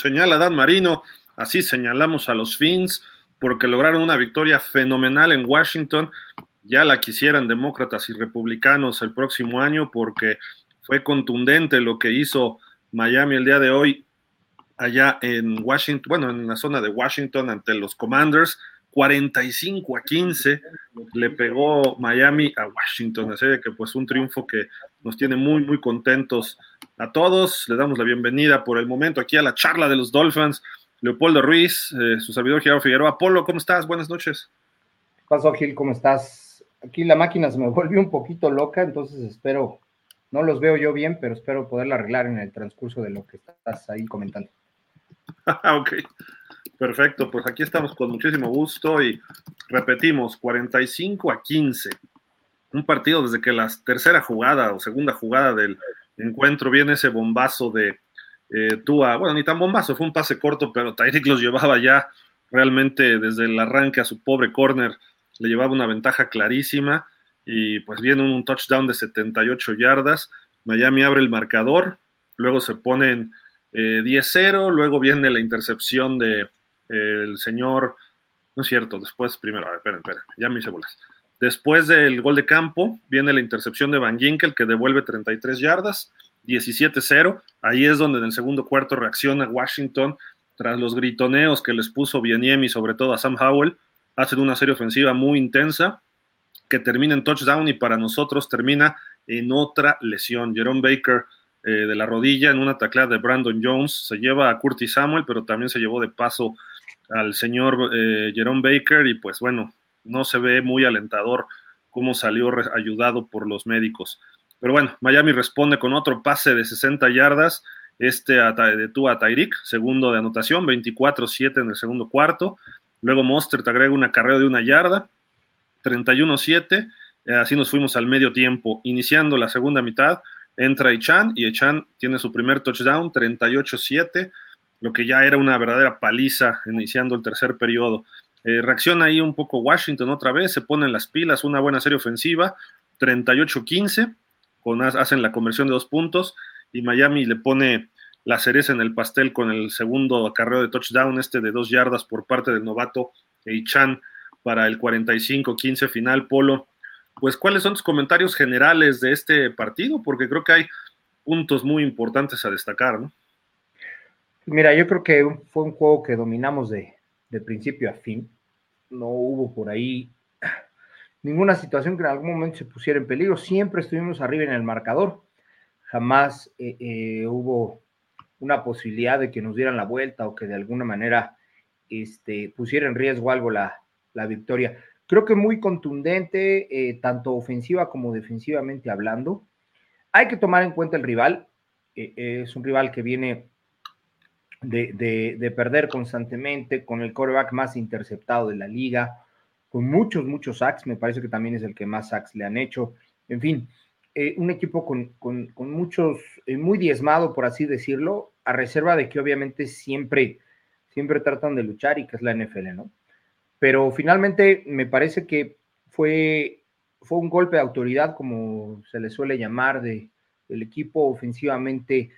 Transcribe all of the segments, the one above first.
Señala Dan Marino, así señalamos a los Fins, porque lograron una victoria fenomenal en Washington. Ya la quisieran demócratas y republicanos el próximo año, porque fue contundente lo que hizo Miami el día de hoy allá en Washington, bueno, en la zona de Washington ante los Commanders. 45 a 15 le pegó Miami a Washington, así que pues un triunfo que nos tiene muy muy contentos a todos. Le damos la bienvenida por el momento aquí a la charla de los Dolphins. Leopoldo Ruiz, eh, su servidor Gerardo Figueroa. Apolo, ¿cómo estás? Buenas noches. ¿Qué pasó, Gil? ¿Cómo estás? Aquí la máquina se me volvió un poquito loca, entonces espero, no los veo yo bien, pero espero poderla arreglar en el transcurso de lo que estás ahí comentando. ok. Perfecto, pues aquí estamos con muchísimo gusto y repetimos, 45 a 15. Un partido desde que la tercera jugada o segunda jugada del encuentro viene ese bombazo de eh, Tua, bueno, ni tan bombazo, fue un pase corto, pero Tyreek los llevaba ya realmente desde el arranque a su pobre corner, le llevaba una ventaja clarísima y pues viene un touchdown de 78 yardas, Miami abre el marcador, luego se ponen 10-0, eh, luego viene la intercepción de el señor, no es cierto, después, primero, a ver, esperen, esperen, ya me hice bolas. Después del gol de campo, viene la intercepción de Van Ginkel que devuelve 33 yardas, 17-0. Ahí es donde en el segundo cuarto reacciona Washington tras los gritoneos que les puso Bieniemi, sobre todo a Sam Howell. Hacen una serie ofensiva muy intensa que termina en touchdown y para nosotros termina en otra lesión. Jerome Baker eh, de la rodilla en una taclea de Brandon Jones se lleva a Curtis Samuel, pero también se llevó de paso al señor eh, Jerome Baker y pues bueno, no se ve muy alentador cómo salió ayudado por los médicos. Pero bueno, Miami responde con otro pase de 60 yardas, este de tú a Tyreek, segundo de anotación, 24-7 en el segundo cuarto. Luego Monster te agrega una carrera de una yarda, 31-7. Eh, así nos fuimos al medio tiempo. Iniciando la segunda mitad, entra Echan y Echan tiene su primer touchdown, 38-7 lo que ya era una verdadera paliza iniciando el tercer periodo. Eh, reacciona ahí un poco Washington otra vez, se ponen las pilas, una buena serie ofensiva, 38-15, hacen la conversión de dos puntos y Miami le pone la cereza en el pastel con el segundo acarreo de touchdown, este de dos yardas por parte del novato Eichan para el 45-15 final, Polo. Pues, ¿cuáles son tus comentarios generales de este partido? Porque creo que hay puntos muy importantes a destacar, ¿no? Mira, yo creo que fue un juego que dominamos de, principio a fin. No hubo por ahí ninguna situación que en algún momento se pusiera en peligro. Siempre estuvimos arriba en el marcador. Jamás eh, eh, hubo una posibilidad de que nos dieran la vuelta o que de alguna manera este, pusiera en riesgo algo la, victoria. Creo que muy contundente, eh, tanto ofensiva como defensivamente hablando. Hay que tomar en cuenta el rival. es un rival que viene de, perder constantemente, con el coreback más interceptado de la liga, con muchos, muchos sacks, me parece que también es el que más sacks le han hecho. En fin, eh, un equipo con, muchos, eh, muy diezmado, por así decirlo, a reserva de que obviamente siempre, siempre tratan de luchar y que es la NFL, ¿no? Pero finalmente me parece que fue, fue un golpe de autoridad, como se le suele llamar, de, del equipo ofensivamente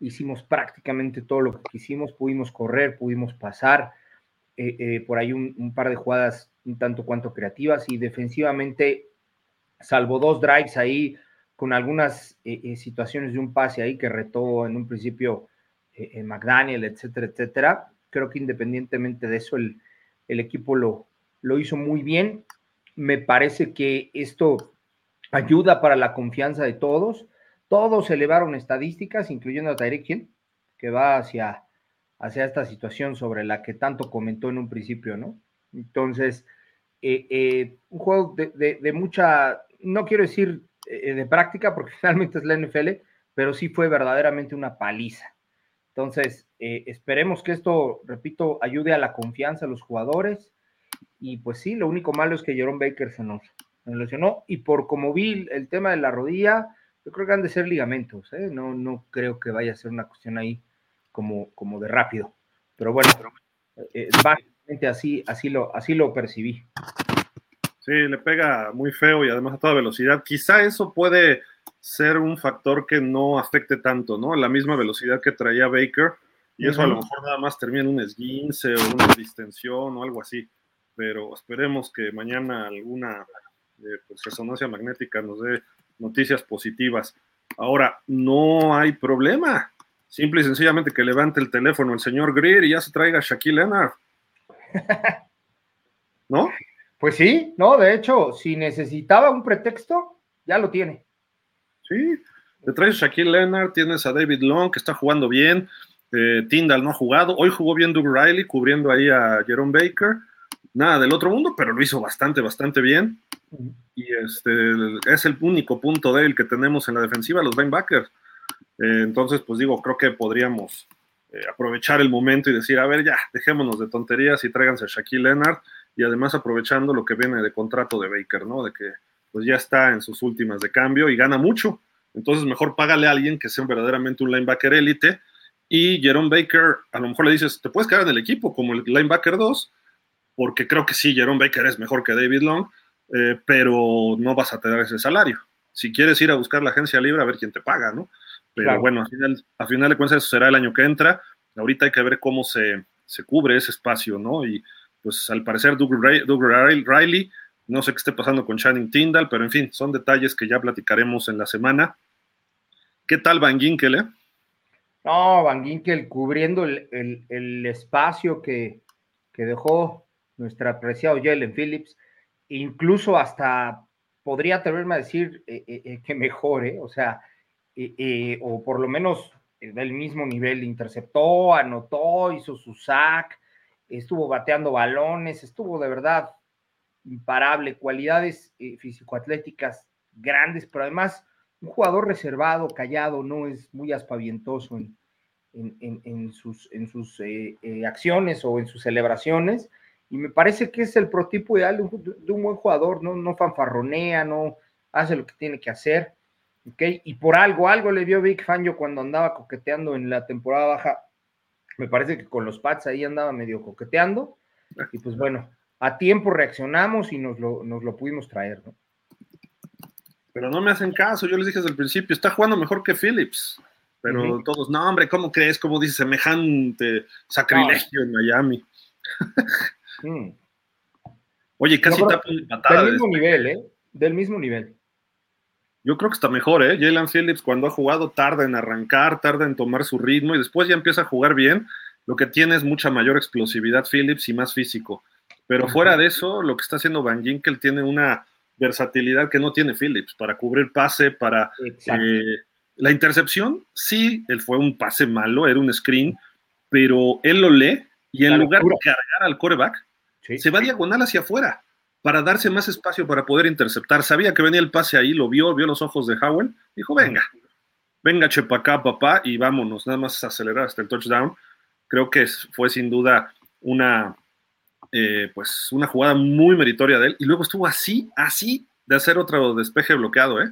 hicimos prácticamente todo lo que quisimos, pudimos correr, pudimos pasar, eh, eh, por ahí un, par de jugadas un tanto cuanto creativas y defensivamente, salvo dos drives ahí con algunas eh, situaciones de un pase ahí que retó en un principio McDaniel, etcétera, etcétera. Creo que independientemente de eso, el, el equipo lo, lo hizo muy bien. Me parece que esto ayuda para la confianza de todos todos elevaron estadísticas, incluyendo a Tyreek Hill, que va hacia, hacia esta situación sobre la que tanto comentó en un principio, ¿no? Entonces, eh, eh, un juego de, mucha, no quiero decir eh, de práctica, porque finalmente es la NFL, pero sí fue verdaderamente una paliza. Entonces, esperemos que esto, repito, ayude a la confianza de los jugadores. Y pues sí, lo único malo es que Jerome Baker se nos, nos. Y por como vi el tema de la rodilla, yo creo que han de ser ligamentos, ¿eh? no, no creo que vaya a ser una cuestión ahí como, como de rápido. Pero bueno, eh, básicamente así, así, lo, así lo percibí. Sí, le pega muy feo y además a toda velocidad. Quizá eso puede ser un factor que no afecte tanto, ¿no? La misma velocidad que traía Baker, Y eso a lo mejor nada más termina en un esguince o una distensión o algo así. Pero esperemos que mañana alguna eh, pues, resonancia magnética nos dé noticias positivas. Ahora, no hay problema. Simple y sencillamente que levante el teléfono el señor Greer y ya se traiga a Shaquille Leonard. ¿No? Pues sí, no, de hecho, si necesitaba un pretexto, ya lo tiene. Sí, te traes a Shaquille Leonard, tienes a David Long, que está jugando bien, eh, Tyndall no ha jugado, hoy jugó bien Doug Riley, cubriendo ahí a Jerome Baker, nada del otro mundo, pero lo hizo bastante, bastante bien. Y este es el único punto débil que tenemos en la defensiva, los linebackers. Eh, entonces, pues digo, creo que podríamos eh, aprovechar el momento y decir, a ver, ya, dejémonos de tonterías y tráiganse a Shaquille Leonard y además aprovechando lo que viene de contrato de Baker, ¿no? De que pues ya está en sus últimas de cambio y gana mucho. Entonces, mejor págale a alguien que sea verdaderamente un linebacker élite. Y Jerome Baker, a lo mejor le dices, te puedes quedar en el equipo como el linebacker 2, porque creo que sí, Jerome Baker es mejor que David Long, eh, pero no vas a tener ese salario. Si quieres ir a buscar la agencia libre, a ver quién te paga, ¿no? Pero bueno, al final, final de cuentas eso será el año que entra. Ahorita hay que ver cómo se, se cubre ese espacio, ¿no? Y pues al parecer Doug, Riley, no sé qué esté pasando con Channing Tyndall, pero en fin, son detalles que ya platicaremos en la semana. ¿Qué tal Van Ginkel, eh? No, Van Ginkel cubriendo el, espacio que, dejó nuestro apreciado Jalen Phillips, incluso hasta podría atreverme a decir eh, eh, que mejore, o sea, o por lo menos del mismo nivel, interceptó, anotó, hizo su sack, estuvo bateando balones, estuvo de verdad imparable, cualidades eh, físico-atléticas grandes, pero además un jugador reservado, callado, no es muy aspavientoso en, sus, eh, eh, acciones o en sus celebraciones. Y me parece que es el prototipo ideal de un, buen jugador, ¿no? no fanfarronea, no hace lo que tiene que hacer. ¿okay? Y por algo, algo le dio Big Fangio cuando andaba coqueteando en la temporada baja me parece que con los Pats ahí andaba medio coqueteando. Y pues bueno, a tiempo reaccionamos y nos lo, nos lo pudimos traer, ¿no? Pero no me hacen caso, yo les dije desde el principio, está jugando mejor que Phillips. Pero todos, no, hombre, ¿cómo crees? ¿Cómo dice semejante sacrilegio en Miami? Mm. Oye, casi está Del mismo nivel, ¿eh? Del mismo nivel. Yo creo que está mejor, ¿eh? Jalen Phillips cuando ha jugado tarda en arrancar, tarda en tomar su ritmo y después ya empieza a jugar bien. Lo que tiene es mucha mayor explosividad Phillips y más físico. Pero fuera de eso, lo que está haciendo Van Ginkel tiene una versatilidad que no tiene Phillips para cubrir pase, para eh, la intercepción. Sí, él fue un pase malo, era un screen, pero él lo lee y en lugar de cargar al coreback, se va diagonal hacia afuera para darse más espacio para poder interceptar. Sabía que venía el pase ahí, lo vio, vio los ojos de Howell, dijo, venga, venga, chepa acá, papá, y vámonos, nada más acelerar hasta el touchdown. Creo que fue sin duda una, eh, pues, una jugada muy meritoria de él. Y luego estuvo así, así de hacer otro despeje bloqueado, ¿eh?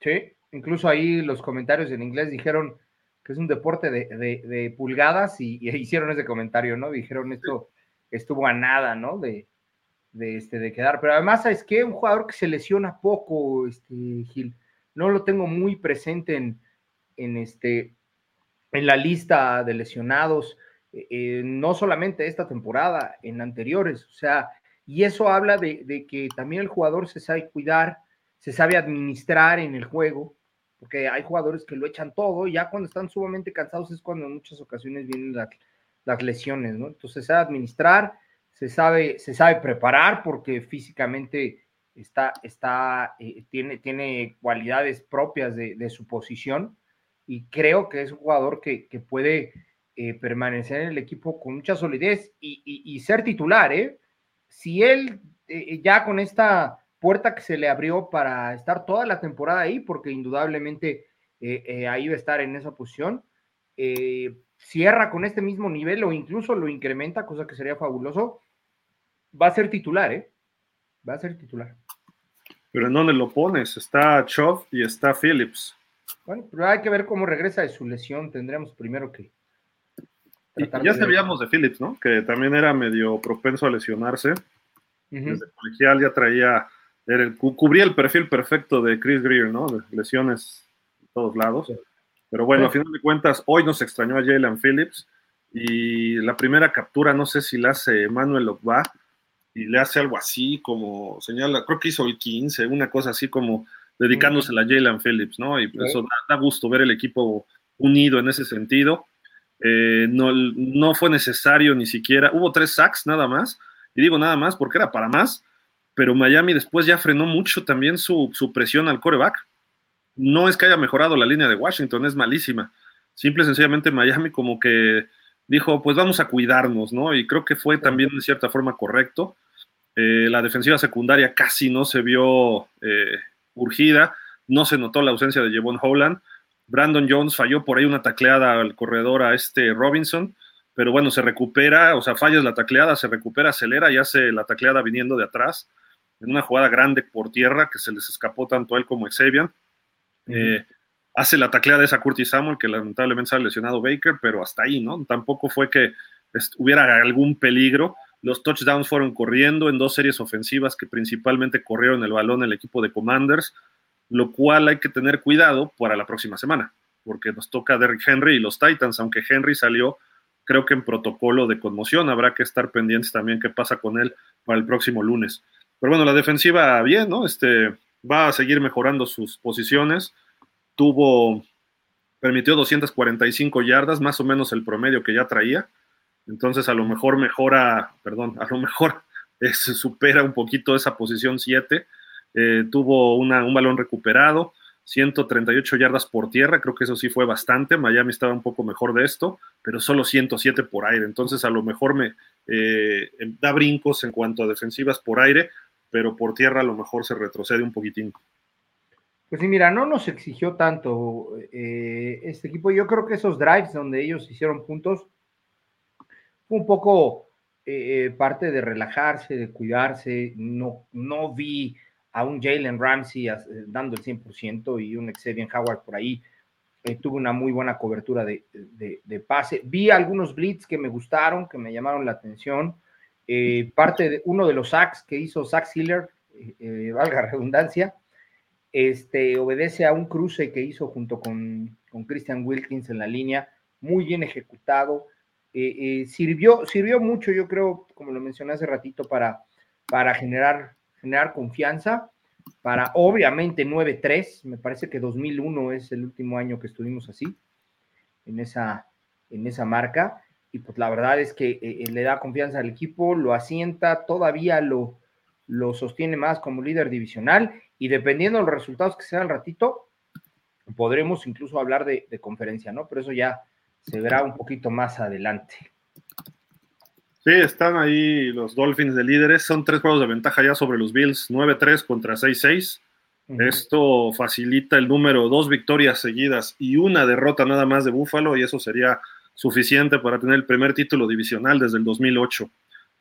Sí, incluso ahí los comentarios en inglés dijeron que es un deporte de, pulgadas y, hicieron ese comentario, ¿no? Dijeron esto estuvo a nada, ¿no? De, de, este, de quedar. Pero además, es que un jugador que se lesiona poco, este, Gil, no lo tengo muy presente en, en, este, en la lista de lesionados, eh, eh, no solamente esta temporada, en anteriores, o sea, y eso habla de, de, que también el jugador se sabe cuidar, se sabe administrar en el juego, porque hay jugadores que lo echan todo, y ya cuando están sumamente cansados es cuando en muchas ocasiones vienen las, las lesiones, ¿no? Entonces, se sabe administrar, se sabe, se sabe preparar porque físicamente está, está, eh, tiene, tiene cualidades propias de, su posición y creo que es un jugador que, puede eh, permanecer en el equipo con mucha solidez y, ser titular. ¿eh? Si él ya con esta puerta que se le abrió para estar toda la temporada ahí, porque indudablemente ahí va a estar en esa posición, cierra con este mismo nivel o incluso lo incrementa, cosa que sería fabuloso, va a ser titular, ¿eh? Va a ser titular. Pero ¿en dónde lo pones? Está Chov y está Phillips. Bueno, pero hay que ver cómo regresa de su lesión. Tendremos primero que. Y ya sabíamos de Phillips, ¿no? Que también era medio propenso a lesionarse. Desde colegial ya traía. Era el, cubría el perfil perfecto de Chris Greer, ¿no? De lesiones de todos lados. Pero bueno, a final de cuentas, hoy nos extrañó a Jalen Phillips y la primera captura, no sé si la hace Manuel Ogba y le hace algo así como señala, creo que hizo el 15, una cosa así como dedicándose a Jalen Phillips, ¿no? Y eso da, gusto ver el equipo unido en ese sentido. Eh, no, no fue necesario ni siquiera, hubo tres sacks nada más, y digo nada más porque era para más, pero Miami después ya frenó mucho también su, su presión al coreback. No es que haya mejorado la línea de Washington, es malísima. Simple y sencillamente Miami como que dijo, pues vamos a cuidarnos, ¿no? Y creo que fue también de cierta forma correcto. Eh, la defensiva secundaria casi no se vio eh, urgida, no se notó la ausencia de Jevon Holland. Brandon Jones falló por ahí una tacleada al corredor a este Robinson, pero bueno, se recupera, o sea, fallas la tacleada, se recupera, acelera y hace la tacleada viniendo de atrás, en una jugada grande por tierra que se les escapó tanto a él como a Xavier. Eh, hace la tacleada esa Curtis Samuel, que lamentablemente se ha lesionado Baker, pero hasta ahí, ¿no? Tampoco fue que hubiera algún peligro. Los touchdowns fueron corriendo en dos series ofensivas que principalmente corrieron el balón el equipo de Commanders, lo cual hay que tener cuidado para la próxima semana, porque nos toca Derrick Henry y los Titans, aunque Henry salió creo que en protocolo de conmoción, habrá que estar pendientes también qué pasa con él para el próximo lunes. Pero bueno, la defensiva bien, ¿no? Este, va a seguir mejorando sus posiciones. Tuvo, permitió 245 yardas, más o menos el promedio que ya traía. Entonces, a lo mejor mejora, perdón, a lo mejor se supera un poquito esa posición 7. Eh, tuvo una, un balón recuperado, 138 yardas por tierra, creo que eso sí fue bastante. Miami estaba un poco mejor de esto, pero solo 107 por aire. Entonces, a lo mejor me eh, da brincos en cuanto a defensivas por aire, pero por tierra a lo mejor se retrocede un poquitín. Pues sí, mira, no nos exigió tanto eh, este equipo. Yo creo que esos drives donde ellos hicieron puntos un poco eh, parte de relajarse, de cuidarse. No, no vi a un Jalen Ramsey eh, dando el 100% y un Xavier Howard por ahí. Eh, tuvo una muy buena cobertura de, pase. Vi algunos blitz que me gustaron, que me llamaron la atención. Parte de uno de los sacks que hizo Zach Hiller, valga la redundancia, este, obedece a un cruce que hizo junto con, con Christian Wilkins en la línea, muy bien ejecutado. Eh, eh, sirvió, sirvió mucho, yo creo, como lo mencioné hace ratito, para, para generar, generar confianza, para obviamente 9-3, me parece que 2001 es el último año que estuvimos así, en esa, en esa marca, y pues la verdad es que eh, le da confianza al equipo, lo asienta, todavía lo, lo sostiene más como líder divisional, y dependiendo de los resultados que se al ratito, podremos incluso hablar de, de conferencia, ¿no? Pero eso ya se verá un poquito más adelante. Sí, están ahí los Dolphins de líderes. Son tres juegos de ventaja ya sobre los Bills, 9-3 contra 6-6. Esto facilita el número, dos victorias seguidas y una derrota nada más de Búfalo, y eso sería suficiente para tener el primer título divisional desde el 2008.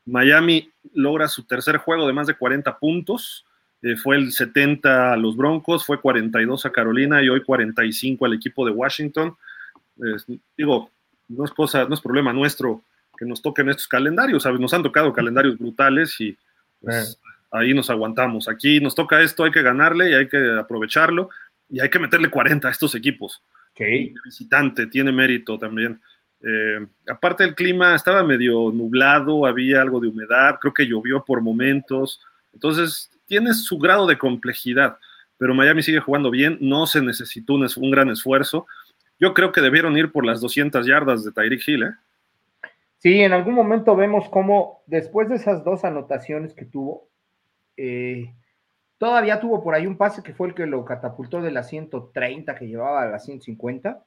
Miami logra su tercer juego de más de 40 puntos. Eh, fue el 70 a los Broncos, fue 42 a Carolina y hoy 45 al equipo de Washington digo, no es cosa, no es problema nuestro que nos toquen estos calendarios, ¿sabes? Nos han tocado calendarios brutales y pues, ahí nos aguantamos. Aquí nos toca esto, hay que ganarle y hay que aprovecharlo y hay que meterle 40 a estos equipos. El visitante tiene mérito también. Eh, aparte el clima estaba medio nublado, había algo de humedad, creo que llovió por momentos, entonces tiene su grado de complejidad, pero Miami sigue jugando bien, no se necesitó un, gran esfuerzo. Yo creo que debieron ir por las 200 yardas de Tyreek Hill, ¿eh? Sí, en algún momento vemos cómo después de esas dos anotaciones que tuvo, eh, todavía tuvo por ahí un pase que fue el que lo catapultó de las 130 que llevaba a las 150,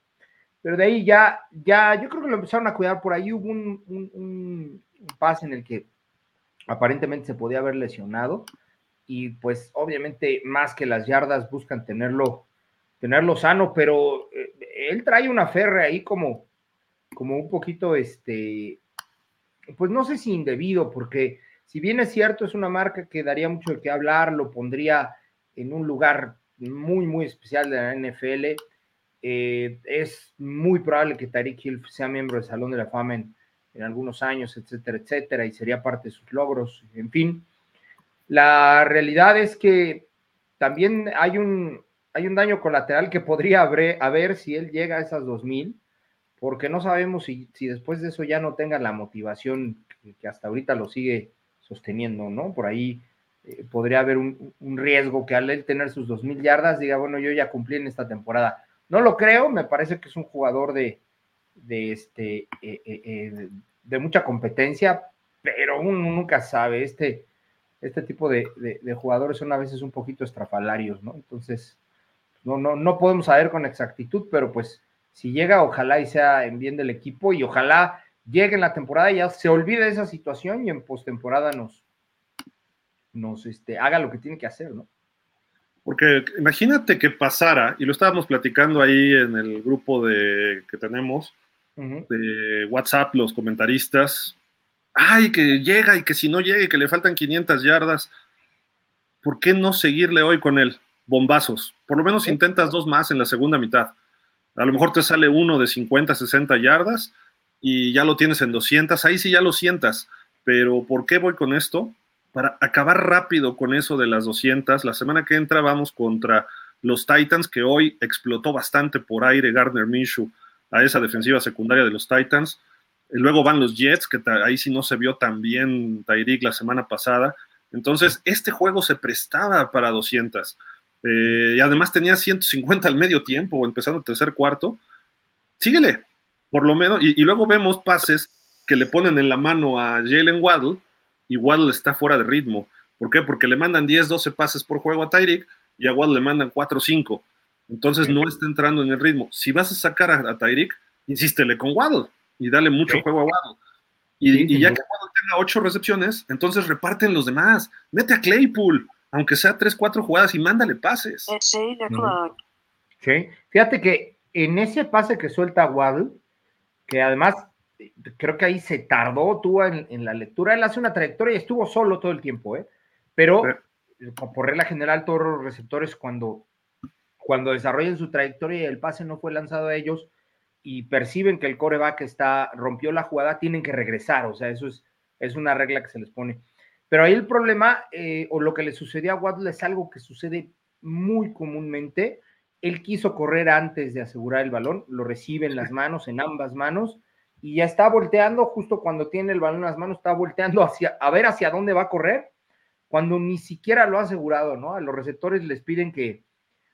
pero de ahí ya, ya, yo creo que lo empezaron a cuidar por ahí, hubo un, un pase en el que aparentemente se podía haber lesionado y pues obviamente más que las yardas buscan tenerlo tenerlo sano, pero eh, él trae una ferre ahí como, como un poquito, este, pues no sé si indebido, porque si bien es cierto, es una marca que daría mucho de qué hablar, lo pondría en un lugar muy, muy especial de la NFL. Eh, es muy probable que Tariq Hill sea miembro del Salón de la Fama en, en, algunos años, etcétera, etcétera, y sería parte de sus logros, en fin. La realidad es que también hay un, hay un daño colateral que podría haber, haber si él llega a esas 2000, porque no sabemos si, si después de eso ya no tenga la motivación que, hasta ahorita lo sigue sosteniendo, ¿no? Por ahí eh, podría haber un, riesgo que al él tener sus 2000 yardas diga, bueno, yo ya cumplí en esta temporada. No lo creo, me parece que es un jugador de, de, este, eh, eh, de mucha competencia, pero uno nunca sabe, este, este tipo de, jugadores son a veces un poquito estrafalarios, ¿no? Entonces, no, no, no podemos saber con exactitud, pero pues si llega, ojalá y sea en bien del equipo y ojalá llegue en la temporada y ya se olvide de esa situación y en postemporada nos, nos este, haga lo que tiene que hacer, ¿no? Porque imagínate que pasara, y lo estábamos platicando ahí en el grupo de, que tenemos, de WhatsApp, los comentaristas, ay, que llega y que si no llega y que le faltan 500 yardas, ¿por qué no seguirle hoy con él? Bombazos. Por lo menos intentas dos más en la segunda mitad. A lo mejor te sale uno de 50, 60 yardas y ya lo tienes en 200. Ahí sí ya lo sientas. Pero ¿por qué voy con esto? Para acabar rápido con eso de las 200. La semana que entra vamos contra los Titans, que hoy explotó bastante por aire Gardner Minshew a esa defensiva secundaria de los Titans. Luego van los Jets, que ahí sí no se vio tan bien Tyreek la semana pasada. Entonces, este juego se prestaba para 200. Eh, y además tenía 150 al medio tiempo, empezando el tercer cuarto. Síguele, por lo menos. Y, luego vemos pases que le ponen en la mano a Jalen Waddle y Waddle está fuera de ritmo. ¿Por qué? Porque le mandan 10, 12 pases por juego a Tyreek y a Waddle le mandan 4 o 5. Entonces no está entrando en el ritmo. Si vas a sacar a, a Tyreek, insístele con Waddle y dale mucho juego a Waddle. Y, ya que Waddle tenga ocho recepciones, entonces reparten los demás. Mete a Claypool, aunque sea tres, cuatro jugadas y mándale pases. Sí, fíjate que en ese pase que suelta Waddle, que además creo que ahí se tardó tú en, la lectura, él hace una trayectoria y estuvo solo todo el tiempo, ¿eh? Pero por regla general todos los receptores cuando, cuando desarrollan su trayectoria y el pase no fue lanzado a ellos, y perciben que el coreback está, rompió la jugada, tienen que regresar. O sea, eso es, es una regla que se les pone. Pero ahí el problema, eh, o lo que le sucedió a Waddle es algo que sucede muy comúnmente. Él quiso correr antes de asegurar el balón, lo recibe en las manos, en ambas manos, y ya está volteando justo cuando tiene el balón en las manos, está volteando hacia, a ver hacia dónde va a correr, cuando ni siquiera lo ha asegurado, ¿no? A los receptores les piden que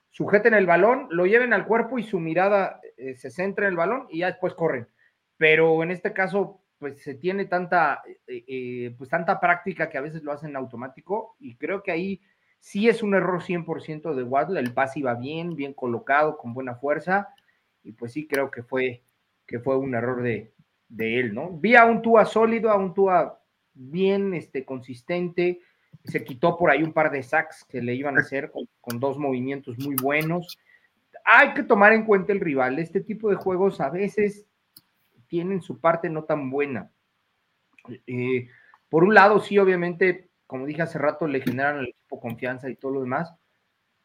sujeten el balón, lo lleven al cuerpo y su mirada eh, se centra en el balón y ya después corren. Pero en este caso, pues se tiene tanta, eh, eh, pues tanta práctica que a veces lo hacen automático y creo que ahí sí es un error 100% de Waddle, el pase iba bien, bien colocado, con buena fuerza y pues sí creo que fue, que fue un error de, de él, ¿no? Vi a un Tua sólido, a un Tua bien este, consistente, se quitó por ahí un par de sacks que le iban a hacer con dos movimientos muy buenos hay que tomar en cuenta el rival. Este tipo de juegos a veces tienen su parte no tan buena. Eh, por un lado, sí, obviamente, como dije hace rato, le generan al equipo confianza y todo lo demás,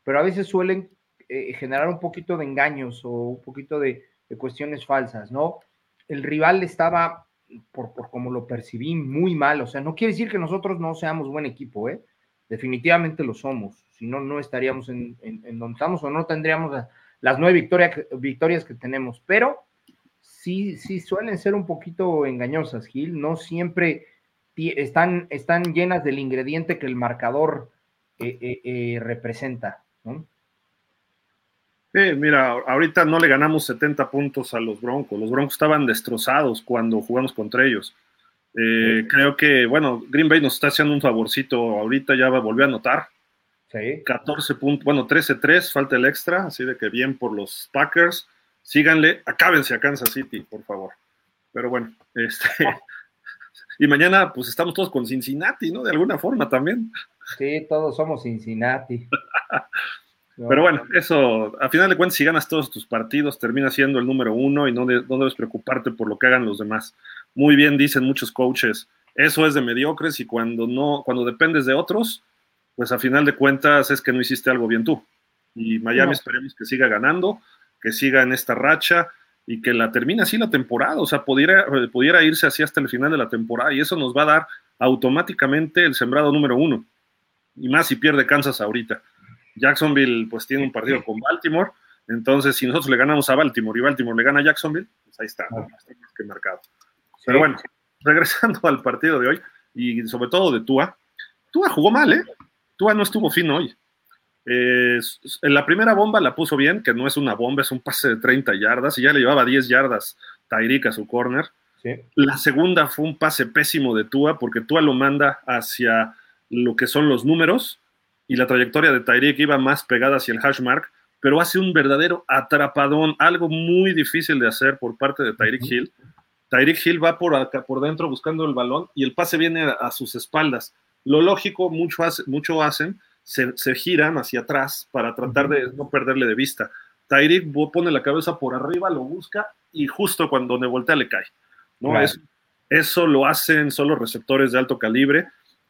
pero a veces suelen eh, generar un poquito de engaños o un poquito de, cuestiones falsas, ¿no? El rival estaba, por, por, como lo percibí, muy mal. O sea, no quiere decir que nosotros no seamos buen equipo, ¿eh? Definitivamente lo somos. Si no, no estaríamos en, en donde estamos o no tendríamos las nueve victorias que tenemos, pero sí, sí suelen ser un poquito engañosas, Gil, no siempre están, están llenas del ingrediente que el marcador eh, eh, eh, representa. Mira, ahorita no le ganamos 70 puntos a los Broncos. Los Broncos estaban destrozados cuando jugamos contra ellos. creo que, bueno, Green Bay nos está haciendo un favorcito. Ahorita ya va a anotar. 14 puntos, bueno, 13-3, falta el extra, así de que bien por los Packers. Síganle, acábense a Kansas City, por favor. Pero bueno, este. y mañana, pues estamos todos con Cincinnati, ¿no? De alguna forma también. Sí, todos somos Cincinnati. Pero bueno, eso, a final de cuentas, si ganas todos tus partidos, termina siendo el número uno y no, no debes preocuparte por lo que hagan los demás. Muy bien, dicen muchos coaches, eso es de mediocres y cuando no, cuando dependes de otros, pues a final de cuentas es que no hiciste algo bien tú. Y Miami esperemos que siga ganando, que siga en esta racha y que la termine así la temporada, o sea, pudiera, pudiera irse así hasta el final de la temporada y eso nos va a dar automáticamente el sembrado número uno. Y más si pierde Kansas ahorita. Jacksonville pues tiene un partido con Baltimore, entonces si nosotros le ganamos a Baltimore y Baltimore le gana a Jacksonville, pues ahí está, está más que marcado. Pero bueno, regresando al partido de hoy y sobre todo de Tua, Tua jugó mal, ¿eh? Tua no estuvo fino hoy. Eh, en la primera bomba la puso bien, que no es una bomba, es un pase de 30 yardas y ya le llevaba 10 yardas Tyreek a su corner. La segunda fue un pase pésimo de Tua porque Tua lo manda hacia lo que son los números y la trayectoria de Tyreek iba más pegada hacia el hash mark, pero hace un verdadero atrapadón, algo muy difícil de hacer por parte de Tyreek Hill. Tyreek Hill va por acá, por dentro buscando el balón y el pase viene a, sus espaldas. Lo lógico, mucho, mucho hacen, se, giran hacia atrás para tratar de no perderle de vista. Tyreek pone la cabeza por arriba, lo busca y justo cuando donde voltea le cae. ¿no? eso lo hacen solo receptores de alto calibre.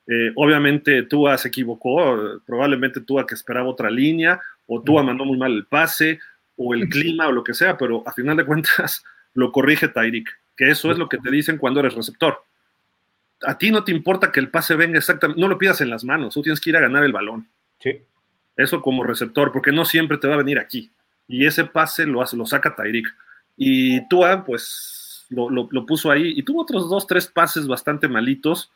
Eh, obviamente Tua se equivocó, probablemente Tua que esperaba otra línea, o Tua mandó muy mal el pase, o el clima, o lo que sea, pero a final de cuentas lo corrige Tyreek, que eso es lo que te dicen cuando eres receptor. A ti no te importa que el pase venga exactamente, no lo pidas en las manos, tú tienes que ir a ganar el balón. Sí. Eso como receptor, porque no siempre te va a venir aquí. Y ese pase lo, hace, lo saca Tyreek. Y Tua, pues, lo, puso ahí y tuvo otros dos, tres pases bastante malitos.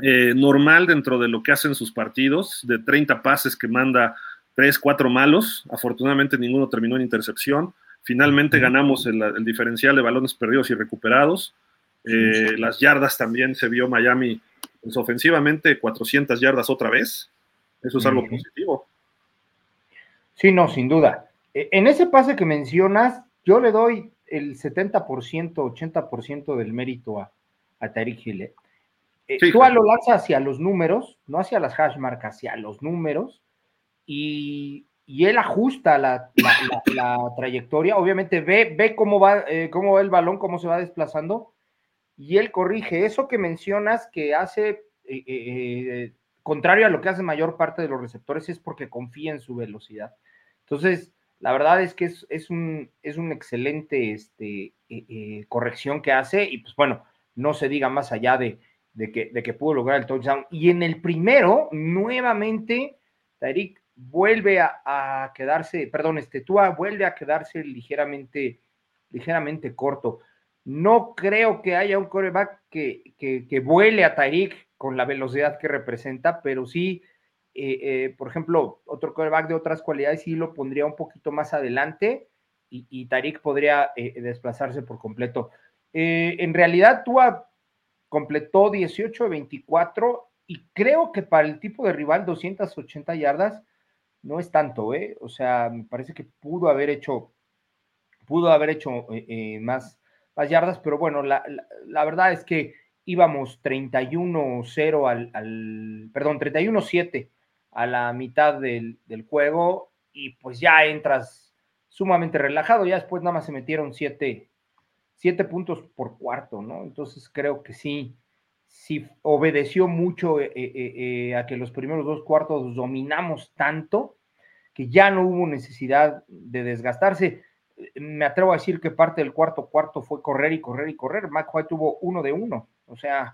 Eh, normal dentro de lo que hacen sus partidos, de 30 pases que manda 3, 4 malos. Afortunadamente ninguno terminó en intercepción. Finalmente ganamos el, diferencial de balones perdidos y recuperados. Eh, las yardas también se vio Miami pues, ofensivamente 400 yardas otra vez. Eso es algo positivo. Sí, no, sin duda. E, en ese pase que mencionas, yo le doy el 70%, 80% del mérito a, a Tariq Hill. ¿Eh? Eh, tú lo lanza hacia los números, no hacia las hash marcas, hacia los números, y, él ajusta la, trayectoria. Obviamente ve, ve cómo, va, eh, cómo va el balón, cómo se va desplazando, y él corrige. Eso que mencionas que hace, contrario a lo que hace mayor parte de los receptores, es porque confía en su velocidad. Entonces, la verdad es que es, un, es un excelente este, eh, eh, corrección que hace y pues bueno, no se diga más allá de, que, de que pudo lograr el touchdown. Y en el primero, nuevamente, Tyreek vuelve a, quedarse, perdón, este Tua vuelve a quedarse ligeramente, ligeramente corto. No creo que haya un coreback que, que, vuele a Tyreek con la velocidad que representa, pero sí eh, eh, por ejemplo, otro quarterback de otras cualidades sí lo pondría un poquito más adelante y, Tarik podría eh, desplazarse por completo. en realidad, Tua completó 18 de 24 y creo que para el tipo de rival 280 yardas no es tanto, ¿eh? O sea, me parece que pudo haber hecho, pudo haber hecho más, más yardas, pero bueno, la, la verdad es que íbamos 31-0 al, al, perdón, 31-7 a la mitad del, juego y pues ya entras sumamente relajado. Ya después nada más se metieron siete, puntos por cuarto, ¿no? Entonces creo que sí, sí obedeció mucho eh, eh, eh, a que los primeros dos cuartos dominamos tanto que ya no hubo necesidad de desgastarse. Me atrevo a decir que parte del cuarto cuarto fue correr y correr y correr. McWhite tuvo uno de uno, o sea,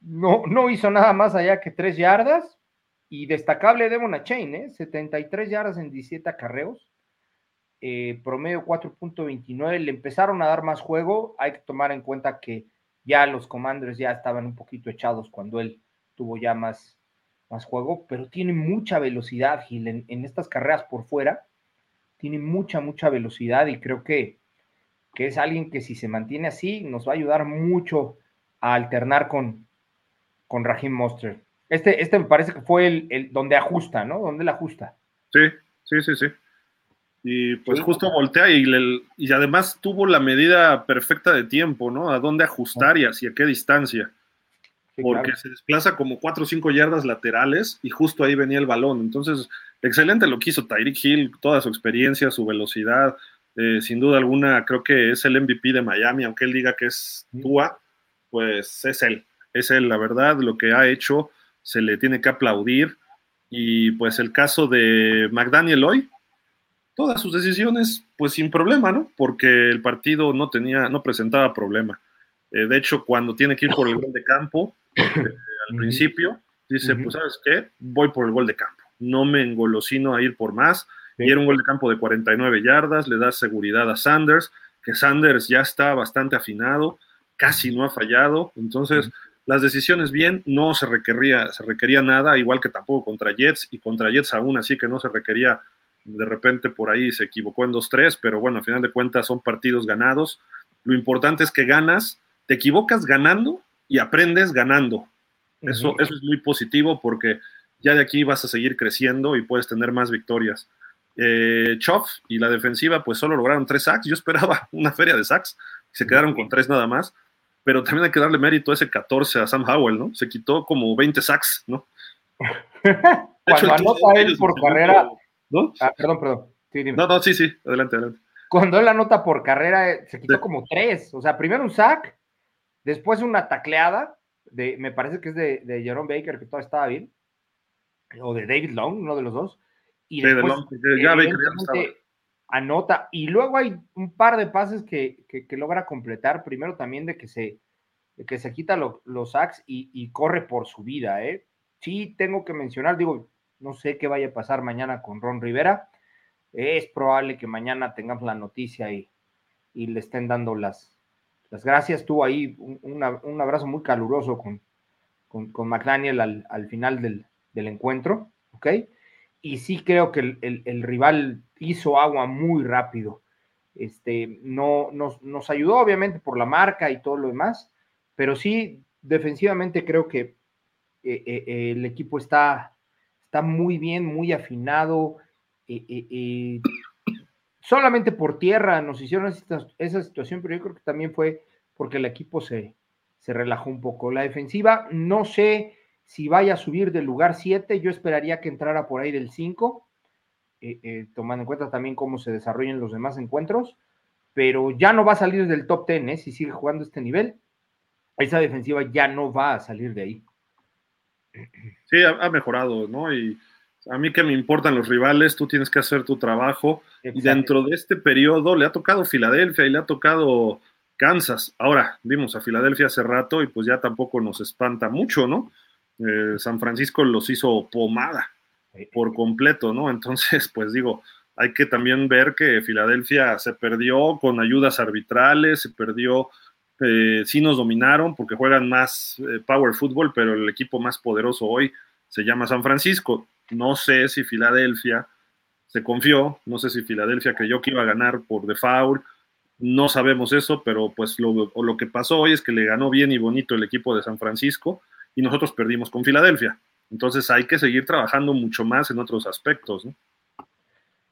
no, no hizo nada más allá que tres yardas y destacable Devon Chain, ¿eh? 73 yardas en 17 acarreos, eh, promedio 4.29. Le empezaron a dar más juego. Hay que tomar en cuenta que ya los Commanders ya estaban un poquito echados cuando él tuvo ya más, más juego, pero tiene mucha velocidad, Gil, en, estas carreras por fuera. Tiene mucha, mucha velocidad y creo que, que es alguien que si se mantiene así nos va a ayudar mucho a alternar con, con Raheem Mostert. Este, este me parece que fue el, donde ajusta, ¿no? Donde la ajusta. Sí, sí, sí, sí. Y pues justo voltea y, y, además tuvo la medida perfecta de tiempo, ¿no? A dónde ajustar y hacia qué distancia. porque se desplaza como 4 o 5 yardas laterales y justo ahí venía el balón. Entonces, excelente lo que hizo Tyreek Hill, toda su experiencia, su velocidad. Eh, sin duda alguna, creo que es el MVP de Miami, aunque él diga que es Tua, pues es él. Es él, la verdad, lo que ha hecho se le tiene que aplaudir. Y pues el caso de McDaniel hoy, todas sus decisiones, pues sin problema, ¿no? Porque el partido no tenía, no presentaba problema. Eh, de hecho, cuando tiene que ir por el gol de campo, eh, al principio, dice, pues sabes qué, voy por el gol de campo. no me engolosino a ir por más. Y era un gol de campo de 49 yardas, le da seguridad a Sanders, que Sanders ya está bastante afinado, casi no ha fallado. Entonces, las decisiones bien, no se requería, se requería nada, igual que tampoco contra Jets, y contra Jets aún así que no se requería, de repente por ahí se equivocó en 2-3, pero bueno, al final de cuentas son partidos ganados. Lo importante es que ganas, te equivocas ganando y aprendes ganando. Eso, eso es muy positivo porque ya de aquí vas a seguir creciendo y puedes tener más victorias. Eh, Choff y la defensiva pues solo lograron tres sacks. Yo esperaba una feria de sacks. Se quedaron con tres nada más. Pero también hay que darle mérito a ese 14 a Sam Howell, ¿no? Se quitó como 20 sacks, ¿no? Cuando anota él por carrera. ¿No? Ah, perdón, perdón. no, no, sí, sí, adelante, adelante. Cuando él anota por carrera, eh, se quitó como tres. O sea, primero un sack, después una tacleada, de, me parece que es de, de Jerome Baker, que todavía estaba bien, o de David Long, uno de los dos y después, ya anota. Y luego hay un par de pases que, logra completar. Primero también de que se, que se quita los sacks y, corre por su vida. ¿eh? Sí, tengo que mencionar, digo, no sé qué vaya a pasar mañana con Ron Rivera. Es probable que mañana tengamos la noticia y, y le estén dando las, las gracias. Tuvo ahí un, abrazo muy caluroso con, con, McDaniel al, al final del, del encuentro. y sí creo que el, rival hizo agua muy rápido. Este, no, nos, nos, ayudó obviamente por la marca y todo lo demás, pero sí defensivamente creo que eh, eh, el equipo está, está muy bien, muy afinado. solamente por tierra nos hicieron esa, situación, pero yo creo que también fue porque el equipo se, se relajó un poco. La defensiva, no sé si vaya a subir del lugar 7, yo esperaría que entrara por ahí del 5, eh, eh, tomando en cuenta también cómo se desarrollan los demás encuentros, pero ya no va a salir del top 10, ¿eh? si sigue jugando este nivel, esa defensiva ya no va a salir de ahí. Sí, ha, mejorado, ¿no? Y a mí que me importan los rivales, tú tienes que hacer tu trabajo. Y dentro de este periodo le ha tocado Filadelfia y le ha tocado Kansas. Ahora, vimos a Filadelfia hace rato y pues ya tampoco nos espanta mucho, ¿no? Eh, San Francisco los hizo pomada por completo, ¿no? Entonces, pues digo, hay que también ver que Filadelfia se perdió con ayudas arbitrales, se perdió, eh, sí nos dominaron porque juegan más eh, power football, pero el equipo más poderoso hoy se llama San Francisco. No sé si Filadelfia se confió, no sé si Filadelfia creyó que iba a ganar por default, no sabemos eso, pero pues lo, lo que pasó hoy es que le ganó bien y bonito el equipo de San Francisco y nosotros perdimos con Filadelfia. Entonces hay que seguir trabajando mucho más en otros aspectos.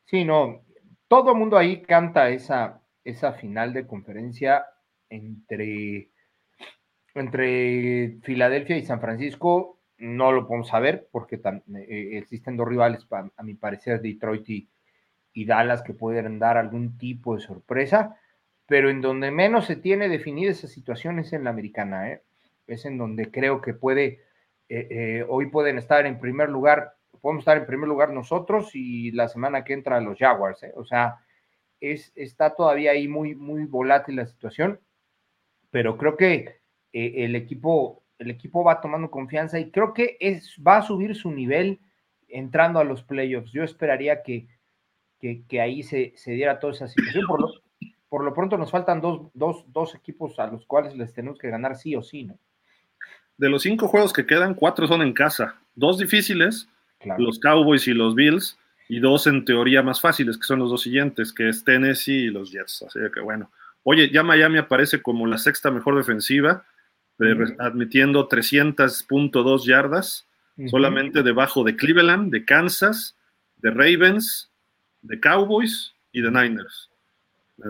Sí, no, todo el mundo ahí canta esa, esa final de conferencia entre, entre Filadelfia y San Francisco. No lo podemos saber porque eh, existen dos rivales, a mi parecer, Detroit y, Dallas, que pueden dar algún tipo de sorpresa, pero en donde menos se tiene definida esa situación es en la americana. ¿eh? es en donde creo que puede, eh, eh, hoy pueden estar en primer lugar, podemos estar en primer lugar nosotros y la semana que entra los Jaguars, o sea, es, está todavía ahí muy, muy volátil la situación, pero creo que el, equipo, el equipo va tomando confianza y creo que es, va a subir su nivel entrando a los playoffs. Yo esperaría que, que, ahí se, se, diera toda esa situación. Por lo, por lo pronto nos faltan dos, dos, dos equipos a los cuales les tenemos que ganar sí o sí, ¿no? de los cinco juegos que quedan, cuatro son en casa. Dos difíciles, los Cowboys y los Bills, y dos en teoría más fáciles, que son los dos siguientes, que es Tennessee y los Jets. Así que bueno. Oye, ya Miami aparece como la sexta mejor defensiva, admitiendo 300.2 yardas, solamente debajo de Cleveland, de Kansas, de Ravens, de Cowboys y de Niners.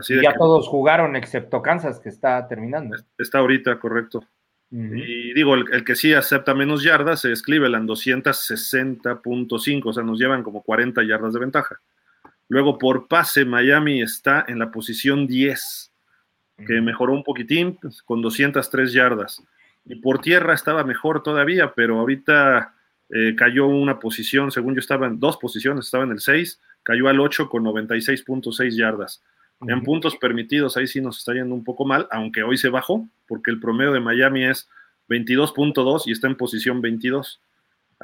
ya todos jugaron excepto Kansas, que está terminando. Está ahorita, correcto. Y digo, el, que sí acepta menos yardas es Cleveland, 260.5, o sea, nos llevan como 40 yardas de ventaja. Luego, por pase, Miami está en la posición 10, que mejoró un poquitín, pues, con 203 yardas. Y por tierra estaba mejor todavía, pero ahorita eh, cayó una posición, según yo estaba en dos posiciones, estaba en el 6, cayó al 8 con 96.6 yardas. En puntos permitidos, ahí sí nos está yendo un poco mal, aunque hoy se bajó, porque el promedio de Miami es 22.2 y está en posición 22.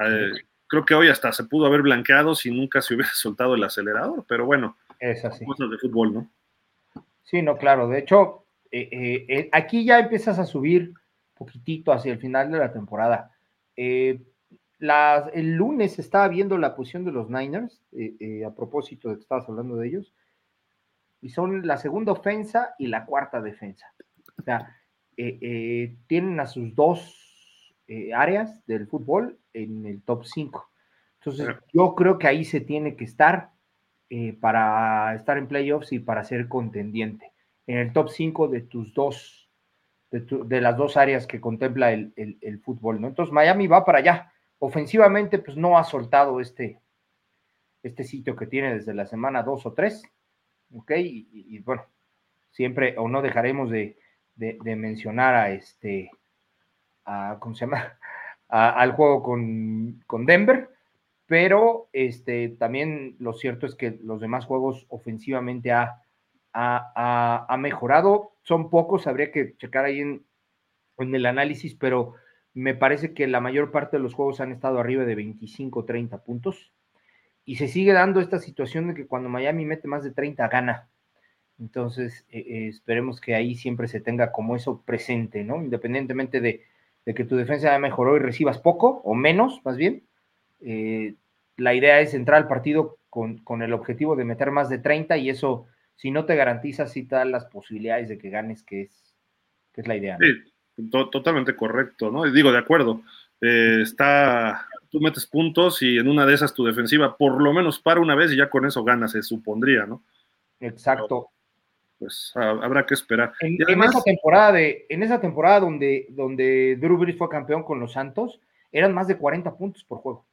Eh, creo que hoy hasta se pudo haber blanqueado si nunca se hubiera soltado el acelerador, pero bueno, es así. Cosas de fútbol, ¿no? Sí, no, claro. De hecho, eh, eh, eh, aquí ya empiezas a subir poquitito hacia el final de la temporada. Las, el lunes estaba viendo la posición de los Niners, a propósito de que estabas hablando de ellos, y son la segunda ofensa y la cuarta defensa. O sea, tienen a sus dos áreas del fútbol en el top 5. Entonces, yo creo que ahí se tiene que estar para estar en playoffs y para ser contendiente en el top 5 de tus dos, de, las dos áreas que contempla el, fútbol, ¿no? Entonces Miami va para allá. Ofensivamente, pues no ha soltado este, este sitio que tiene desde la semana 2 o 3, ¿ok? Y, bueno, siempre, o no dejaremos de, mencionar a este, a, ¿cómo se llama? al juego con, con Denver, pero este, también lo cierto es que los demás juegos ofensivamente ha ha, mejorado. Son pocos, habría que checar ahí en, el análisis, pero me parece que la mayor parte de los juegos han estado arriba de 25, 30 puntos. Y se sigue dando esta situación de que cuando Miami mete más de 30 gana. Entonces, eh, eh, esperemos que ahí siempre se tenga como eso presente, ¿no? Independientemente de, que tu defensa mejoró y recibas poco o menos, más bien. Eh, la idea es entrar al partido con, con, el objetivo de meter más de 30 y eso si no te garantiza si te las posibilidades de que ganes, que es, que es la idea. Sí, totalmente correcto, ¿no? Y digo, de acuerdo. Eh, está, tú metes puntos y en una de esas tu defensiva por lo menos para una vez y ya con eso ganas, se supondría, ¿no? Exacto. pues habrá que esperar. En, esa temporada de, en esa temporada donde, donde Drew Brees fue campeón con los Santos, eran más de 40 puntos por juego.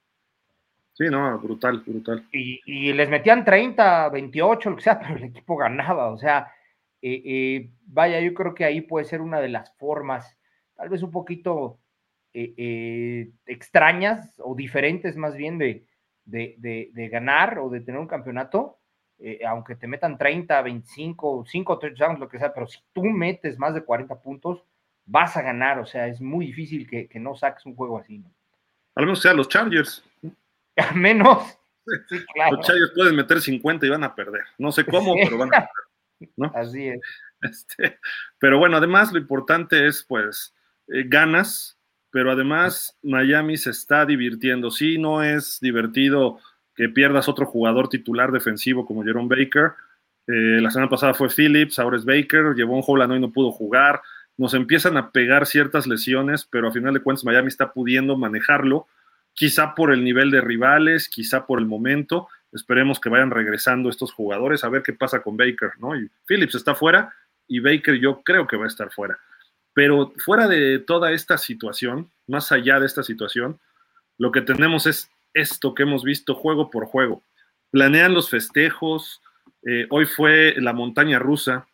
Sí, no, brutal, brutal. Y, les metían 30, 28, lo que sea, pero el equipo ganaba. O sea, eh, eh, vaya, yo creo que ahí puede ser una de las formas, tal vez un poquito eh, extrañas o diferentes más bien de, de, ganar o de tener un campeonato. aunque te metan 30, 25, 5 touchdowns, lo que sea, pero si tú metes más de 40 puntos, vas a ganar. O sea, es muy difícil que, no saques un juego así. ¿no? Al menos sea los Chargers. A menos. Los Chargers pueden meter 50 y van a perder. No sé cómo, pero van a perder. Así es. Este, pero bueno, además lo importante es, pues, eh, ganas, pero además Miami se está divirtiendo. Sí, no es divertido que pierdas otro jugador titular defensivo como Jerome Baker. Eh, la semana pasada fue Phillips, ahora es Baker, llevó un Holland y no pudo jugar. Nos empiezan a pegar ciertas lesiones, pero a final de cuentas Miami está pudiendo manejarlo quizá por el nivel de rivales, quizá por el momento. Esperemos que vayan regresando estos jugadores a ver qué pasa con Baker, ¿no? Phillips está fuera y Baker yo creo que va a estar fuera. Pero fuera de toda esta situación, más allá de esta situación, lo que tenemos es esto que hemos visto juego por juego. Planean los festejos. Eh, hoy fue la montaña rusa.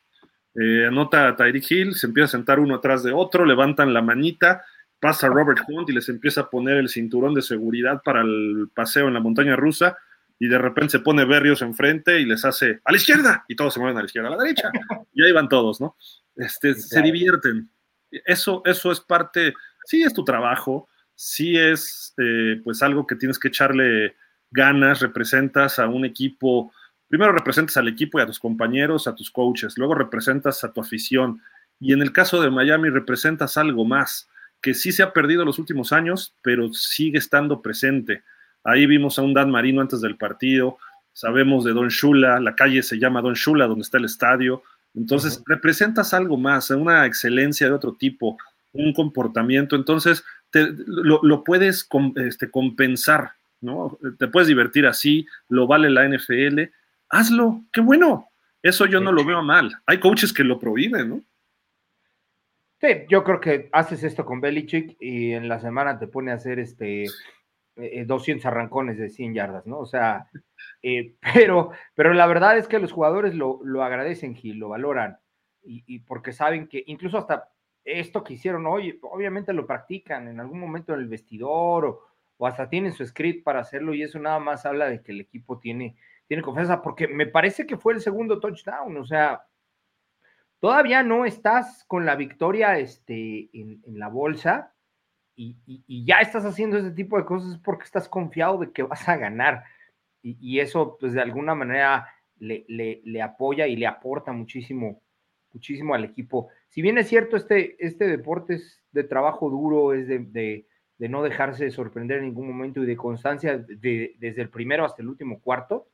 Eh, anota a Tyreek Hill, se empieza a sentar uno atrás de otro, levantan la manita pasa Robert Hunt y les empieza a poner el cinturón de seguridad para el paseo en la montaña rusa y de repente se pone Berrios enfrente y les hace a la izquierda y todos se mueven a la izquierda, a la derecha y ahí van todos, ¿no? Este, Se divierten. Eso, eso es parte, sí es tu trabajo, sí es eh, pues algo que tienes que echarle ganas, representas a un equipo, primero representas al equipo y a tus compañeros, a tus coaches, luego representas a tu afición y en el caso de Miami representas algo más que sí se ha perdido los últimos años, pero sigue estando presente. Ahí vimos a un Dan Marino antes del partido, sabemos de Don Shula, la calle se llama Don Shula, donde está el estadio. Entonces, representas algo más, una excelencia de otro tipo, un comportamiento. Entonces, lo, puedes este, compensar, ¿no? Te puedes divertir así, lo vale la NFL, hazlo, qué bueno. Eso yo no lo veo mal. Hay coaches que lo prohíben, ¿no? Sí, yo creo que haces esto con Belichick y en la semana te pone a hacer este 200 eh, arrancones de 100 yardas, ¿no? O sea, eh, pero, pero la verdad es que los jugadores lo, agradecen, Gil, lo valoran y, porque saben que incluso hasta esto que hicieron hoy, obviamente lo practican en algún momento en el vestidor o, o hasta tienen su script para hacerlo y eso nada más habla de que el equipo tiene, tiene confianza, porque me parece que fue el segundo touchdown, o sea, Todavía no estás con la victoria este, en, la bolsa y, ya estás haciendo ese tipo de cosas porque estás confiado de que vas a ganar. Y, eso, pues de alguna manera le, le, apoya y le aporta muchísimo, muchísimo al equipo. Si bien es cierto, este, este deporte es de trabajo duro, es de, de, no dejarse sorprender en ningún momento y de constancia desde el primero hasta el último cuarto,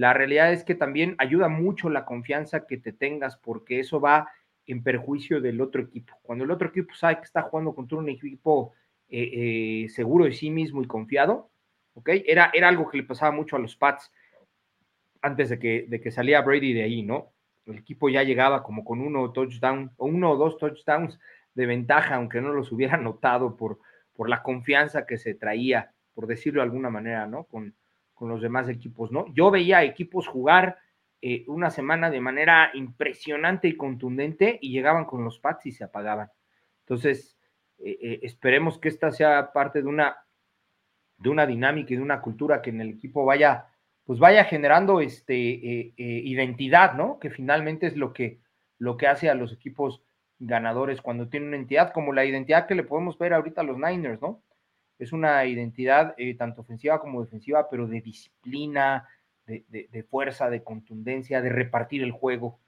la realidad es que también ayuda mucho la confianza que te tengas porque eso va en perjuicio del otro equipo. Cuando el otro equipo sabe que está jugando contra un equipo eh, eh, seguro de sí mismo y confiado, ¿ok? Era, era algo que le pasaba mucho a los Pats antes de que, de que salía Brady de ahí, ¿no? El equipo ya llegaba como con uno touchdown o uno o dos touchdowns de ventaja, aunque no los hubiera notado por, por la confianza que se traía, por decirlo de alguna manera, ¿no? Con, con los demás equipos, ¿no? Yo veía equipos jugar eh, una semana de manera impresionante y contundente y llegaban con los Pats y se apagaban. Entonces, eh, eh, esperemos que esta sea parte de una, de una dinámica y de una cultura que en el equipo vaya, pues vaya generando este, identidad, ¿no? Que finalmente es lo que, lo que hace a los equipos ganadores cuando tienen una identidad, como la identidad que le podemos ver ahorita a los Niners, ¿no? Es una identidad tanto ofensiva como defensiva, pero de disciplina, de, fuerza, de contundencia, de repartir el juego.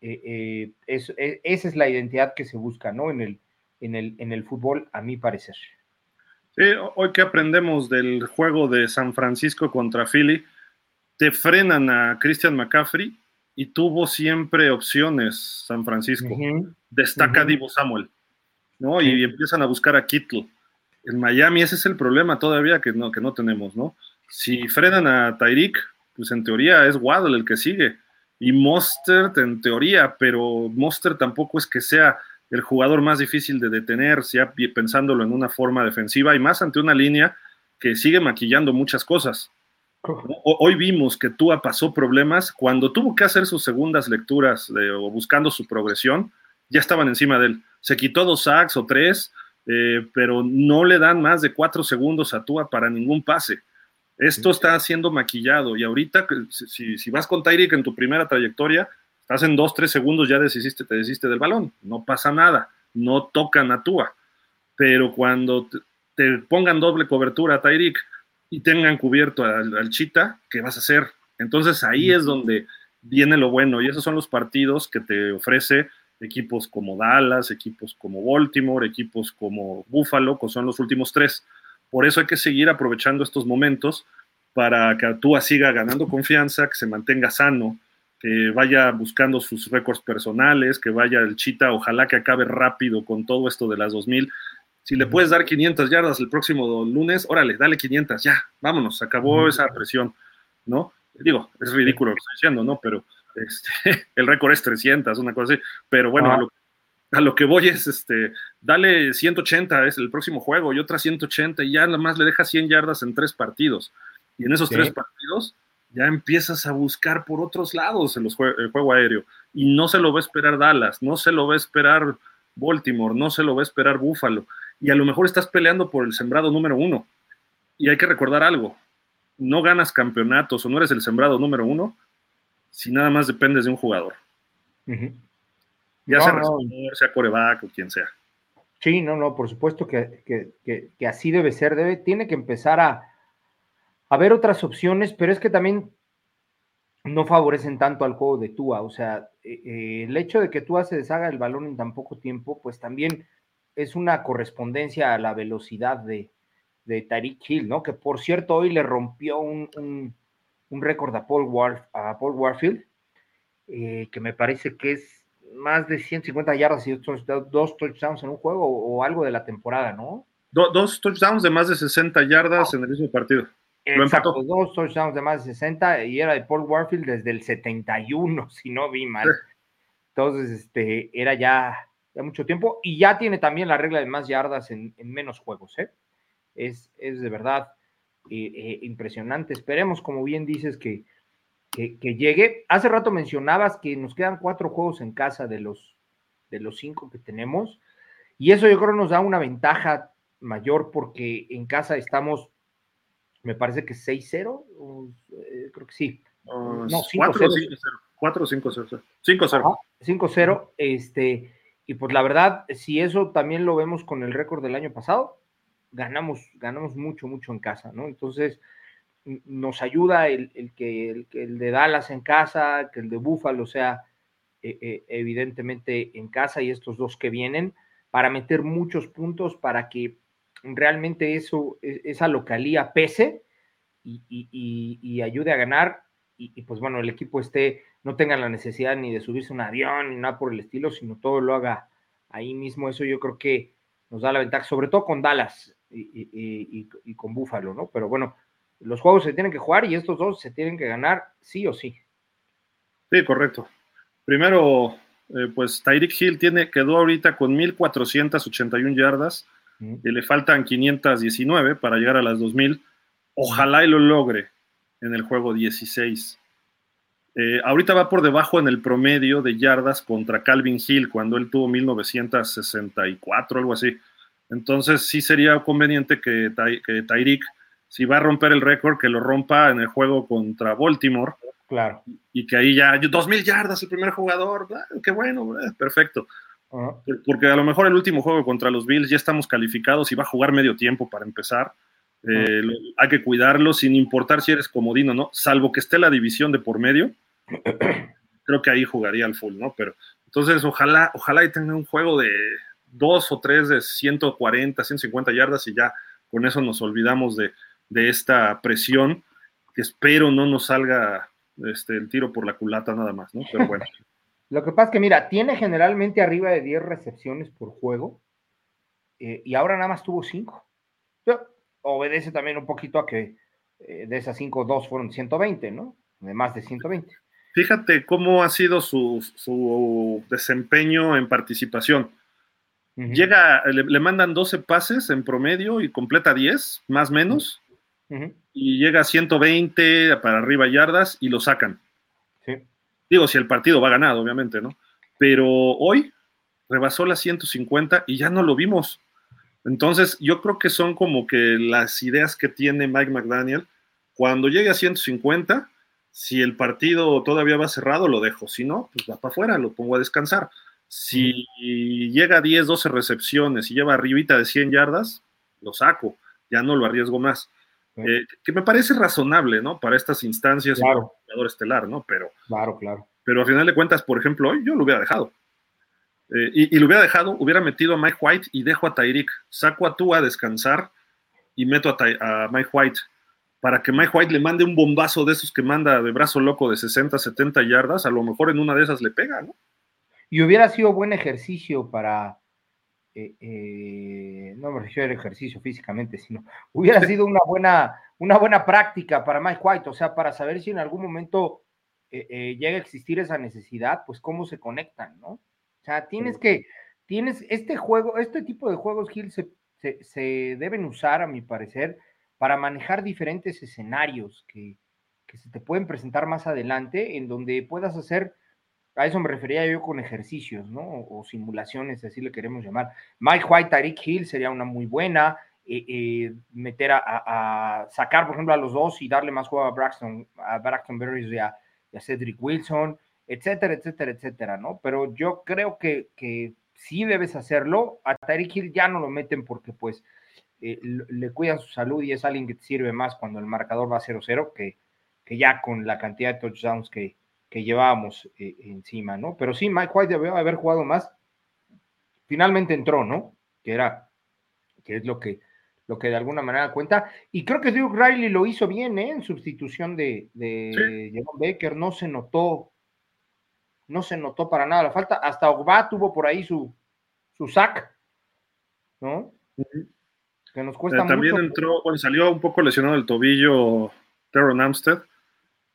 Eh, eh, e, esa es la identidad que se busca, ¿no? En el, en el, en el fútbol, a mi parecer. Sí, hoy que aprendemos del juego de San Francisco contra Philly, te frenan a Christian McCaffrey y tuvo siempre opciones San Francisco. Destaca Divo Samuel, ¿no? Y empiezan a buscar a Kittle. En Miami ese es el problema todavía que no, que no tenemos, ¿no? Si frenan a Tyreek, pues en teoría es Waddle el que sigue. Y Mostert en teoría, pero Mostert tampoco es que sea el jugador más difícil de detener, ya pensándolo en una forma defensiva y más ante una línea que sigue maquillando muchas cosas. Hoy vimos que Tua pasó problemas cuando tuvo que hacer sus segundas lecturas o buscando su progresión, ya estaban encima de él. Se quitó dos sacks o tres, eh, pero no le dan más de cuatro segundos a Tua para ningún pase. Esto está siendo maquillado y ahorita, si, vas con Tyreek en tu primera trayectoria, estás en dos, tres segundos, ya desististe, te desiste del balón. No pasa nada, no tocan a Tua. Pero cuando te, pongan doble cobertura a Tyreek y tengan cubierto al, Chita, ¿qué vas a hacer? Entonces ahí es donde viene lo bueno y esos son los partidos que te ofrece equipos como Dallas, equipos como Baltimore, equipos como Buffalo, que son los últimos tres. Por eso hay que seguir aprovechando estos momentos para que Tua siga ganando confianza, que se mantenga sano, que vaya buscando sus récords personales, que vaya el Chita, ojalá que acabe rápido con todo esto de las 2000. Si le puedes dar 500 yardas el próximo lunes, órale, dale 500, ya, vámonos, acabó esa presión, ¿no? Digo, es ridículo lo que estoy diciendo, ¿no? Pero este, el récord es 300, una cosa así, pero bueno, a lo a lo que voy es, este, dale 180, es el próximo juego, y otra 180, y ya nada más le deja 100 yardas en tres partidos. Y en esos tres partidos ya empiezas a buscar por otros lados en los el juego aéreo. Y no se lo va a esperar Dallas, no se lo va a esperar Baltimore, no se lo va a esperar Buffalo. Y a lo mejor estás peleando por el sembrado número uno. Y hay que recordar algo, no ganas campeonatos o no eres el sembrado número uno si nada más dependes de un jugador. Ya sea sea coreback o quien sea. Sí, no, no, por supuesto que, así debe ser. Debe, tiene que empezar a, a ver otras opciones, pero es que también no favorecen tanto al juego de Tua. O sea, eh, eh, el hecho de que Tua se deshaga el balón en tan poco tiempo, pues también es una correspondencia a la velocidad de, de Tariq Hill, ¿no? Que por cierto, hoy le rompió un, récord a Paul, a Paul Warfield, eh, que me parece que es más de 150 yardas y dos touchdowns en un juego o, algo de la temporada, ¿no? dos touchdowns de más de 60 yardas en el mismo partido. Exacto, dos touchdowns de más de 60 y era de Paul Warfield desde el 71, si no vi mal. Entonces, este, era ya, ya, mucho tiempo y ya tiene también la regla de más yardas en, menos juegos, ¿eh? Es, es de verdad eh, eh, impresionante. Esperemos, como bien dices, que, que, llegue. Hace rato mencionabas que nos quedan cuatro juegos en casa de los, de los cinco que tenemos. Y eso yo creo nos da una ventaja mayor porque en casa estamos, me parece que 6-0, eh, creo que sí. no, 5-0. 4-5-0. 5-0. 5-0. Este, y pues la verdad, si eso también lo vemos con el récord del año pasado, ganamos, ganamos mucho, mucho en casa, ¿no? Entonces, nos ayuda el, que, el, de Dallas en casa, que el de Buffalo sea eh, eh, evidentemente en casa y estos dos que vienen, para meter muchos puntos para que realmente eso, e, esa localía pese y, ayude a ganar y, pues bueno, el equipo esté, no tenga la necesidad ni de subirse un avión ni nada por el estilo, sino todo lo haga ahí mismo, eso yo creo que nos da la ventaja, sobre todo con Dallas y, con Búfalo, ¿no? Pero bueno, los juegos se tienen que jugar y estos dos se tienen que ganar sí o sí. Sí, correcto. Primero, eh, pues Tyreek Hill tiene, quedó ahorita con 1.481 yardas y le faltan 519 para llegar a las 2.000. Ojalá y lo logre en el juego 16. Eh, ahorita va por debajo en el promedio de yardas contra Calvin Hill cuando él tuvo 1964, algo así. Entonces sí sería conveniente que, que Tyreek, si va a romper el récord, que lo rompa en el juego contra Baltimore. Claro. Y que ahí ya, 2.000 yardas el primer jugador, qué bueno, perfecto. Porque a lo mejor el último juego contra los Bills ya estamos calificados y va a jugar medio tiempo para empezar. Eh, hay que cuidarlo sin importar si eres comodino o no, salvo que esté la división de por medio. creo que ahí jugaría al full, ¿no? Pero entonces ojalá, ojalá y tenga un juego de dos o tres de 140, 150 yardas y ya con eso nos olvidamos de, esta presión que espero no nos salga este, el tiro por la culata nada más, ¿no? Pero bueno. Lo que pasa es que, mira, tiene generalmente arriba de 10 recepciones por juego eh, y ahora nada más tuvo 5. Obedece también un poquito a que eh, de esas 5, 2 fueron 120, ¿no? De más de 120. Fíjate cómo ha sido su, desempeño en participación. Llega, le, mandan 12 pases en promedio y completa 10, más o menos. Y llega a 120 para arriba yardas y lo sacan. Digo, si el partido va ganado, obviamente, ¿no? Pero hoy rebasó las 150 y ya no lo vimos. Entonces, yo creo que son como que las ideas que tiene Mike McDaniel. Cuando llegue a 150, si el partido todavía va cerrado, lo dejo. Si no, pues va para afuera, lo pongo a descansar. Si llega a 10, 12 recepciones y lleva arribita de 100 yardas, lo saco. Ya no lo arriesgo más. Eh, que me parece razonable, ¿no? Para estas instancias claro. jugador estelar, ¿no? Pero, claro, claro. Pero a final de cuentas, por ejemplo, hoy yo lo hubiera dejado. Eh, y, lo hubiera dejado, hubiera metido a Mike White y dejo a Tyreek. Saco a tú a descansar y meto a, Mike White para que Mike White le mande un bombazo de esos que manda de brazo loco de 60, 70 yardas. A lo mejor en una de esas le pega, ¿no? Y hubiera sido buen ejercicio para, eh, eh, no me refiero al ejercicio físicamente, sino hubiera sido una buena, una buena práctica para Mike White, o sea, para saber si en algún momento eh, llega a existir esa necesidad, pues cómo se conectan, ¿no? O sea, tienes que, tienes, este juego, este tipo de juegos, Gil, se, se, deben usar, a mi parecer, para manejar diferentes escenarios que, que se te pueden presentar más adelante, en donde puedas hacer a eso me refería yo con ejercicios, ¿no? O, simulaciones, así le queremos llamar. Mike White, Tariq Hill sería una muy buena. Eh, eh, meter a, sacar, por ejemplo, a los dos y darle más juego a Braxton, a Braxton Berries y a, Cedric Wilson, etcétera, etcétera, etcétera, ¿no? Pero yo creo que, que sí debes hacerlo. A Tariq Hill ya no lo meten porque, pues, eh, le cuidan su salud y es alguien que te sirve más cuando el marcador va 0-0 que, que ya con la cantidad de touchdowns que, que llevábamos eh, encima, ¿no? Pero sí, Mike White debió haber jugado más. Finalmente entró, ¿no? Que era, que es lo que, lo que de alguna manera cuenta. Y creo que Duke Riley lo hizo bien, ¿eh? En sustitución de, de Baker, no se notó, no se notó para nada la falta. Hasta Ogba tuvo por ahí su, su sack, ¿no? Que nos cuesta eh, También entró, bueno, salió un poco lesionado el tobillo Teron Amstead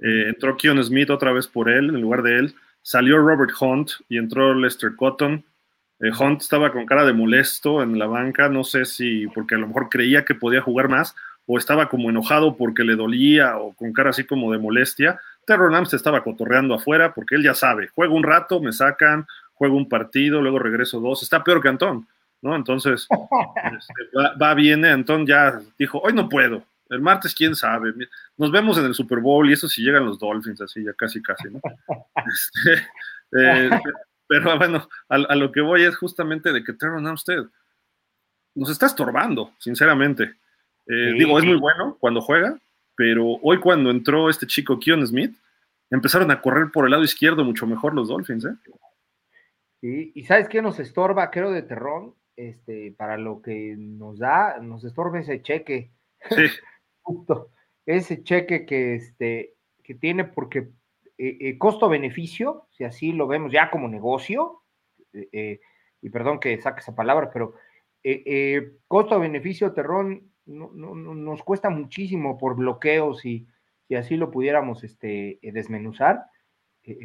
eh, entró Keon Smith otra vez por él, en lugar de él. Salió Robert Hunt y entró Lester Cotton. Eh, Hunt estaba con cara de molesto en la banca, no sé si porque a lo mejor creía que podía jugar más o estaba como enojado porque le dolía o con cara así como de molestia. Terron se estaba cotorreando afuera porque él ya sabe, juego un rato, me sacan, juego un partido, luego regreso dos, está peor que Antón, ¿no? Entonces, este, va, va, viene, Antón ya dijo, hoy no puedo, el martes, quién sabe. Nos vemos en el Super Bowl y eso si llegan los Dolphins, así ya casi, casi, ¿no? Este, eh, pero bueno, a, lo que voy es justamente de que Terron usted nos está estorbando, sinceramente. Eh, digo, es muy bueno cuando juega, pero hoy cuando entró este chico Keon Smith, empezaron a correr por el lado izquierdo mucho mejor los Dolphins, ¿eh? y ¿sabes qué nos estorba, creo, de Terrón? Este, para lo que nos da, nos estorba ese cheque. Sí. Ese cheque que, este, que tiene, porque eh, eh, costo-beneficio, si así lo vemos ya como negocio, eh, y perdón que saque esa palabra, pero costo-beneficio, Terrón, nos cuesta muchísimo por bloqueos y si así lo pudiéramos este, desmenuzar.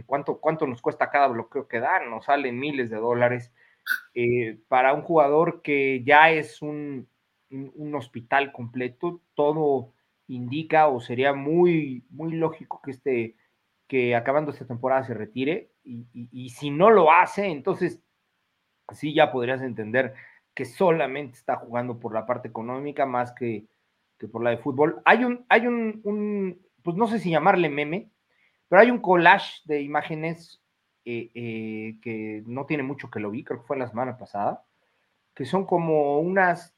¿cuánto, ¿Cuánto nos cuesta cada bloqueo que dan? Nos salen miles de dólares. para un jugador que ya es un, un, hospital completo, todo indica o sería muy, muy lógico que este que acabando esta temporada se retire y, si no lo hace, entonces sí ya podrías entender que solamente está jugando por la parte económica más que, por la de fútbol. Hay un, hay un, pues no sé si llamarle meme, pero hay un collage de imágenes eh, eh, que no tiene mucho que lo vi, creo que fue la semana pasada, que son como unas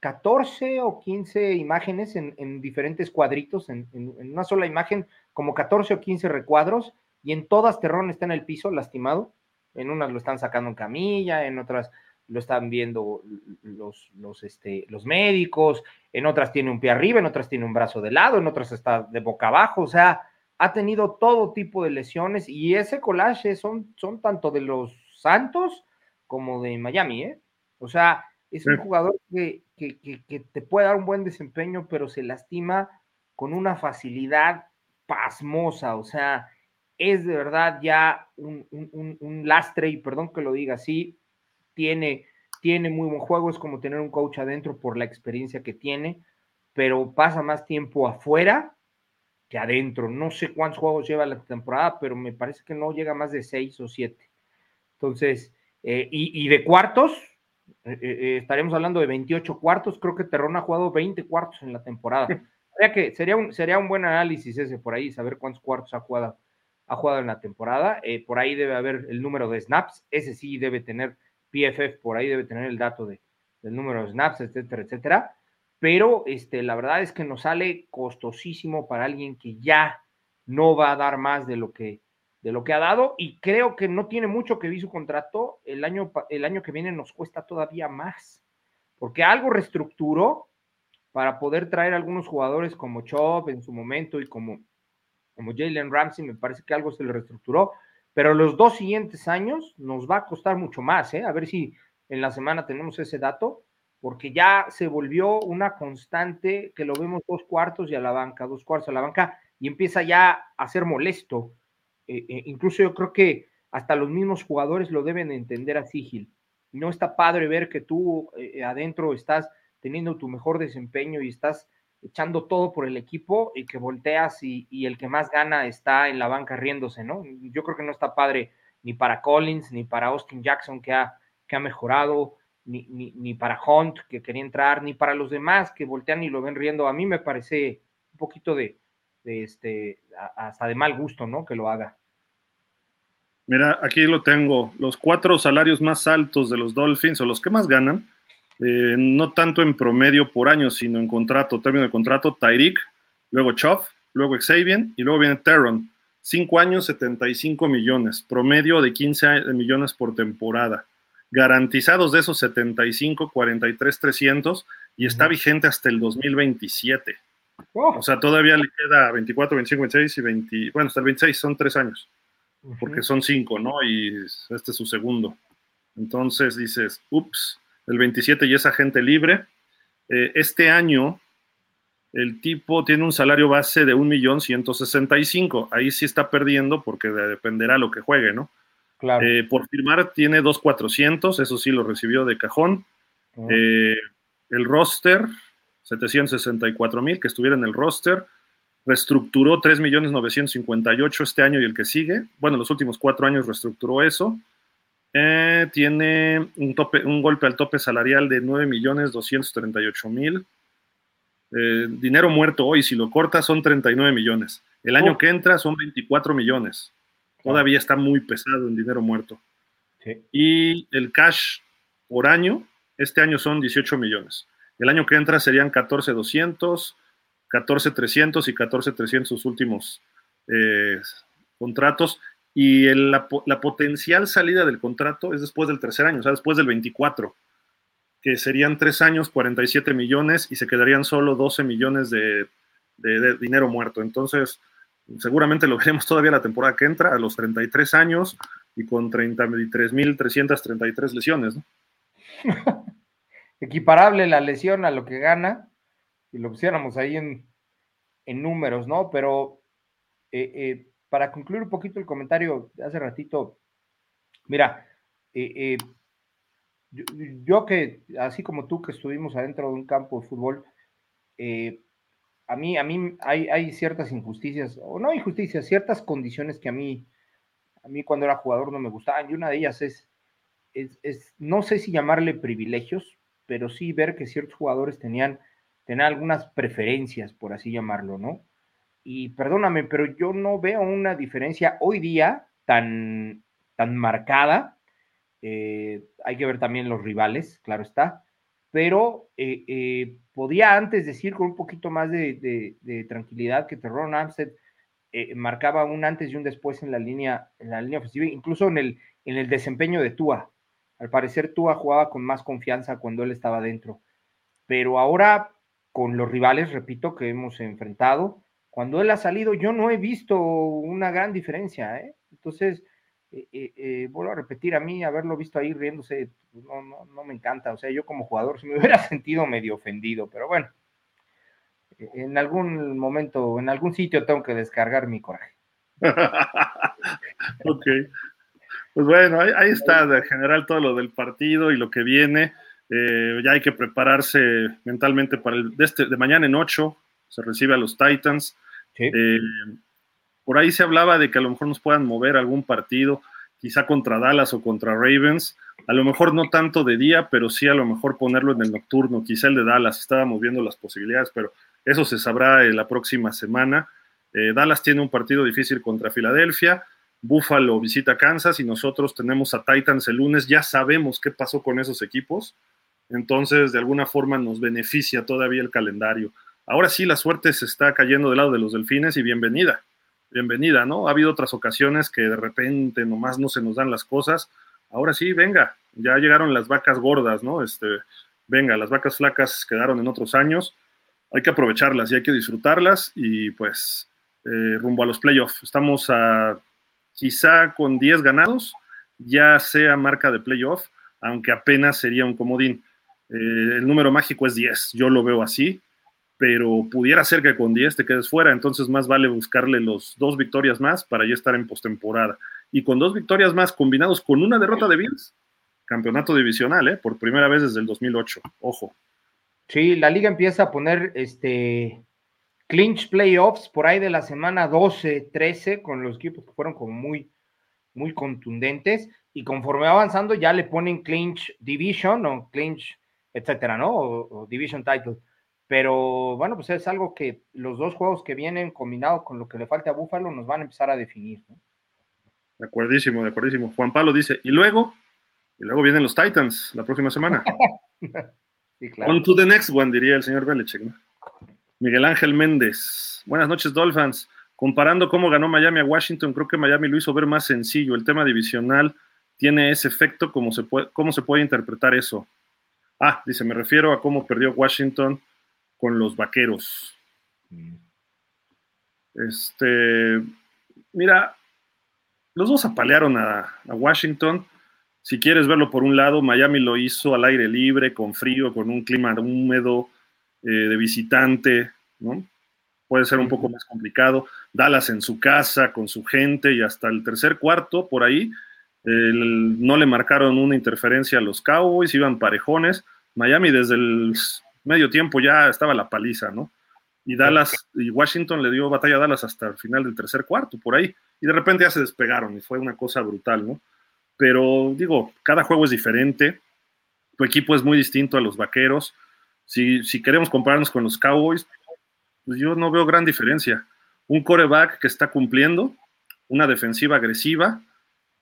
14 o 15 imágenes en, diferentes cuadritos, en, una sola imagen, como 14 o 15 recuadros, y en todas Terrón está en el piso, lastimado. En unas lo están sacando en camilla, en otras lo están viendo los, los, este, los médicos, en otras tiene un pie arriba, en otras tiene un brazo de lado, en otras está de boca abajo, o sea, ha tenido todo tipo de lesiones y ese collage son, son tanto de los Santos como de Miami, ¿eh? O sea, es un jugador que, te puede dar un buen desempeño, pero se lastima con una facilidad pasmosa. O sea, es de verdad ya un, lastre, y perdón que lo diga así, tiene, tiene muy buen juego, es como tener un coach adentro por la experiencia que tiene, pero pasa más tiempo afuera que adentro. No sé cuántos juegos lleva la temporada, pero me parece que no llega más de seis o siete. Entonces, eh, y de cuartos, eh, eh, eh, estaremos hablando de 28 cuartos. Creo que Terrón ha jugado 20 cuartos en la temporada. Sería, que, sería, un, sería un buen análisis ese por ahí, saber cuántos cuartos ha jugado, ha jugado en la temporada. por ahí debe haber el número de snaps. Ese sí debe tener PFF, por ahí debe tener el dato de, del número de snaps, etcétera, etcétera. Pero este, la verdad es que nos sale costosísimo para alguien que ya no va a dar más de lo que, de lo que ha dado y creo que no tiene mucho que ver su contrato. El año, el año que viene nos cuesta todavía más, porque algo reestructuró para poder traer algunos jugadores como Chop en su momento y como, como Jalen Ramsey, me parece que algo se le reestructuró, pero los dos siguientes años nos va a costar mucho más, ¿eh? a ver si en la semana tenemos ese dato, porque ya se volvió una constante que lo vemos dos cuartos y a la banca, dos cuartos a la banca, y empieza ya a ser molesto eh, eh, incluso yo creo que hasta los mismos jugadores lo deben entender así, Gil. No está padre ver que tú eh, adentro estás teniendo tu mejor desempeño y estás echando todo por el equipo y que volteas y, el que más gana está en la banca riéndose, ¿no? Yo creo que no está padre ni para Collins, ni para Austin Jackson, que ha, que ha mejorado, ni, ni, para Hunt, que quería entrar, ni para los demás que voltean y lo ven riendo. A mí me parece un poquito de, este, hasta de mal gusto, ¿no? Que lo haga. Mira, aquí lo tengo. Los cuatro salarios más altos de los Dolphins o los que más ganan, eh, no tanto en promedio por año, sino en contrato, término de contrato, Tyreek, luego Choff, luego Xavier y luego viene Terron. Cinco años, 75 millones, promedio de 15 millones por temporada. Garantizados de esos 75, 43, 300 y está vigente hasta el 2027. O sea, todavía le queda 24, 25, 26 y 20, bueno, hasta el 26 son tres años porque son cinco, ¿no? Y este es su segundo. Entonces dices, ups, el 27 y es agente libre. Eh, este año el tipo tiene un salario base de 1.165.000. Ahí sí está perdiendo porque dependerá lo que juegue, ¿no? Claro. Eh, por firmar tiene 2.400, eso sí lo recibió de cajón. Eh, el roster, 764.000 que estuviera en el roster reestructuró 3.958.000 este año y el que sigue. Bueno, los últimos cuatro años reestructuró eso. Eh, tiene un, tope, un golpe al tope salarial de 9.238.000. Eh, dinero muerto hoy, si lo corta, son 39 millones. El año oh. que entra son 24 millones. Todavía está muy pesado en dinero muerto. Y el cash por año este año son 18 millones. El año que entra serían 14,200, 14,300 y 14,300 sus últimos eh, contratos. Y la, potencial salida del contrato es después del tercer año, o sea, después del 24, que serían tres años, 47 millones y se quedarían solo 12 millones de, dinero muerto. Entonces, seguramente lo veremos todavía la temporada que entra, a los 33 años y con 33.333 lesiones. ¿no? Equiparable la lesión a lo que gana, y lo pusiéramos ahí en, números, ¿no? Pero eh, eh, para concluir un poquito el comentario de hace ratito, mira, eh, yo, yo, que, así como tú que estuvimos adentro de un campo de fútbol, a mí, a mí hay, hay, ciertas injusticias, o no injusticias, ciertas condiciones que a mí, a mí cuando era jugador no me gustaban, y una de ellas es, es, no sé si llamarle privilegios, pero sí ver que ciertos jugadores tenían, tenían algunas preferencias, por así llamarlo, ¿no? Y perdóname, pero yo no veo una diferencia hoy día tan, tan marcada. Eh, hay que ver también los rivales, claro está, pero eh, eh, podía antes decir con un poquito más de, tranquilidad que Terron Amstead marcaba un antes y un después en la línea, en la línea ofensiva, incluso en el, en el desempeño de Tua. Al parecer Tua jugaba con más confianza cuando él estaba dentro. Pero ahora, con los rivales, repito, que hemos enfrentado, cuando él ha salido, yo no he visto una gran diferencia. Entonces, eh, eh, eh, vuelvo a repetir, a mí haberlo visto ahí riéndose, pues, no, no, no me encanta. O sea, yo como jugador se me hubiera sentido medio ofendido, pero bueno, en algún momento, en algún sitio tengo que descargar mi coraje. ok. Pues bueno, ahí, está, de general todo lo del partido y lo que viene. Ya hay que prepararse mentalmente para el de, este, de mañana en 8, se recibe a los Titans. Sí. Por ahí se hablaba de que a lo mejor nos puedan mover algún partido, quizá contra Dallas o contra Ravens. A lo mejor no tanto de día, pero sí a lo mejor ponerlo en el nocturno, quizá el de Dallas. Estábamos viendo las posibilidades, pero eso se sabrá en la próxima semana. Eh, Dallas tiene un partido difícil contra Filadelfia. Buffalo visita Kansas y nosotros tenemos a Titans el lunes. Ya sabemos qué pasó con esos equipos. Entonces, de alguna forma nos beneficia todavía el calendario. Ahora sí, la suerte se está cayendo del lado de los delfines y bienvenida bienvenida, ¿no? Ha habido otras ocasiones que de repente nomás no se nos dan las cosas. Ahora sí, venga, ya llegaron las vacas gordas, ¿no? Este, venga, las vacas flacas quedaron en otros años. Hay que aprovecharlas y hay que disfrutarlas y pues eh, rumbo a los playoffs. Estamos a quizá con 10 ganados, ya sea marca de playoff, aunque apenas sería un comodín. Eh, el número mágico es 10, yo lo veo así pero pudiera ser que con 10 te quedes fuera, entonces más vale buscarle los dos victorias más para ya estar en postemporada. Y con dos victorias más combinados con una derrota de Bills, campeonato divisional, ¿eh? por primera vez desde el 2008, ojo. Sí, la liga empieza a poner este clinch playoffs por ahí de la semana 12, 13, con los equipos que fueron como muy, muy contundentes, y conforme va avanzando ya le ponen clinch division o clinch, etcétera, ¿no? o division title pero bueno, pues es algo que los dos juegos que vienen combinado con lo que le falta a Búfalo nos van a empezar a definir. ¿no? De acuerdísimo, de acuerdísimo. Juan Pablo dice, y luego, y luego vienen los Titans la próxima semana. sí, claro. On to the next one, diría el señor Belichick. Miguel Ángel Méndez. Buenas noches, Dolphins. Comparando cómo ganó Miami a Washington, creo que Miami lo hizo ver más sencillo. El tema divisional tiene ese efecto, ¿cómo se puede, cómo se puede interpretar eso? Ah, dice, me refiero a cómo perdió Washington con los vaqueros. Este, mira, los dos apalearon a, Washington. Si quieres verlo por un lado, Miami lo hizo al aire libre, con frío, con un clima húmedo, eh, de visitante, ¿no? Puede ser un poco más complicado. Dallas en su casa, con su gente, y hasta el tercer cuarto, por ahí, no le marcaron una interferencia a los Cowboys, iban parejones. Miami desde el medio tiempo ya estaba la paliza, ¿no? Y Dallas y Washington le dio batalla a Dallas hasta el final del tercer cuarto, por ahí. Y de repente ya se despegaron y fue una cosa brutal, ¿no? Pero digo, cada juego es diferente. Tu equipo es muy distinto a los vaqueros. Si, si queremos compararnos con los Cowboys, pues yo no veo gran diferencia. Un coreback que está cumpliendo, una defensiva agresiva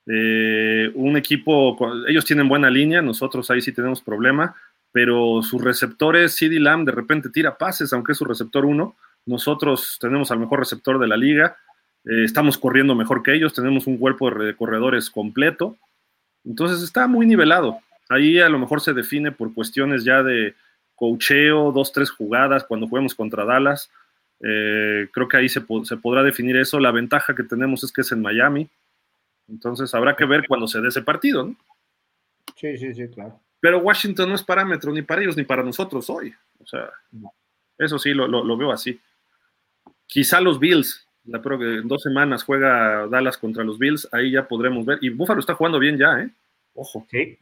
Eh, un equipo, ellos tienen buena línea, nosotros ahí sí tenemos problema, pero sus receptores, CD Lamb de repente tira pases, aunque es su receptor uno. Nosotros tenemos al mejor receptor de la liga, eh, estamos corriendo mejor que ellos, tenemos un cuerpo de corredores completo. Entonces está muy nivelado. Ahí a lo mejor se define por cuestiones ya de cocheo, dos, tres jugadas cuando juguemos contra Dallas. Eh, creo que ahí se, podrá definir eso. La ventaja que tenemos es que es en Miami. Entonces habrá que ver cuando se dé ese partido, ¿no? Sí, sí, sí, claro. Pero Washington no es parámetro ni para ellos ni para nosotros hoy. O sea, eso sí, lo, lo, veo así. Quizá los Bills, la en dos semanas juega Dallas contra los Bills, ahí ya podremos ver. Y Buffalo está jugando bien ya, ¿eh? Ojo. Sí,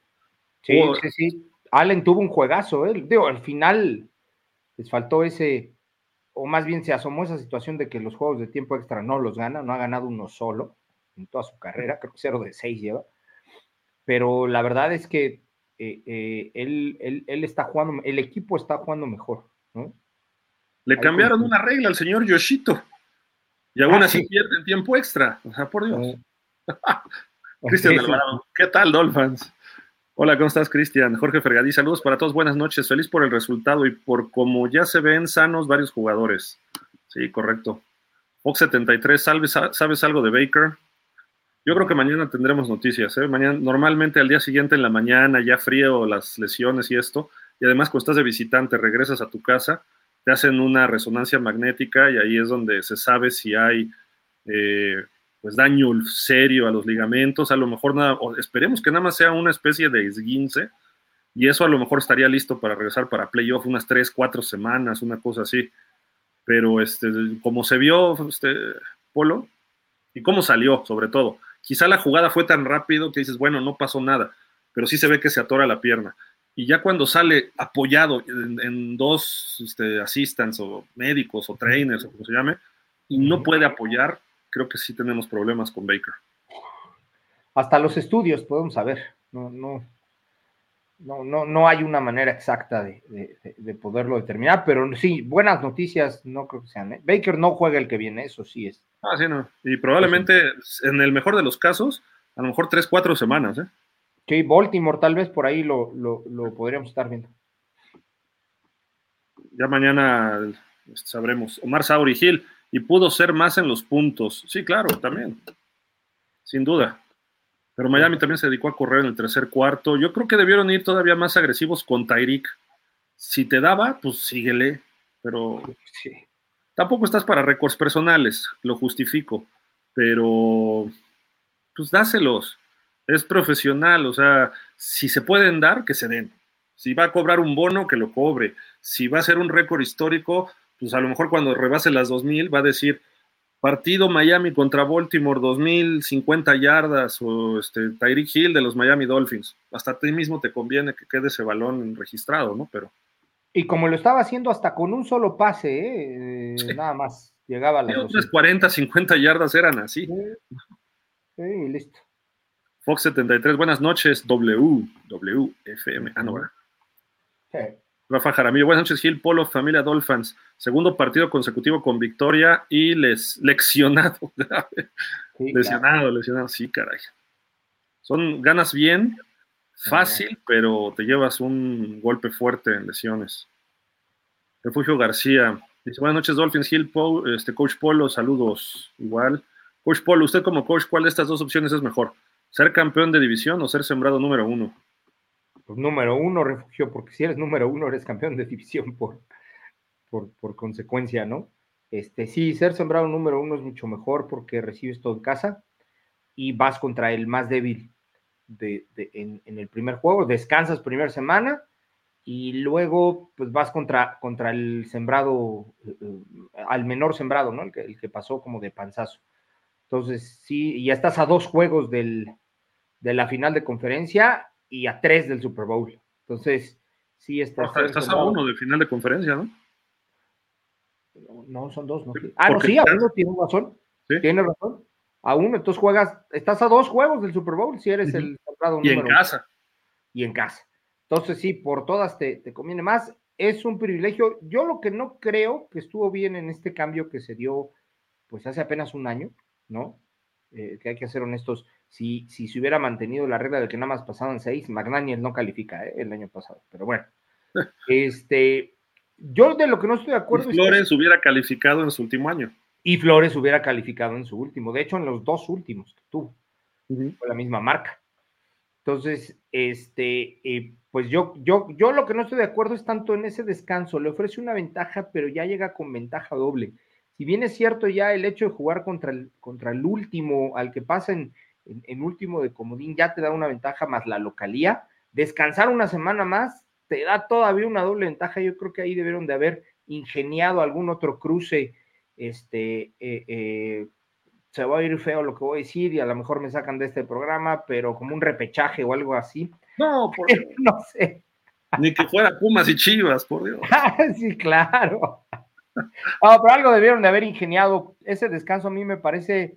sí, sí, sí. Allen tuvo un juegazo, ¿eh? Digo, al final les faltó ese, o más bien se asomó esa situación de que los juegos de tiempo extra no los gana, no ha ganado uno solo en toda su carrera, creo que cero de seis lleva. Pero la verdad es que eh, eh, él, él, está jugando, el equipo está jugando mejor, ¿no? Le cambiaron una regla al señor Yoshito. Y aún ah, así pierde el tiempo extra. O sea, por Dios. Cristian Alvarado, ¿qué tal, Dolphins? Hola, ¿cómo estás, Cristian? Jorge Fergadí, saludos para todos, buenas noches. Feliz por el resultado y por cómo ya se ven sanos varios jugadores. Sí, correcto. Fox 73, ¿sabes, ¿sabes algo de Baker? Yo creo que mañana tendremos noticias. ¿eh? Mañana, normalmente al día siguiente en la mañana, ya frío, las lesiones y esto. Y además, cuando estás de visitante, regresas a tu casa, te hacen una resonancia magnética y ahí es donde se sabe si hay eh, pues daño serio a los ligamentos. A lo mejor nada, esperemos que nada más sea una especie de esguince y eso a lo mejor estaría listo para regresar para playoff unas tres, cuatro semanas, una cosa así. Pero este, como se vio, este, Polo, y cómo salió, sobre todo Quizá la jugada fue tan rápido que dices, bueno, no pasó nada, pero sí se ve que se atora la pierna. Y ya cuando sale apoyado en, dos este, assistants o médicos o trainers o como se llame, y no puede apoyar, creo que sí tenemos problemas con Baker. Hasta los estudios podemos saber, no, no, no, no, no hay una manera exacta de, poderlo determinar, pero sí, buenas noticias no creo que sean. ¿eh? Baker no juega el que viene, eso sí es. Ah, sí, no. Y probablemente, en el mejor de los casos, a lo mejor tres, cuatro semanas. ¿eh? Sí, Baltimore tal vez por ahí lo, podríamos estar viendo. Ya mañana sabremos. Omar Sauri Gil, y pudo ser más en los puntos. Sí, claro, también. Sin duda. Pero Miami también se dedicó a correr en el tercer cuarto. Yo creo que debieron ir todavía más agresivos con Tyreek. Si te daba, pues síguele. Pero tampoco estás para récords personales, lo justifico. Pero pues dáselos. Es profesional, o sea, si se pueden dar, que se den. Si va a cobrar un bono, que lo cobre. Si va a ser un récord histórico, pues a lo mejor cuando rebase las 2000 va a decir, Partido Miami contra Baltimore, 2050 yardas, o este, Tyreek Hill de los Miami Dolphins. Hasta a ti mismo te conviene que quede ese balón registrado, ¿no? Pero. Y como lo estaba haciendo hasta con un solo pase, ¿eh? eh nada más llegaba a las. Otras 40, 50 yardas eran así. Sí, listo. Fox 73, buenas noches, W, WFM. Ah, no, ¿verdad? Sí. Rafa Jaramillo, buenas noches, Gil Polo, familia Dolphins. Segundo partido consecutivo con victoria y les leccionado. lesionado, lesionado, sí, caray. Son ganas bien, fácil, pero te llevas un golpe fuerte en lesiones. Refugio García, dice, buenas noches, Dolphins, Gil, este, Coach Polo, saludos. Igual. Coach Polo, usted como coach, ¿cuál de estas dos opciones es mejor? ¿Ser campeón de división o ser sembrado número uno? Pues, número uno, refugio, porque si eres número uno, eres campeón de división por, por, consecuencia, ¿no? Este, sí, ser sembrado número uno es mucho mejor porque recibes todo en casa y vas contra el más débil de, en, el primer juego, descansas primera semana y luego pues vas contra, contra el sembrado, eh, al menor sembrado, ¿no? El que, el que, pasó como de panzazo. Entonces, sí, ya estás a dos juegos del, de la final de conferencia y a tres del Super Bowl. Entonces, sí está. estás a uno del final de conferencia, ¿no? No, son dos, ¿no? Ah, no, sí, a uno tiene razón. Tiene razón. A uno, entonces juegas, estás a dos juegos del Super Bowl si eres el comprado Y en casa. Y en casa. Entonces, sí, por todas te, te conviene más. Es un privilegio. Yo lo que no creo que estuvo bien en este cambio que se dio, pues hace apenas un año, ¿no? Eh, que hay que ser honestos, si, si se hubiera mantenido la regla de que nada más pasaban seis, McDaniel no califica ¿eh? el año pasado. Pero bueno, este, yo de lo que no estoy de acuerdo. Y Flores hubiera calificado en su último año. Y Flores hubiera calificado en su último. De hecho, en los dos últimos que tuvo. Fue la misma marca. Entonces, este, eh, pues yo, yo, yo lo que no estoy de acuerdo es tanto en ese descanso. Le ofrece una ventaja, pero ya llega con ventaja doble. Si bien es cierto ya el hecho de jugar contra el, contra el último, al que pasa en, en, último de comodín, ya te da una ventaja más la localía. Descansar una semana más te da todavía una doble ventaja. Yo creo que ahí debieron de haber ingeniado algún otro cruce este, eh, eh, se va a ir feo lo que voy a decir y a lo mejor me sacan de este programa, pero como un repechaje o algo así. No, no sé. Ni que fuera Pumas y Chivas, por Dios. sí, claro. pero algo debieron de haber ingeniado. Ese descanso a mí me parece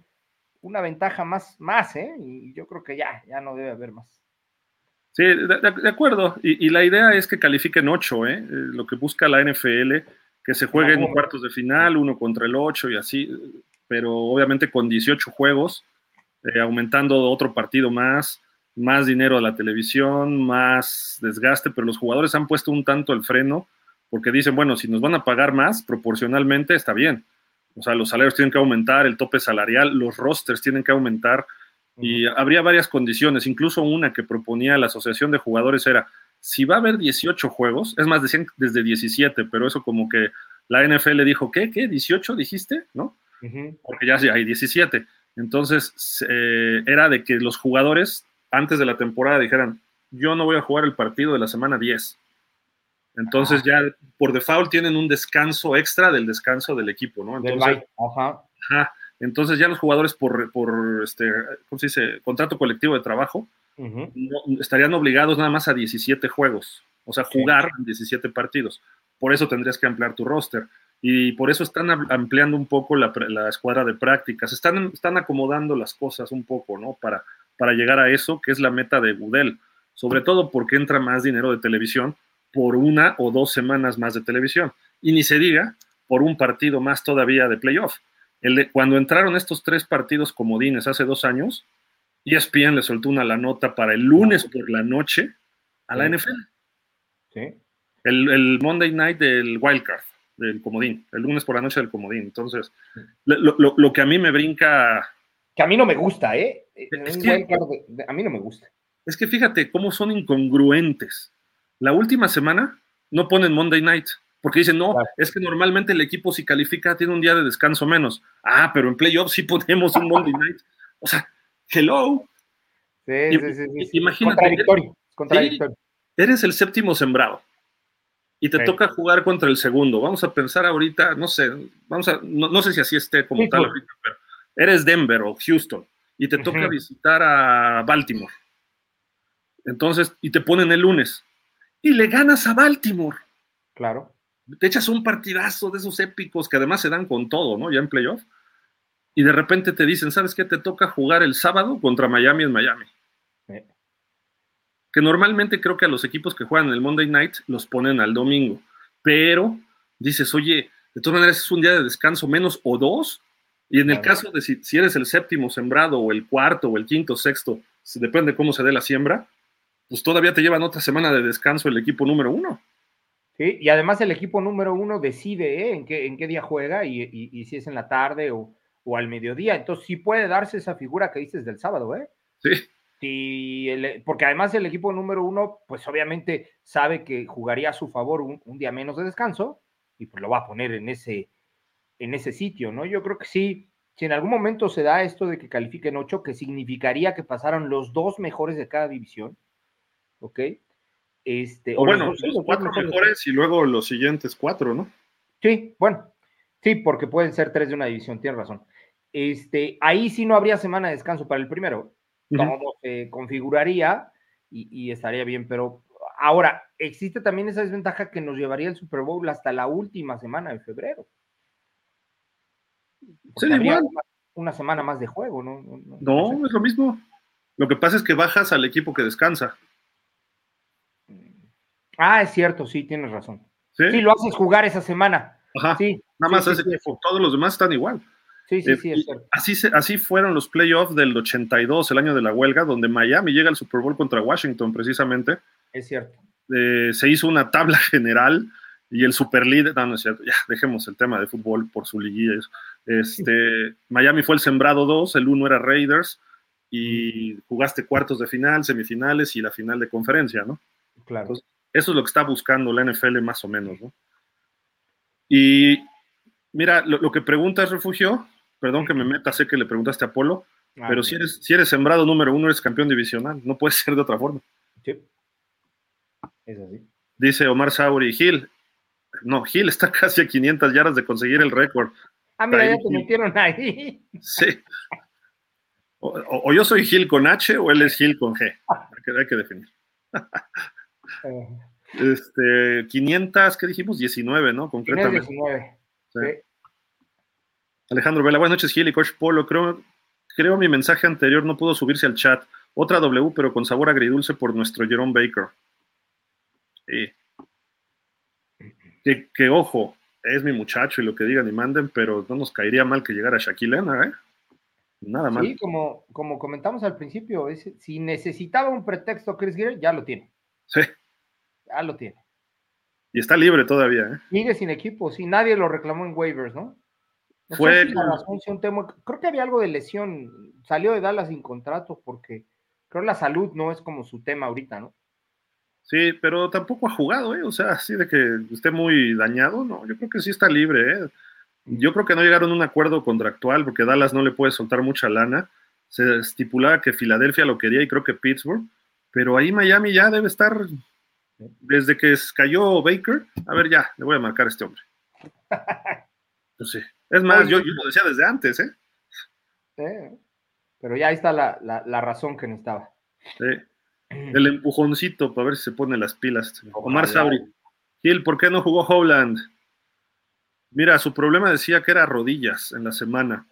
una ventaja más, más, ¿eh? Y yo creo que ya, ya no debe haber más. Sí, de, acuerdo. Y, la idea es que califiquen ocho, ¿eh? ¿eh? Lo que busca la NFL, que se jueguen en cuartos de final, uno contra el ocho y así pero obviamente con 18 juegos, eh, aumentando otro partido más, más dinero a la televisión, más desgaste, pero los jugadores han puesto un tanto el freno porque dicen, bueno, si nos van a pagar más proporcionalmente, está bien. O sea, los salarios tienen que aumentar, el tope salarial, los rosters tienen que aumentar y habría varias condiciones, incluso una que proponía la Asociación de Jugadores era, si va a haber 18 juegos, es más, decían desde 17, pero eso como que la NFL dijo, ¿qué? ¿Qué? ¿18 dijiste? ¿No? porque ya hay 17. Entonces, eh, era de que los jugadores antes de la temporada dijeran, yo no voy a jugar el partido de la semana 10. Entonces ya por default tienen un descanso extra del descanso del equipo, ¿no? Entonces, Entonces ya los jugadores por, por este, ¿cómo se dice? Contrato colectivo de trabajo estarían obligados nada más a 17 juegos, o sea, jugar 17 partidos. Por eso tendrías que ampliar tu roster y por eso están ampliando un poco la, escuadra de prácticas, están, están acomodando las cosas un poco, ¿no? Para, para llegar a eso, que es la meta de Gudel, sobre todo porque entra más dinero de televisión por una o dos semanas más de televisión, y ni se diga por un partido más todavía de playoff. El cuando entraron estos tres partidos comodines hace dos años, ESPN le soltó una la nota para el lunes por la noche a la NFL. Sí. El, el Monday night del Wildcard del comodín, el lunes por la noche del comodín. Entonces, lo, que a mí me brinca... Que a mí no me gusta, ¿eh? a mí no me gusta. Es que fíjate cómo son incongruentes. La última semana no ponen Monday Night, porque dicen, no, es que normalmente el equipo si califica tiene un día de descanso menos. Ah, pero en playoffs sí ponemos un Monday Night. O sea, hello. Sí, sí, sí, Imagínate. Contradictorio. eres el séptimo sembrado y te toca jugar contra el segundo. Vamos a pensar ahorita, no sé, vamos a, no, sé si así esté como tal ahorita, pero eres Denver o Houston y te toca visitar a Baltimore. Entonces, y te ponen el lunes y le ganas a Baltimore. Claro. Te echas un partidazo de esos épicos que además se dan con todo, ¿no? Ya en playoff. Y de repente te dicen, ¿sabes qué? Te toca jugar el sábado contra Miami en Miami que normalmente creo que a los equipos que juegan el Monday Night los ponen al domingo, pero dices, oye, de todas maneras es un día de descanso menos o dos, y en el caso de si, eres el séptimo sembrado o el cuarto o el quinto, sexto, depende cómo se dé la siembra, pues todavía te llevan otra semana de descanso el equipo número uno. Sí, y además el equipo número uno decide ¿eh? en, qué, en qué día juega y, si es en la tarde o, o, al mediodía. Entonces sí puede darse esa figura que dices del sábado, ¿eh? Sí porque además el equipo número uno, pues obviamente sabe que jugaría a su favor un, día menos de descanso y pues lo va a poner en ese, en ese sitio, ¿no? Yo creo que sí, si en algún momento se da esto de que califiquen ocho, que significaría que pasaron los dos mejores de cada división, ¿ok? Este, o, bueno, los, cuatro mejores, y luego los siguientes cuatro, ¿no? Sí, bueno, sí, porque pueden ser tres de una división, tienes razón. Este, ahí sí no habría semana de descanso para el primero todo se configuraría y, estaría bien, pero ahora, existe también esa desventaja que nos llevaría el Super Bowl hasta la última semana de febrero. igual. Una, semana más de juego, ¿no? No, es lo mismo. Lo que pasa es que bajas al equipo que descansa. Ah, es cierto, sí, tienes razón. Sí, lo haces jugar esa semana. Ajá. Sí, Nada más ese equipo. Todos los demás están igual. Sí, sí, sí, es cierto. Así, así fueron los playoffs del 82, el año de la huelga, donde Miami llega al Super Bowl contra Washington, precisamente. Es cierto. se hizo una tabla general y el super líder, no, no es cierto, ya dejemos el tema de fútbol por su liguilla. Este, Miami fue el sembrado 2, el 1 era Raiders y jugaste cuartos de final, semifinales y la final de conferencia, ¿no? Claro. Eso es lo que está buscando la NFL más o menos, ¿no? Y mira, lo, que preguntas, Refugio, perdón que me meta, sé que le preguntaste a Polo, ah, pero si eres, si eres sembrado número uno, eres campeón divisional, no puede ser de otra forma. Sí. Es así. Dice Omar Sauri, Gil, no, Gil está casi a 500 yardas de conseguir el récord. Ah, mira, ya te metieron ahí. Sí. O, yo soy Gil con H o él es Gil con G. Hay que, hay que definir. Este, 500, ¿qué dijimos? 19, ¿no? Concretamente. 19. Sí. Alejandro Vela, buenas noches, Gil y Coach Polo. Creo, creo mi mensaje anterior no pudo subirse al chat. Otra W, pero con sabor agridulce por nuestro Jerome Baker. Sí que, ojo, es mi muchacho y lo que digan y manden, pero no nos caería mal que llegara Shaquille ¿eh? Nada más. Sí, como, como comentamos al principio, si necesitaba un pretexto Chris Greer, ya lo tiene. Sí. Ya lo tiene. Y está libre todavía, ¿eh? Sigue sin equipo, sí, nadie lo reclamó en waivers, ¿no? Fue. creo que había algo de lesión. Salió de Dallas sin contrato porque creo que la salud no es como su tema ahorita, ¿no? Sí, pero tampoco ha jugado, ¿eh? O sea, así de que esté muy dañado, no, yo creo que sí está libre, ¿eh? Yo creo que no llegaron a un acuerdo contractual porque Dallas no le puede soltar mucha lana. Se estipulaba que Filadelfia lo quería y creo que Pittsburgh, pero ahí Miami ya debe estar desde que cayó Baker. A ver, ya, le voy a marcar a este hombre. Pues sí. Es más, yo, lo decía desde antes, ¿eh? Pero ya ahí está la, la razón que necesitaba. Sí. El empujoncito para ver si se pone las pilas. Omar Sauri. Gil, ¿por qué no jugó Howland? Mira, su problema decía que era rodillas en la semana.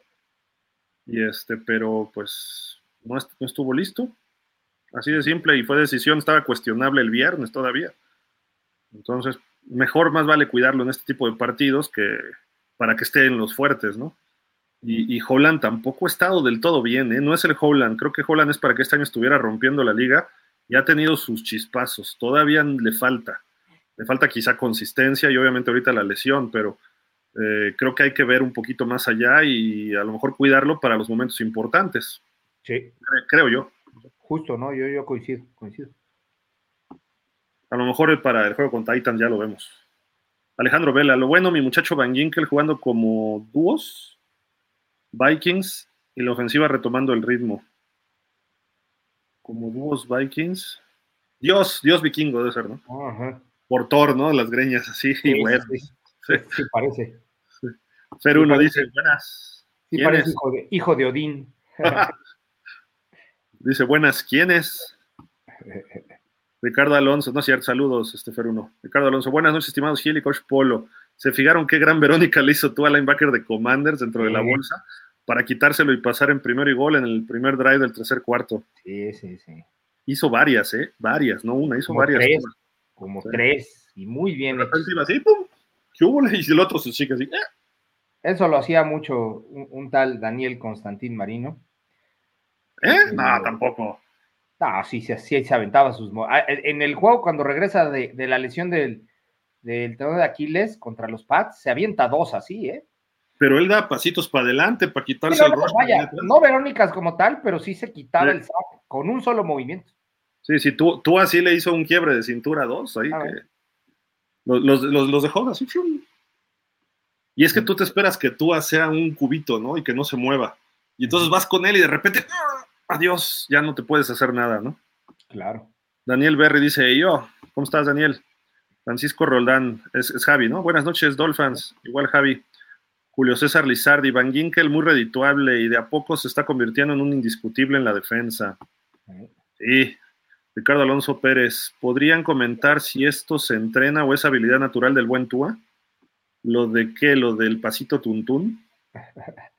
Y este, pero pues no, estuvo listo. Así de simple, y fue decisión, estaba cuestionable el viernes todavía. Entonces, mejor más vale cuidarlo en este tipo de partidos que para que esté en los fuertes, ¿no? Y, y Holland tampoco ha estado del todo bien, ¿eh? No es el Holland. Creo que Holland es para que este año estuviera rompiendo la liga ya ha tenido sus chispazos, todavía le falta, le falta quizá consistencia y obviamente ahorita la lesión, pero eh, creo que hay que ver un poquito más allá y a lo mejor cuidarlo para los momentos importantes. Sí. Creo yo. Justo, ¿no? Yo, yo coincido, coincido. A lo mejor para el juego con Titan ya lo vemos. Alejandro Vela, lo bueno, mi muchacho Van Ginkel jugando como dúos, Vikings y la ofensiva retomando el ritmo como dúos Vikings. Dios, Dios vikingo debe ser, ¿no? Ajá. Por Thor, ¿no? Las greñas así, sí, bueno. Sí, parece. Ser uno dice, buenas. Sí, parece hijo de, Odín. dice, buenas, ¿quién es? Ricardo Alonso, no es cierto, saludos, este Feruno. Ricardo Alonso, buenas noches, estimados Gil y Coach Polo. ¿Se fijaron qué gran Verónica le hizo tú al linebacker de Commanders dentro de la bolsa? para quitárselo y pasar en primero y gol en el primer drive del tercer cuarto. Sí, sí, sí. Hizo varias, ¿eh? Varias, no una, hizo varias. Tres, como tres, y muy bien. De así, pum, ¿qué hubo? Y el otro se sigue así. Eh. Eso lo hacía mucho un, tal Daniel Constantín Marino. ¿Eh? ¿Eh? No, tampoco. No, sí, sí, sí, se aventaba sus... Ah, en el juego, cuando regresa de, de la lesión del, del de Aquiles contra los Pats, se avienta dos así, ¿eh? pero él da pasitos para adelante para quitarse el rostro. no Verónicas como tal, pero sí se quitaba el saco con un solo movimiento. Sí, sí, tú, tú así le hizo un quiebre de cintura a dos, ahí que los, los, dejó así. Y es que tú te esperas que tú sea un cubito, ¿no? Y que no se mueva. Y entonces vas con él y de repente, ¡ah! adiós, ya no te puedes hacer nada, ¿no? Claro. Daniel Berry dice, yo, ¿cómo estás, Daniel? Francisco Roldán, es, es Javi, ¿no? Buenas noches, Dolphins. Igual, Javi. Julio César Lizardi, Van Ginkel muy redituable y de a poco se está convirtiendo en un indiscutible en la defensa. Sí. Ricardo Alonso Pérez, ¿podrían comentar si esto se entrena o es habilidad natural del buen Tua? ¿Lo de qué? ¿Lo del pasito tuntún?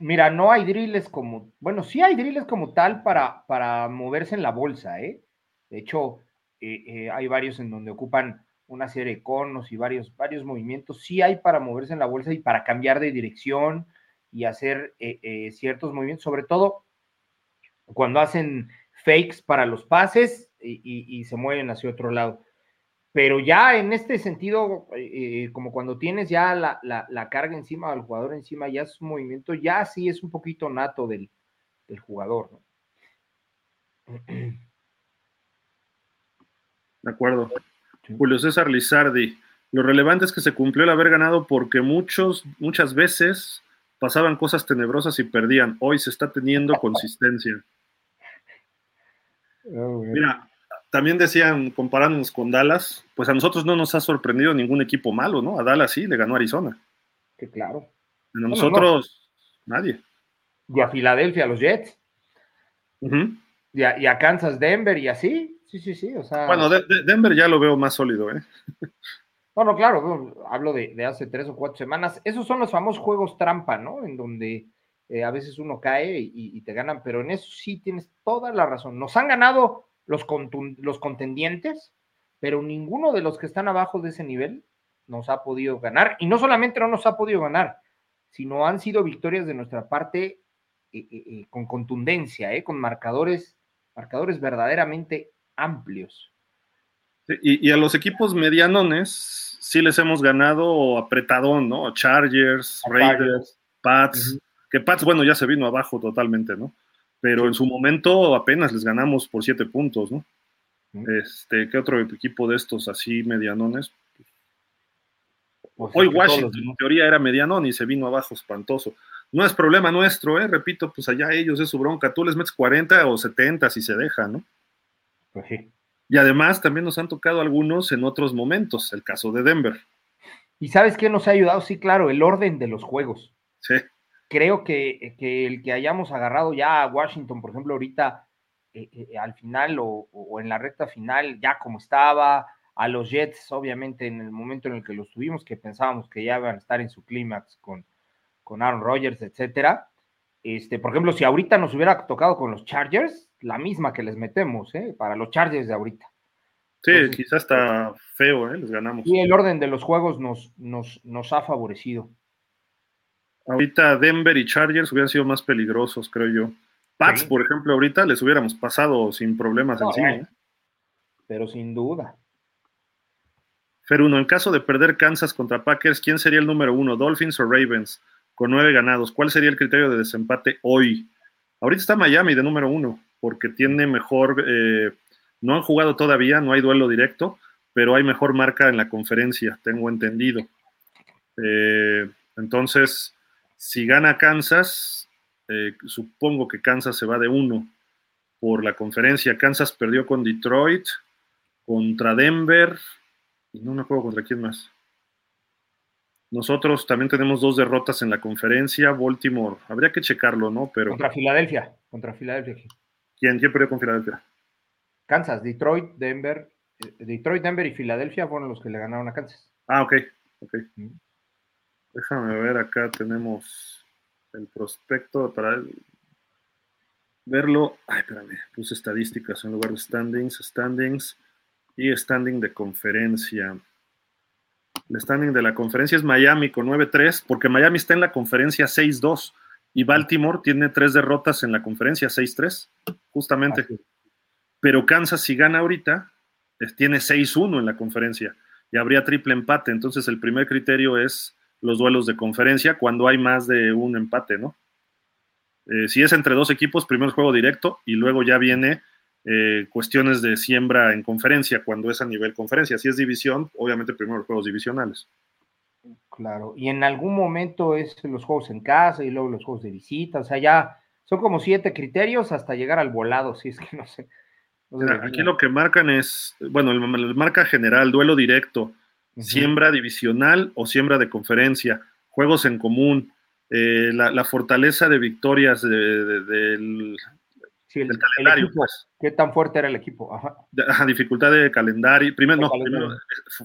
Mira, no hay drills como, bueno, sí hay drills como tal para, para moverse en la bolsa, ¿eh? De hecho, eh, eh, hay varios en donde ocupan una serie de conos y varios, varios movimientos, sí hay para moverse en la bolsa y para cambiar de dirección y hacer eh, eh, ciertos movimientos, sobre todo cuando hacen fakes para los pases y, se mueven hacia otro lado. Pero ya en este sentido, eh, como cuando tienes ya la, carga encima del jugador encima, ya su movimiento ya sí es un poquito nato del, jugador. De acuerdo. Julio César Lizardi. Lo relevante es que se cumplió el haber ganado porque muchos, muchas veces pasaban cosas tenebrosas y perdían. Hoy se está teniendo consistencia. Oh, Mira, también decían, comparándonos con Dallas, pues a nosotros no nos ha sorprendido ningún equipo malo, ¿no? A Dallas sí, le ganó Arizona. Que claro. A nosotros, nadie. Y a Filadelfia, a los Jets. y, a, Kansas, Denver y así. Sí, sí, sí. O sea... Bueno, Denver ya lo veo más sólido, ¿eh? Bueno, claro, hablo de, hace tres o cuatro semanas. Esos son los famosos juegos trampa, ¿no? En donde eh, a veces uno cae y, te ganan, pero en eso sí tienes toda la razón. Nos han ganado los, los contendientes, pero ninguno de los que están abajo de ese nivel nos ha podido ganar. Y no solamente no nos ha podido ganar, sino han sido victorias de nuestra parte eh, eh, con contundencia, con marcadores, marcadores verdaderamente amplios. Y, a los equipos medianones sí les hemos ganado apretadón, ¿no? Chargers, Raiders, Pats, que Pats, bueno, ya se vino abajo totalmente, ¿no? Pero en su momento apenas les ganamos por siete puntos, ¿no? Este, ¿qué otro equipo de estos así medianones? Pues Hoy Washington, en teoría, era medianón y se vino abajo espantoso. No es problema nuestro, ¿eh? Repito, pues allá ellos es su bronca. Tú les metes 40 o 70 si se deja, ¿no? Pues sí. Y además también nos han tocado algunos en otros momentos, el caso de Denver. ¿Y sabes qué nos ha ayudado? Sí, claro, el orden de los juegos. Sí. Creo que, el que hayamos agarrado ya a Washington, por ejemplo, ahorita eh, eh, al final o, en la recta final, ya como estaba, a los Jets, obviamente, en el momento en el que los tuvimos, que pensábamos que ya iban a estar en su clímax con, con Aaron Rodgers, etcétera. Este, por ejemplo, si ahorita nos hubiera tocado con los Chargers, la misma que les metemos, ¿eh? Para los Chargers de ahorita. Sí, quizás está feo, ¿eh? Les ganamos. Y el orden de los juegos nos, nos, nos ha favorecido. Ahorita Denver y Chargers hubieran sido más peligrosos, creo yo. Pats, por ejemplo, ahorita les hubiéramos pasado sin problemas encima. ¿eh? Pero sin duda. Fer uno, en caso de perder Kansas contra Packers, ¿quién sería el número uno, Dolphins o Ravens? Con nueve ganados, ¿cuál sería el criterio de desempate hoy? Ahorita está Miami de número uno porque tiene mejor, eh, no han jugado todavía, no hay duelo directo, pero hay mejor marca en la conferencia, tengo entendido. Eh, entonces, si gana Kansas, eh, supongo que Kansas se va de uno por la conferencia. Kansas perdió con Detroit, contra Denver, y no me acuerdo contra quién más. Nosotros también tenemos dos derrotas en la conferencia. Baltimore, habría que checarlo, ¿no? Pero. Contra Filadelfia, contra Filadelfia. ¿Quién, perdió con Filadelfia? Kansas, Detroit, Denver. Eh, Detroit, Denver y Filadelfia fueron los que le ganaron a Kansas. Ah, ok, ok. Déjame ver, acá tenemos el prospecto para verlo. Ay, espérame, puse estadísticas en lugar de standings, standings y standing de conferencia. El standing de la conferencia es Miami con 9-3, porque Miami está en la conferencia 6-2. Y Baltimore tiene tres derrotas en la conferencia, 6-3, justamente. Pero Kansas, si gana ahorita, tiene 6-1 en la conferencia y habría triple empate. Entonces, el primer criterio es los duelos de conferencia cuando hay más de un empate, ¿no? Eh, si es entre dos equipos, primero juego directo y luego ya viene eh, cuestiones de siembra en conferencia cuando es a nivel conferencia. Si es división, obviamente primero los juegos divisionales. Claro, y en algún momento es los juegos en casa y luego los juegos de visita, o sea, ya son como siete criterios hasta llegar al volado, si es que no sé. aquí lo que marcan es, bueno, el, marca general, duelo directo, siembra divisional o siembra de conferencia, juegos en común, eh, la, fortaleza de victorias del el, calendario. pues. ¿Qué tan fuerte era el equipo? Ajá. dificultad de calendario. Primero, no, primero,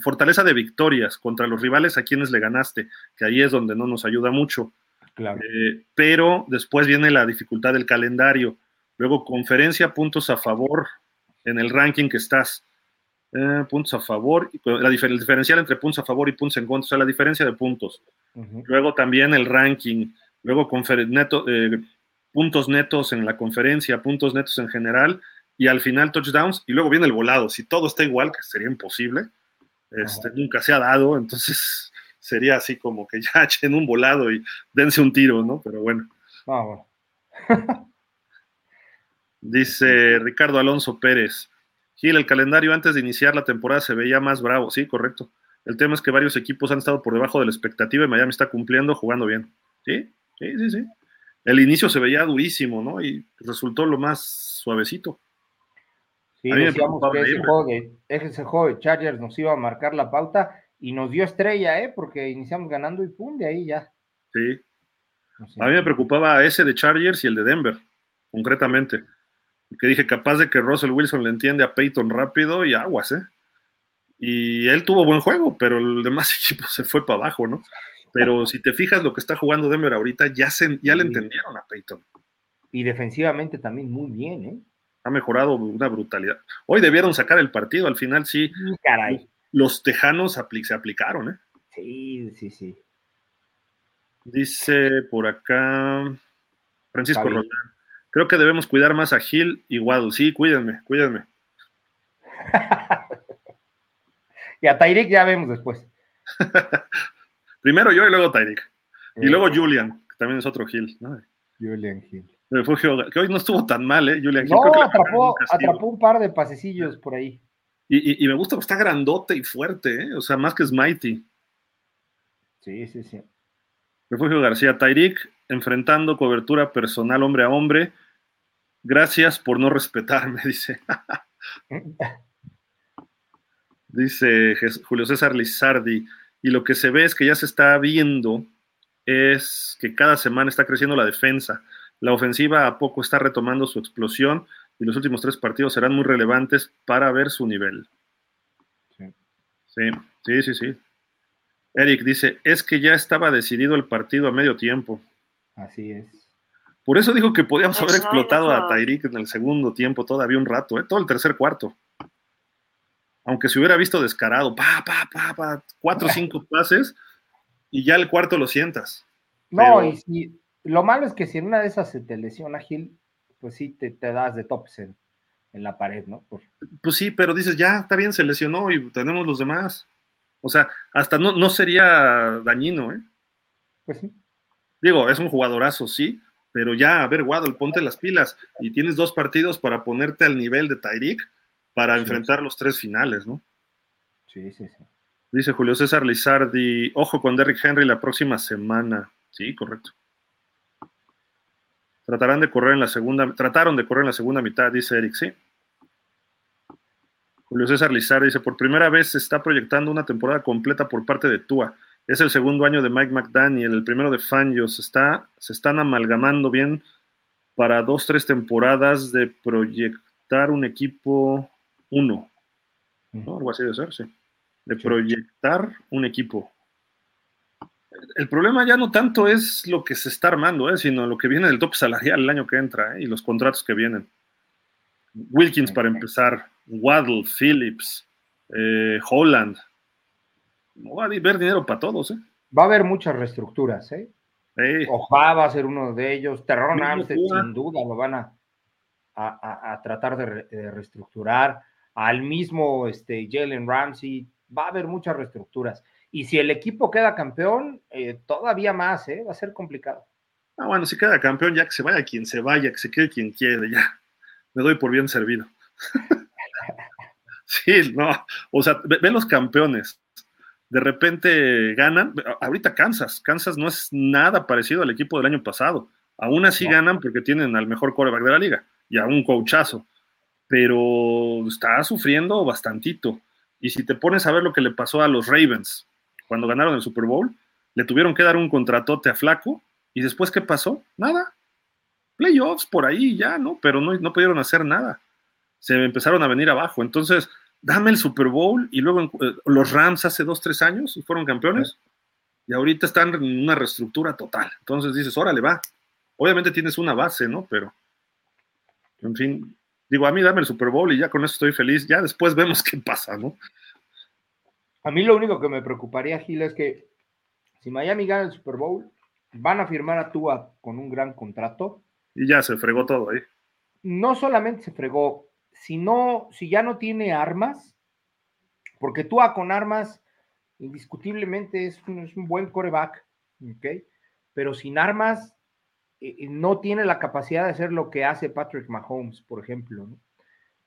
fortaleza de victorias contra los rivales a quienes le ganaste, que ahí es donde no nos ayuda mucho. Claro. Eh, pero después viene la dificultad del calendario. Luego, conferencia, puntos a favor en el ranking que estás. Eh, puntos a favor, la el diferencial entre puntos a favor y puntos en contra, o sea, la diferencia de puntos. Luego también el ranking, luego neto, eh, puntos netos en la conferencia, puntos netos en general, y al final touchdowns, y luego viene el volado. Si todo está igual, que sería imposible, este, nunca se ha dado, entonces sería así como que ya echen un volado y dense un tiro, ¿no? Pero bueno. Dice Ricardo Alonso Pérez. Gil, el calendario antes de iniciar la temporada se veía más bravo. Sí, correcto. El tema es que varios equipos han estado por debajo de la expectativa y Miami está cumpliendo, jugando bien. Sí, sí, sí, sí. El inicio se veía durísimo, ¿no? Y resultó lo más suavecito. Sí, decíamos que ese juego, de, ese juego de Chargers nos iba a marcar la pauta y nos dio estrella, ¿eh? Porque iniciamos ganando y pum, de ahí ya. Sí. A mí me preocupaba ese de Chargers y el de Denver, concretamente que dije, capaz de que Russell Wilson le entiende a Peyton rápido y aguas, ¿eh? Y él tuvo buen juego, pero el demás equipo se fue para abajo, ¿no? Pero si te fijas lo que está jugando Denver ahorita, ya, se, ya le entendieron a Peyton. Y defensivamente también muy bien, ¿eh? Ha mejorado una brutalidad. Hoy debieron sacar el partido, al final sí. Caray. Los tejanos se aplicaron, ¿eh? Sí, sí, sí. Dice por acá Francisco Rodán. Creo que debemos cuidar más a Gil y Waddle. Sí, cuídenme, cuídenme. y a Tyreek ya vemos después. Primero yo y luego Tyreek. Y luego Julian, que también es otro Gil. Julian Gil. refugio, que hoy no estuvo tan mal, ¿eh? Julian Gil. No, atrapó, atrapó, un par de pasecillos por ahí. Y, me gusta, está grandote y fuerte, ¿eh? O sea, más que Smitey. Sí, sí, sí. Refugio García, Tyreek enfrentando cobertura personal hombre a hombre Gracias por no respetarme, dice. dice Julio César Lizardi. Y lo que se ve es que ya se está viendo es que cada semana está creciendo la defensa. La ofensiva a poco está retomando su explosión y los últimos tres partidos serán muy relevantes para ver su nivel. Sí, sí, sí, sí. sí. Eric dice, es que ya estaba decidido el partido a medio tiempo. Así es. Por eso digo que podíamos haber explotado a Tyreek en el segundo tiempo todavía un rato, ¿eh? todo el tercer cuarto. Aunque se hubiera visto descarado, pa, pa, pa, pa, cuatro o cinco pases y ya el cuarto lo sientas. No, y si, lo malo es que si en una de esas se te lesiona Gil, pues sí te, das de tops en, la pared, ¿no? Pues sí, pero dices, ya, está bien, se lesionó y tenemos los demás. O sea, hasta no, no sería dañino, ¿eh? Pues sí. Digo, es un jugadorazo, sí, pero ya, a ver, Waddle, ponte las pilas y tienes dos partidos para ponerte al nivel de Tyreek para enfrentar los tres finales, ¿no? Sí, sí, sí. Dice Julio César Lizardi, ojo con Derrick Henry la próxima semana. Sí, correcto. Tratarán de correr en la segunda, trataron de correr en la segunda mitad, dice Eric, sí. Julio César Lizardi dice, por primera vez se está proyectando una temporada completa por parte de Tua. Es el segundo año de Mike McDaniel, el primero de Fangio. Se, está, se están amalgamando bien para dos, tres temporadas de proyectar un equipo uno. ¿no? Algo así de ser, sí. De proyectar un equipo. El problema ya no tanto es lo que se está armando, ¿eh? sino lo que viene del top salarial el año que entra ¿eh? y los contratos que vienen. Wilkins para empezar, Waddle, Phillips, eh, Holland, no va a haber dinero para todos, ¿eh? Va a haber muchas reestructuras, ¿eh? va a ser uno de ellos. Terron Armstead, sin duda, lo van a, a, tratar de, reestructurar. Al mismo este, Jalen Ramsey, va a haber muchas reestructuras. Y si el equipo queda campeón, eh, todavía más, ¿eh? Va a ser complicado. Ah, bueno, si queda campeón, ya que se vaya quien se vaya, que se quede quien quiere, ya. Me doy por bien servido. sí, no. O sea, ven los campeones de repente ganan. Ahorita Kansas, Kansas no es nada parecido al equipo del año pasado. Aún así ganan porque tienen al mejor coreback de la liga y a un coachazo, pero está sufriendo bastantito. Y si te pones a ver lo que le pasó a los Ravens cuando ganaron el Super Bowl, le tuvieron que dar un contratote a Flaco y después ¿qué pasó? Nada. Playoffs por ahí ya, ¿no? Pero no, no pudieron hacer nada. Se empezaron a venir abajo. Entonces, dame el Super Bowl y luego eh, los Rams hace dos, tres años fueron campeones y ahorita están en una reestructura total. Entonces dices, órale, va. Obviamente tienes una base, ¿no? Pero, en fin, Digo, a mí dame el Super Bowl y ya con eso estoy feliz. Ya después vemos qué pasa, ¿no? A mí lo único que me preocuparía, Gil, es que si Miami gana el Super Bowl, van a firmar a Tua con un gran contrato. Y ya se fregó todo ahí. No solamente se fregó, sino si ya no tiene armas, porque Tua con armas indiscutiblemente es un, es un buen coreback, ¿ok? Pero sin armas eh, eh, no tiene la capacidad de hacer lo que hace Patrick Mahomes, por ejemplo, ¿no?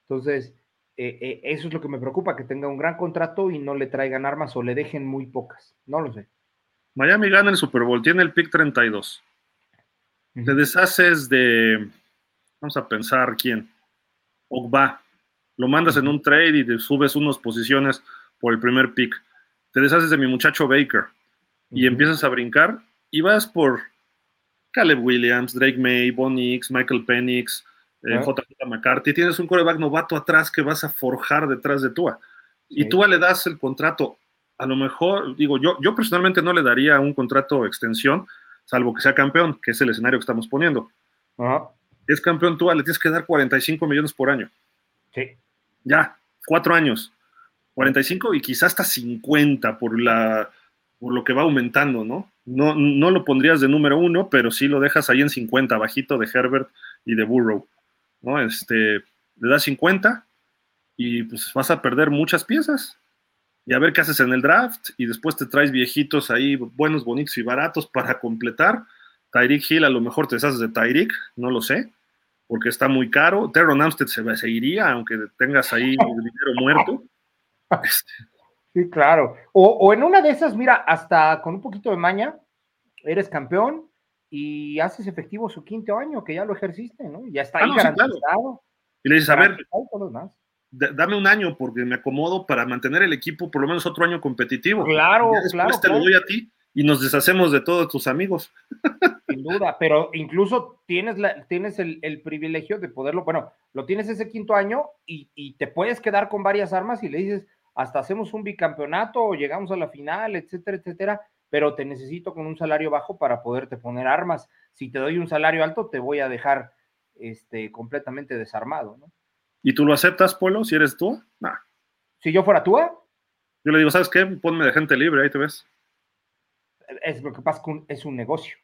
Entonces, eh, eso es lo que me preocupa, que tenga un gran contrato y no le traigan armas o le dejen muy pocas, no lo sé. Miami gana el Super Bowl, tiene el pick 32. Te deshaces de, vamos a pensar quién, Ogba. Lo mandas en un trade y te subes unas posiciones por el primer pick. Te deshaces de mi muchacho Baker y empiezas a brincar y vas por Caleb Williams, Drake May, Bonnie Michael Penix, eh, JJ McCarthy. Tienes un coreback novato atrás que vas a forjar detrás de Tua. Y Tua le das el contrato a lo mejor, digo, yo, yo personalmente no le daría un contrato extensión, salvo que sea campeón, que es el escenario que estamos poniendo. Es campeón tú, le tienes que dar 45 millones por año. Sí. Ya, cuatro años. 45 y quizás hasta 50 por, la, por lo que va aumentando, ¿no? ¿no? No lo pondrías de número uno, pero sí lo dejas ahí en 50, bajito de Herbert y de Burrow, ¿no? Este, le das 50 y pues vas a perder muchas piezas y a ver qué haces en el draft y después te traes viejitos ahí, buenos, bonitos y baratos para completar. Tyreek Hill a lo mejor te deshaces de Tyreek, no lo sé, porque está muy caro. Terron Amstead se seguiría, aunque tengas ahí dinero muerto. Este. Sí, claro. O, en una de esas, mira, hasta con un poquito de maña, eres campeón y haces efectivo su quinto año, que ya lo ejerciste, ¿no? Ya está ah, ahí garantizado. Y le dices, a ver, dame un año porque me acomodo para mantener el equipo por lo menos otro año competitivo. Claro, claro. te lo doy a ti y nos deshacemos de todos tus amigos. Sin duda, pero incluso tienes, la, tienes el, privilegio de poderlo, bueno, lo tienes ese quinto año y, y, te puedes quedar con varias armas y le dices, hasta hacemos un bicampeonato o llegamos a la final, etcétera, etcétera, pero te necesito con un salario bajo para poderte poner armas. Si te doy un salario alto, te voy a dejar este, completamente desarmado, ¿no? ¿Y tú lo aceptas, Polo, si eres tú? Nah. Si yo fuera tú, yo le digo, ¿sabes qué? Ponme de gente libre, ahí te ves. Es lo que pasa que es un negocio.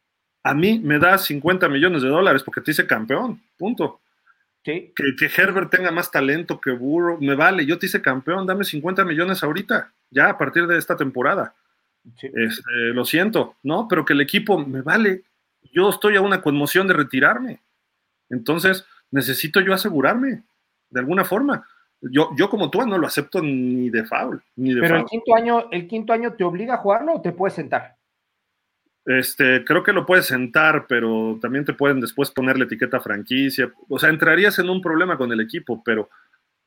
A mí me da 50 millones de dólares porque te hice campeón, punto. Sí. Que, que, Herbert tenga más talento que Burrow, me vale, yo te hice campeón, dame 50 millones ahorita, ya a partir de esta temporada. Este, lo siento, ¿no? Pero que el equipo me vale, yo estoy a una conmoción de retirarme. Entonces, necesito yo asegurarme de alguna forma. Yo, yo como tú no lo acepto ni de foul. Ni de Pero el quinto año, el quinto año te obliga a jugarlo o te puedes sentar. Este, creo que lo puedes sentar, pero también te pueden después poner la etiqueta franquicia. O sea, entrarías en un problema con el equipo, pero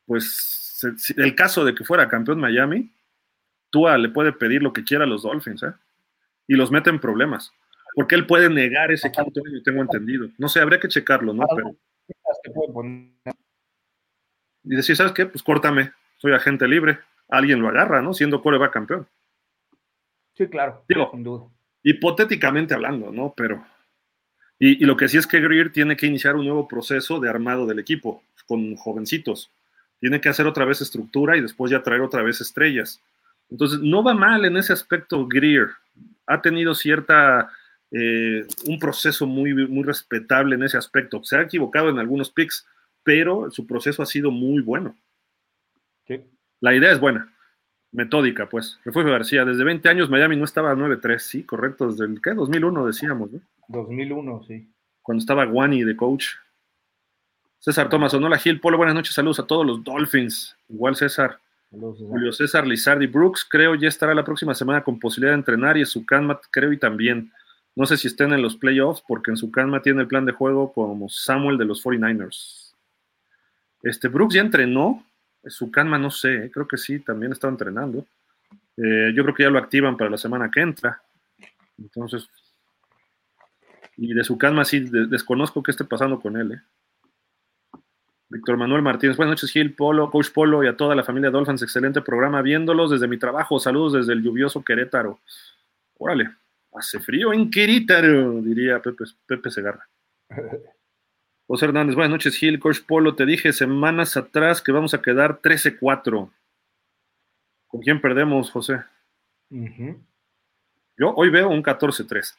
pues el caso de que fuera campeón Miami, Tua le puede pedir lo que quiera a los Dolphins, ¿eh? Y los mete en problemas. Porque él puede negar ese quinto año, tengo entendido. No sé, habría que checarlo, ¿no? Pero y decir, ¿sabes qué? Pues córtame, soy agente libre. Alguien lo agarra, ¿no? Siendo va campeón. Sí, claro. Digo, sin duda. Hipotéticamente hablando, ¿no? Pero. Y, lo que sí es que Greer tiene que iniciar un nuevo proceso de armado del equipo con jovencitos. Tiene que hacer otra vez estructura y después ya traer otra vez estrellas. Entonces, no va mal en ese aspecto Greer. Ha tenido cierta. Eh, un proceso muy, muy respetable en ese aspecto. Se ha equivocado en algunos picks, pero su proceso ha sido muy bueno. La idea es buena, metódica, pues. Refugio García, desde 20 años Miami no estaba 9-3, sí, correcto, desde el ¿qué? 2001 decíamos, ¿no? 2001, sí. Cuando estaba Guani de coach. César Tomás, Onola Gil, Polo, buenas noches, saludos a todos los Dolphins. Igual César. Julio César Lizardi Brooks, creo ya estará la próxima semana con posibilidad de entrenar y su Canma, creo y también. No sé si estén en los playoffs porque en su Canma tiene el plan de juego como Samuel de los 49ers. Este, Brooks ya entrenó, su Canma no sé, eh, creo que sí, también estaba entrenando. Eh, yo creo que ya lo activan para la semana que entra. Entonces, y de su Canma sí, desconozco qué esté pasando con él. Eh. Víctor Manuel Martínez, buenas noches Gil, Polo, Coach Polo y a toda la familia Dolphins, excelente programa, viéndolos desde mi trabajo, saludos desde el lluvioso Querétaro. Órale, hace frío en Querétaro, diría Pepe, Pepe Segarra. José Hernández, buenas noches, Gil, Coach Polo. Te dije semanas atrás que vamos a quedar 13-4. ¿Con quién perdemos, José? Yo hoy veo un 14-3.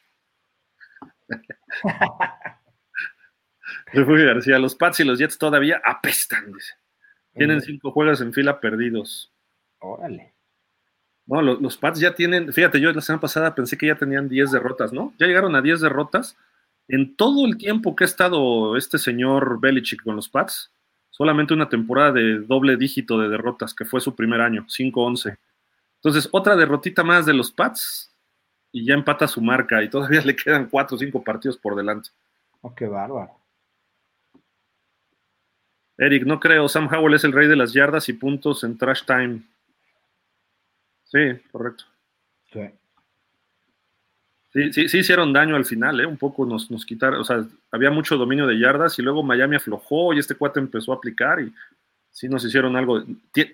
Refugio García, los Pats y los Jets todavía apestan, dice. Tienen cinco juegos en fila perdidos. Órale. No, los, los, Pats ya tienen, fíjate, yo la semana pasada pensé que ya tenían 10 derrotas, ¿no? Ya llegaron a 10 derrotas. En todo el tiempo que ha estado este señor Belichick con los Pats, solamente una temporada de doble dígito de derrotas, que fue su primer año, 5-11. Entonces, otra derrotita más de los Pats y ya empata su marca y todavía le quedan 4 o 5 partidos por delante. Oh, qué bárbaro. Eric, no creo. Sam Howell es el rey de las yardas y puntos en trash time. Sí, correcto. Sí. Sí, sí, hicieron daño al final, ¿eh? Un poco nos, nos quitaron, o sea, había mucho dominio de yardas y luego Miami aflojó y este cuate empezó a aplicar y sí nos hicieron algo.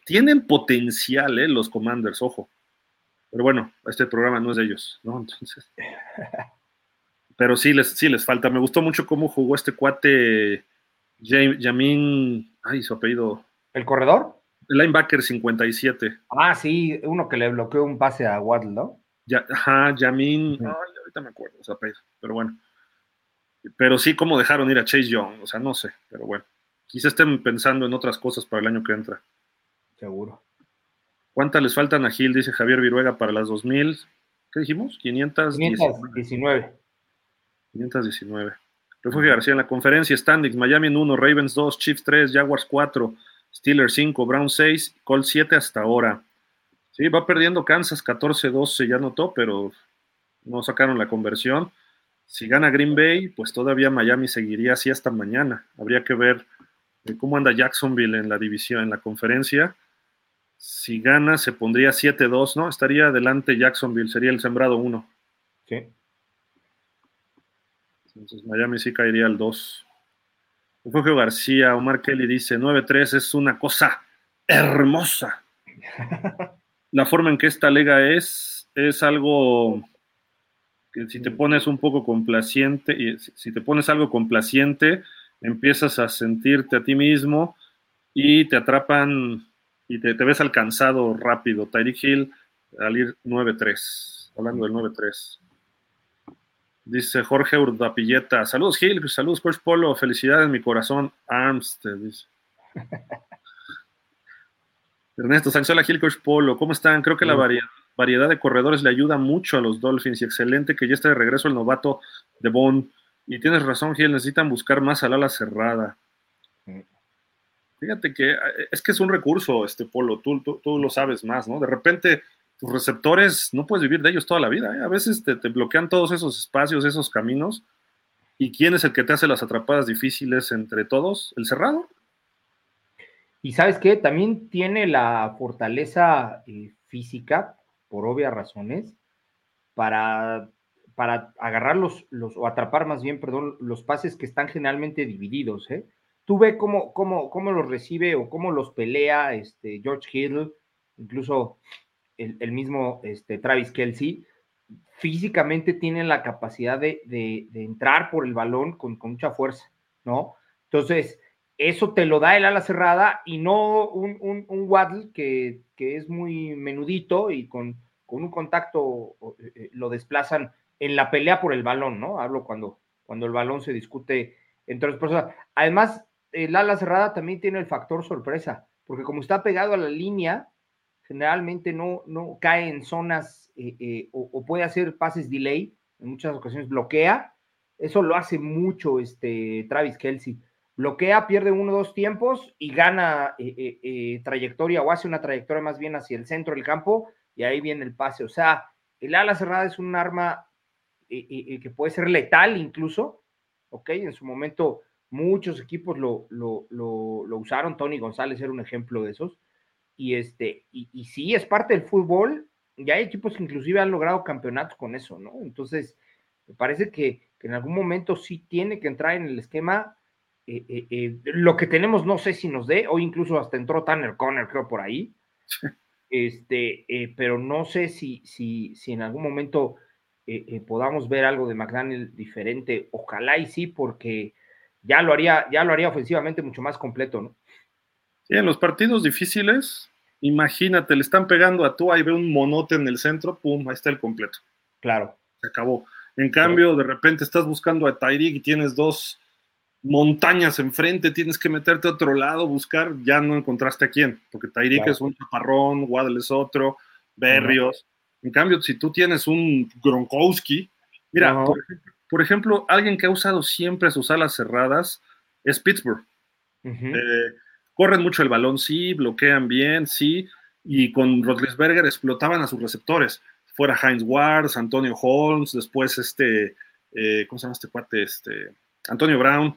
Tienen potencial, ¿eh? Los Commanders, ojo. Pero bueno, este programa no es de ellos, ¿no? Entonces. Pero sí les, sí les falta. Me gustó mucho cómo jugó este cuate Jamin. Ay, su apellido. ¿El corredor? Linebacker 57. Ah, sí, uno que le bloqueó un pase a Waddle, ¿no? Ya, ajá, Yamin, ahorita me acuerdo, o pero bueno. Pero sí, cómo dejaron ir a Chase Young, o sea, no sé, pero bueno. Quizá estén pensando en otras cosas para el año que entra. Seguro. ¿Cuántas les faltan a Gil? Dice Javier Viruega para las 2000. ¿Qué dijimos? 519. 519. Refugio García en la conferencia Standings, Miami en 1, Ravens 2, Chiefs 3, Jaguars 4, Steelers 5, Brown 6, Colts 7 hasta ahora. Sí, va perdiendo Kansas 14-12, ya notó, pero no sacaron la conversión. Si gana Green Bay, pues todavía Miami seguiría así hasta mañana. Habría que ver eh, cómo anda Jacksonville en la división, en la conferencia. Si gana, se pondría 7-2, ¿no? Estaría adelante Jacksonville, sería el sembrado 1. Sí. Entonces Miami sí caería al 2. Jorge García, Omar Kelly dice, 9-3 es una cosa hermosa. La forma en que esta lega es, es algo que si te pones un poco complaciente, y si te pones algo complaciente, empiezas a sentirte a ti mismo y te atrapan y te, ves alcanzado rápido. Tyreek Hill al ir 9-3, hablando del 9-3. Dice Jorge Urdapilleta. Saludos, Gil. Saludos, Coach Polo. Felicidades, mi corazón. Armstead. Dice. Ernesto Sanzola, Gil, Coach Polo. ¿Cómo están? Creo que la variedad, de corredores le ayuda mucho a los Dolphins y excelente que ya esté de regreso el novato de Bond. Y tienes razón, Gil. Necesitan buscar más al ala cerrada. Fíjate que eh, es que es un recurso, este Polo. Tú, tú, tú lo sabes más, ¿no? De repente tus receptores no puedes vivir de ellos toda la vida. ¿eh? A veces te, bloquean todos esos espacios, esos caminos. ¿Y quién es el que te hace las atrapadas difíciles entre todos? ¿El cerrado? Y sabes qué, también tiene la fortaleza eh, física, por obvias razones, para, para agarrar los, los, o atrapar más bien, perdón, los pases que están generalmente divididos. ¿eh? Tú ve cómo, cómo, cómo los recibe o cómo los pelea este, George Hill, incluso el, mismo este, Travis Kelsey, físicamente tienen la capacidad de, entrar por el balón con, mucha fuerza, ¿no? Entonces, eso te lo da el ala cerrada y no un, un, Waddle que, es muy menudito y con, un contacto eh, eh, lo desplazan en la pelea por el balón, ¿no? Hablo cuando, cuando el balón se discute entre las personas. Además, el ala cerrada también tiene el factor sorpresa, porque como está pegado a la línea, generalmente no, no cae en zonas eh, eh, o, puede hacer pases delay, en muchas ocasiones bloquea. Eso lo hace mucho este Travis Kelsey. Bloquea, pierde uno o dos tiempos y gana eh, trayectoria o hace una trayectoria más bien hacia el centro del campo y ahí viene el pase. O sea, el ala cerrada es un arma que puede ser letal incluso, ¿ok? En su momento muchos equipos lo, lo, lo usaron, Tony González era un ejemplo de esos y este, y, y sí, es parte del fútbol, y hay equipos que inclusive han logrado campeonatos con eso, ¿no? Entonces, me parece que, en algún momento sí tiene que entrar en el esquema. Eh, eh, eh, lo que tenemos, no sé si nos dé, o incluso hasta entró Tanner Conner, creo, por ahí. Este, pero no sé si, si, si en algún momento podamos ver algo de McDaniel diferente. Ojalá y sí, porque ya lo haría, ya lo haría ofensivamente mucho más completo, ¿no? Sí, en los partidos difíciles, imagínate, le están pegando a tú, ahí ve un monote en el centro, pum, ahí está el completo. Claro. Se acabó. En cambio, de repente estás buscando a Tyreek y tienes dos montañas enfrente, tienes que meterte a otro lado, buscar, ya no encontraste a quién, porque Tyreek es un chaparrón, Waddle es otro, Berrios. En cambio, si tú tienes un Gronkowski, mira, por, ejemplo, alguien que ha usado siempre sus alas cerradas es Pittsburgh. Eh, corren mucho el balón, sí, bloquean bien, sí, y con Rodlisberger explotaban a sus receptores. Fuera Heinz Ward, Antonio Holmes, después este, eh, ¿cómo se llama este cuate? Este, Antonio Brown.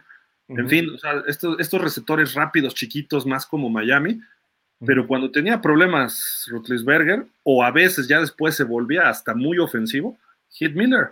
En fin, estos, estos, receptores rápidos, chiquitos, más como Miami, pero cuando tenía problemas Rutlisberger, o a veces ya después se volvía hasta muy ofensivo, Hit Miller.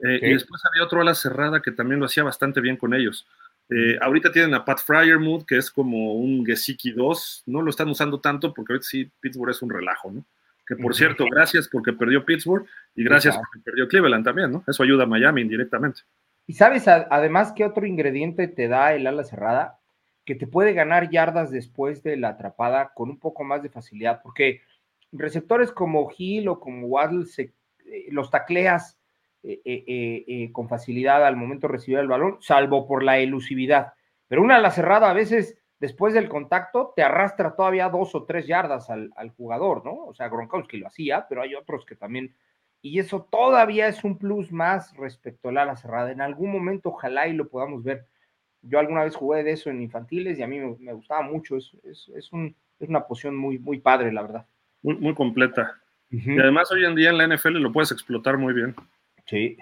Eh, y después había otro ala cerrada que también lo hacía bastante bien con ellos. Eh, ahorita tienen a Pat Fryermuth, que es como un Gesicki 2. No lo están usando tanto porque ahorita sí Pittsburgh es un relajo, ¿no? Que por cierto, gracias porque perdió Pittsburgh y gracias porque perdió Cleveland también, ¿no? Eso ayuda a Miami indirectamente. Y sabes, además, ¿qué otro ingrediente te da el ala cerrada? Que te puede ganar yardas después de la atrapada con un poco más de facilidad, porque receptores como Hill o como Waddle se, eh, los tacleas eh, eh, con facilidad al momento de recibir el balón, salvo por la elusividad. Pero una ala cerrada a veces, después del contacto, te arrastra todavía dos o tres yardas al, al jugador, ¿no? O sea, Gronkowski lo hacía, pero hay otros que también y eso todavía es un plus más respecto al ala cerrada. En algún momento ojalá y lo podamos ver. Yo alguna vez jugué de eso en infantiles y a mí me, gustaba mucho. Es, es, es, un, es, una posición muy, muy padre, la verdad. Muy, muy completa. Y además hoy en día en la NFL lo puedes explotar muy bien. Sí.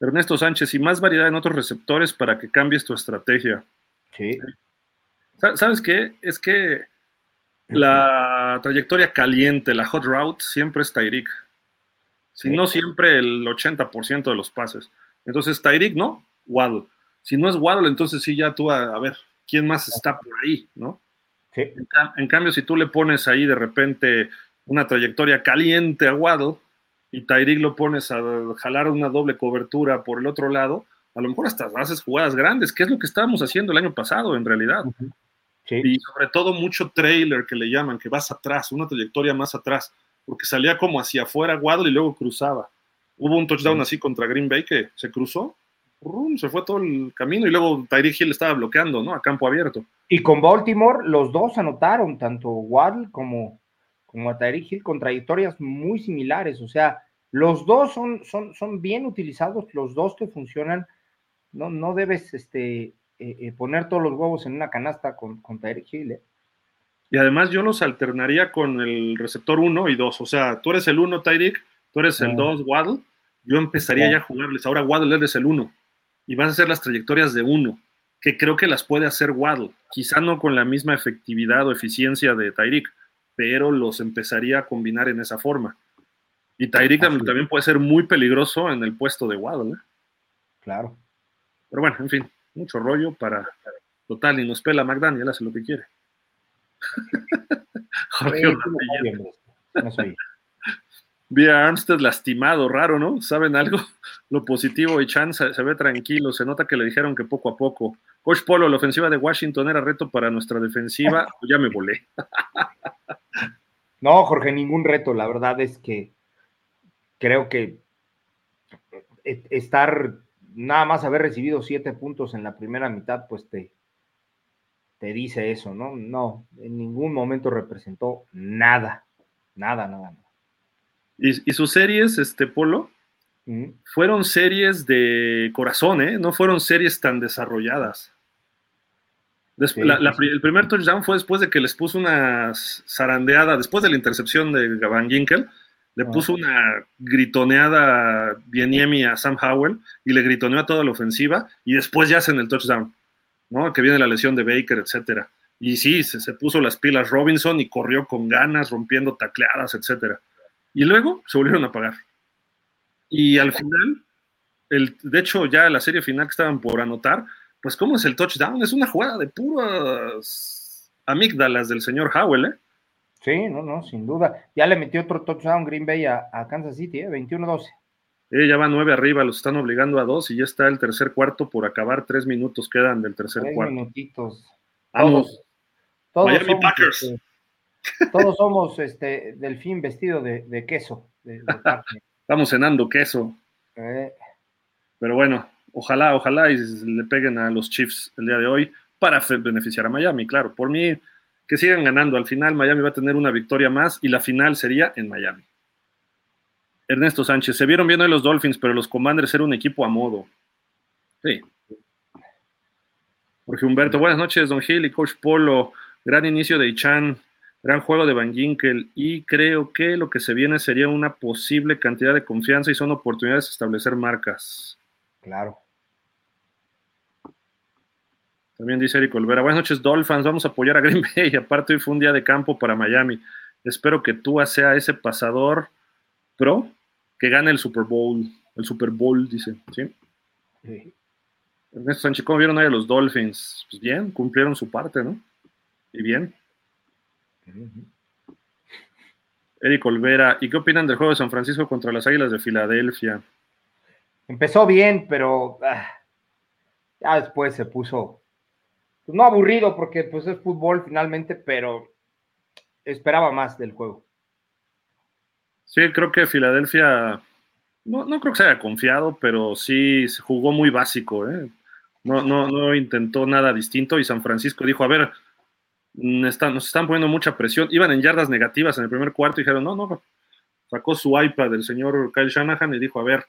Ernesto Sánchez, y más variedad en otros receptores para que cambies tu estrategia. Sí. ¿Sabes qué? Es que la trayectoria caliente, la hot route, siempre es Tyreek. Si no siempre el 80% de los pases. Entonces, Tyreek, ¿no? Waddle. Si no es Waddle, entonces sí, ya tú a, ver quién más está por ahí, ¿no? Sí. En, cambio, si tú le pones ahí de repente una trayectoria caliente a Waddle y Tyreek lo pones a jalar una doble cobertura por el otro lado, a lo mejor hasta haces jugadas grandes, que es lo que estábamos haciendo el año pasado en realidad. sí. Y sobre todo mucho trailer que le llaman, que vas atrás, una trayectoria más atrás porque salía como hacia afuera Waddle y luego cruzaba. Hubo un touchdown así contra Green Bay que se cruzó, se fue todo el camino y luego Tyreek Hill estaba bloqueando, ¿no? A campo abierto. Y con Baltimore los dos anotaron, tanto Waddle como, como a Tyreek Hill, con trayectorias muy similares. O sea, los dos son, son, son bien utilizados, los dos que funcionan. No, no debes este, eh, eh, poner todos los huevos en una canasta con, con Tyreek Hill. ¿eh? Y además yo los alternaría con el receptor 1 y 2. O sea, tú eres el 1, Tyreek, tú eres el 2, Waddle. Yo empezaría ya a jugarles. Ahora Waddle eres el 1. Y vas a hacer las trayectorias de 1, que creo que las puede hacer Waddle. Quizá no con la misma efectividad o eficiencia de Tyreek, pero los empezaría a combinar en esa forma. Y Tyreek también puede ser muy peligroso en el puesto de Waddle. ¿eh? Claro. Pero bueno, en fin, mucho rollo para. Total, y nos pela McDaniel, hace lo que quiere. Jorge Vía Armstead lastimado, raro, ¿no? ¿Saben algo? Lo positivo y Chan se, ve tranquilo, se nota que le dijeron que poco a poco. Coach Polo, la ofensiva de Washington era reto para nuestra defensiva, ya me volé. no, Jorge, ningún reto, la verdad es que creo que estar nada más haber recibido siete puntos en la primera mitad, pues te, te dice eso, ¿no? No, en ningún momento representó nada, nada, nada. nada. ¿Y, sus series, este Polo? Fueron series de corazón, ¿eh? No fueron series tan desarrolladas. el primer touchdown fue después de que les puso una zarandeada, después de la intercepción de Van Ginkel, le ah. puso una gritoneada Bieniemi a Sam Howell y le gritoneó a toda la ofensiva y después ya hacen el touchdown. Que viene la lesión de Baker, etcétera. Y sí, se, puso las pilas Robinson y corrió con ganas, rompiendo tacleadas, etcétera. Y luego se volvieron a pagar. Y al final, el, de hecho, ya la serie final que estaban por anotar, pues ¿cómo es el touchdown? Es una jugada de puras amígdalas del señor Howell, ¿eh? Sí, no, no, sin duda. Ya le metió otro touchdown Green Bay a, Kansas City, ¿eh? 21-12. Eh, ya va nueve arriba, los están obligando a dos y ya está el tercer cuarto por acabar. Tres minutos quedan del tercer Tres cuarto. minutitos. Vamos. Todos Miami somos, Packers. este, todos somos este delfín vestido de, de queso. de-. Estamos cenando queso. Eh, Pero bueno, ojalá, ojalá y le peguen a los Chiefs el día de hoy para beneficiar a Miami, claro. Por mí, que sigan ganando. Al final, Miami va a tener una victoria más y la final sería en Miami. Ernesto Sánchez, se vieron bien hoy los Dolphins, pero los Commanders era un equipo a modo. Sí. Jorge Humberto, buenas noches, Don Gil y Coach Polo. Gran inicio de Ichan, gran juego de Van Ginkel y creo que lo que se viene sería una posible cantidad de confianza y son oportunidades de establecer marcas. claro. También dice Eric Olvera, buenas noches Dolphins, vamos a apoyar a Green Bay. Aparte hoy fue un día de campo para Miami. Espero que Tua sea ese pasador pro que gane el Super Bowl. El Super Bowl, dice. ¿sí? Sí. Ernesto Sánchez, ¿cómo vieron ahí a los Dolphins? Pues bien, cumplieron su parte, ¿no? Y bien. Ujú. Eric Olvera, ¿y qué opinan del juego de San Francisco contra las Águilas de Filadelfia? Empezó bien, pero ah, ya después se puso, pues, no aburrido porque pues es fútbol finalmente, pero esperaba más del juego. Sí, creo que Filadelfia, no, no creo que se haya confiado, pero sí se jugó muy básico, ¿eh? No, no, no intentó nada distinto y San Francisco dijo, a ver, mm, está- nos están poniendo mucha presión. Iban en yardas negativas en el primer cuarto y dijeron, no, no, sacó su iPad del señor Kyle Shanahan y dijo, a ver,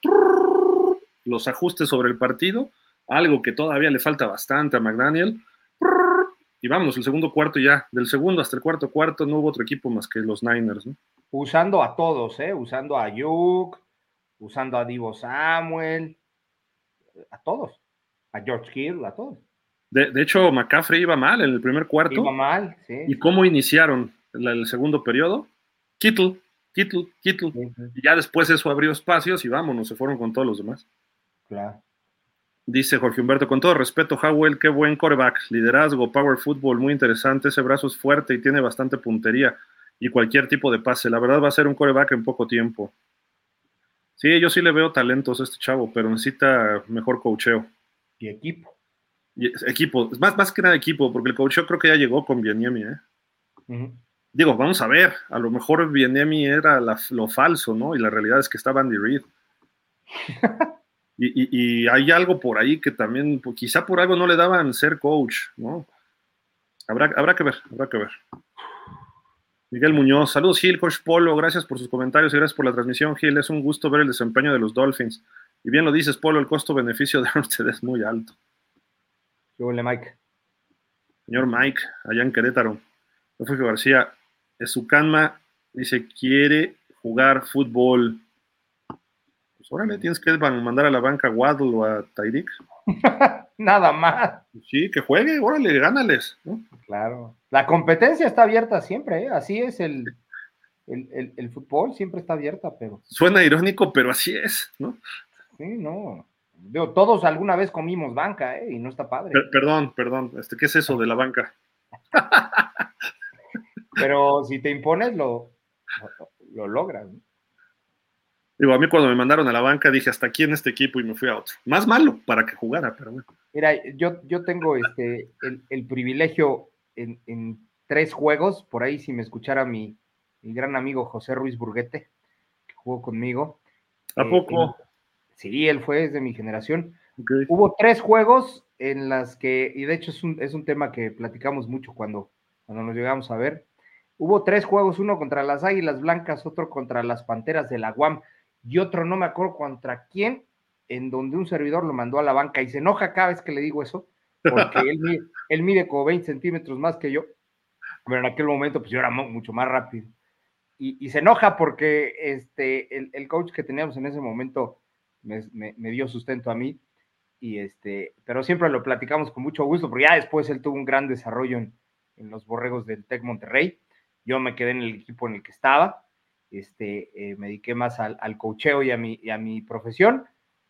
los ajustes sobre el partido, algo que todavía le falta bastante a McDaniel. Y vamos, el segundo cuarto ya, del segundo hasta el cuarto cuarto no hubo otro equipo más que los Niners, ¿no? Usando a todos, ¿eh? Usando a Yuk, usando a Divo Samuel, a todos. A George Hill, a todos. De, de hecho, McCaffrey iba mal en el primer cuarto. Iba mal, sí. ¿Y cómo iniciaron el segundo periodo? Kittle, Kittle, Kittle. Y ya después eso abrió espacios y vámonos, se fueron con todos los demás. claro. Dice Jorge Humberto, con todo respeto, Howell, qué buen coreback, liderazgo, power football, muy interesante, ese brazo es fuerte y tiene bastante puntería y cualquier tipo de pase. La verdad va a ser un coreback en poco tiempo. Sí, yo sí le veo talentos a este chavo, pero necesita mejor coacheo. Y equipo. Y equipo, más, más que nada equipo, porque el coacheo creo que ya llegó con Bieniemi, ¿eh? Ujú. Digo, vamos a ver, a lo mejor Bieniemi era la- lo falso, ¿no? Y la realidad es que estaba Andy Reid. Y, y- y hay algo por ahí que también, pues, quizá por algo no le daban ser coach, ¿no? Habrá, habrá que ver, habrá que ver. Miguel Muñoz, saludos Gil, Coach Polo, gracias por sus comentarios y gracias por la transmisión, Gil. Es un gusto ver el desempeño de los Dolphins. Y bien lo dices, Polo, el costo-beneficio de Armstead es muy alto. ¿Qué huele, Mike? Señor Mike, allá en Querétaro. Refugio García, Ezucanma dice, quiere jugar fútbol. Pues órale, tienes que man- mandar a la banca a Waddle o a Tyreek. Nada más. Sí, que juegue, órale, gánales. ¿no? Claro. La competencia está abierta siempre, ¿eh? Así es el, el, el- el fútbol, siempre está abierta, pero Suena irónico, pero así es, ¿no? sí, no. Digo, todos alguna vez comimos banca, ¿eh? Y no está padre. Per- perdón, perdón, este, ¿qué es eso de la banca? Pero si te impones, lo, lo, lo logras. ¿no? Digo, a mí cuando me mandaron a la banca dije, hasta aquí en este equipo y me fui a otro. Más malo para que jugara, pero bueno. Mira, yo, yo tengo este, el, el privilegio en, en tres juegos, por ahí si me escuchara mi, mi gran amigo José Ruiz Burguete, que jugó conmigo. ¿A eh, poco? en- sí, él fue es de mi generación. Hubo tres juegos en las que, y de hecho es un, es un tema que platicamos mucho cuando, cuando nos llegamos a ver. Hubo tres juegos, uno contra las Águilas Blancas, otro contra las Panteras de la UAM y otro no me acuerdo contra quién, en donde un servidor lo mandó a la banca y se enoja cada vez que le digo eso, porque él, mide, él mide como 20 centímetros más que yo, pero en aquel momento pues yo era mu- mucho más rápido. Y, y se enoja porque este, el, el coach que teníamos en ese momento me, me- me dio sustento a mí, y este, pero siempre lo platicamos con mucho gusto, porque ya después él tuvo un gran desarrollo en, en los borregos del Tec Monterrey. Yo me quedé en el equipo en el que estaba, este, eh, me dediqué más al, al coacheo y a, mi, y a mi profesión,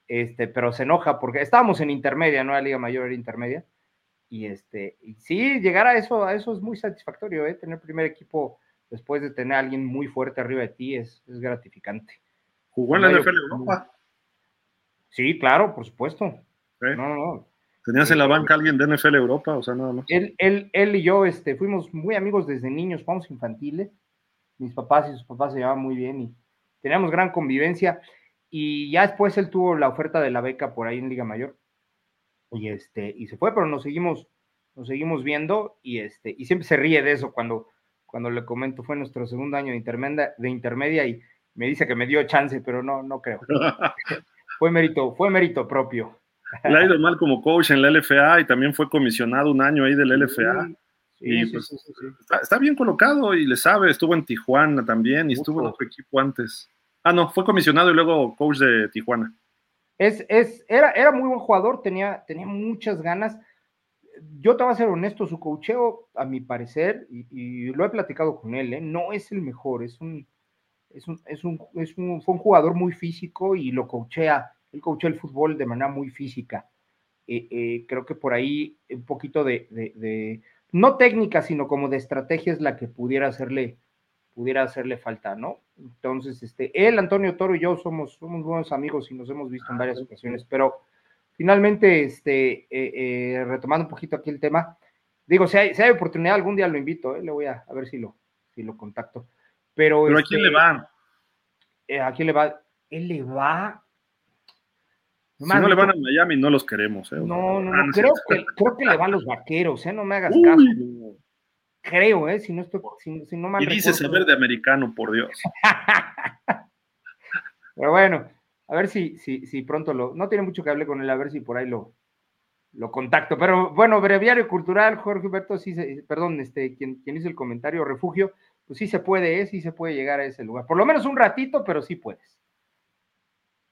este, pero se enoja porque estábamos en intermedia, no era Liga Mayor, era intermedia. Y este, y sí, llegar a eso, a eso es muy satisfactorio, ¿eh? tener primer equipo después de tener a alguien muy fuerte arriba de ti es, es gratificante. Jugó en la No, NFL Europa. Sí, claro, por supuesto. No, no. ¿Tenías en la banca alguien de NFL Europa? O sea, nada más. Él, él, él y yo este, fuimos muy amigos desde niños, fuimos infantiles. Mis papás y sus papás se llevaban muy bien y teníamos gran convivencia. Y ya después él tuvo la oferta de la beca por ahí en Liga Mayor. Y este, y se fue, pero nos seguimos, nos seguimos viendo, y este, y siempre se ríe de eso cuando, cuando le comento, fue nuestro segundo año de intermedia, de intermedia y me dice que me dio chance, pero no, no creo. fue mérito, fue mérito propio. Le ha ido mal como coach en la LFA y también fue comisionado un año ahí del LFA. Y pues, está, bien colocado y le sabe, estuvo en Tijuana también y estuvo en otro equipo antes. Ah, no, fue comisionado y luego coach de Tijuana. Es, es, era, era muy buen jugador, tenía, tenía muchas ganas. Yo te voy a ser honesto, su cocheo, a mi parecer, y, lo he platicado con él, ¿eh? no es el mejor, es un, es un, es un, es un, fue un jugador muy físico y lo coachea, él coachea el fútbol de manera muy física. Eh, eh, creo que por ahí un poquito de, de, de, no técnica, sino como de estrategia es la que pudiera hacerle, pudiera hacerle falta, ¿no? Entonces, este, él, Antonio Toro y yo somos, somos buenos amigos y nos hemos visto en varias ocasiones, pero finalmente, este, eh, eh, retomando un poquito aquí el tema, digo, si hay, si hay oportunidad, algún día lo invito, eh, le voy a, a, ver si lo, si lo contacto. Pero, ¿Pero a quién le este, va? ¿A quién le va? Él le va. Si no le van a Miami, no los queremos. No, no, no, ah, creo, que, creo que le van los vaqueros, ¿eh? No me hagas caso. Creo, ¿eh? Si no, estoy, si, no Y dice saber de americano, por Dios. Pero bueno, a ver si, si, si pronto lo. No tiene mucho que hablar con él, a ver si por ahí lo, lo contacto. Pero bueno, Breviario Cultural, Jorge Humberto, sí se, perdón, este, quien, quien hizo el comentario, refugio, pues sí se puede, ¿eh? sí se puede llegar a ese lugar. Por lo menos un ratito, pero sí puedes.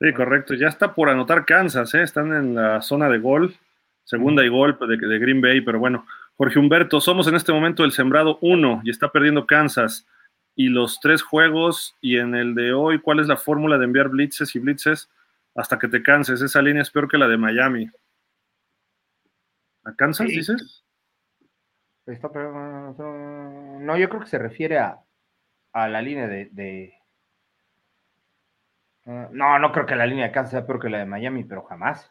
Sí, correcto. Ya está por anotar Kansas, ¿eh? Están en la zona de gol, segunda y gol de, de Green Bay, pero bueno, Jorge Humberto, somos en este momento el sembrado 1 y está perdiendo Kansas. Y los tres juegos y en el de hoy, ¿cuál es la fórmula de enviar blitzes y blitzes hasta que te canses? Esa línea es peor que la de Miami. ¿A Kansas dices? no, yo creo que se refiere a, la línea de, ah, no, no creo que la línea de Kansas sea peor que la de Miami, pero jamás.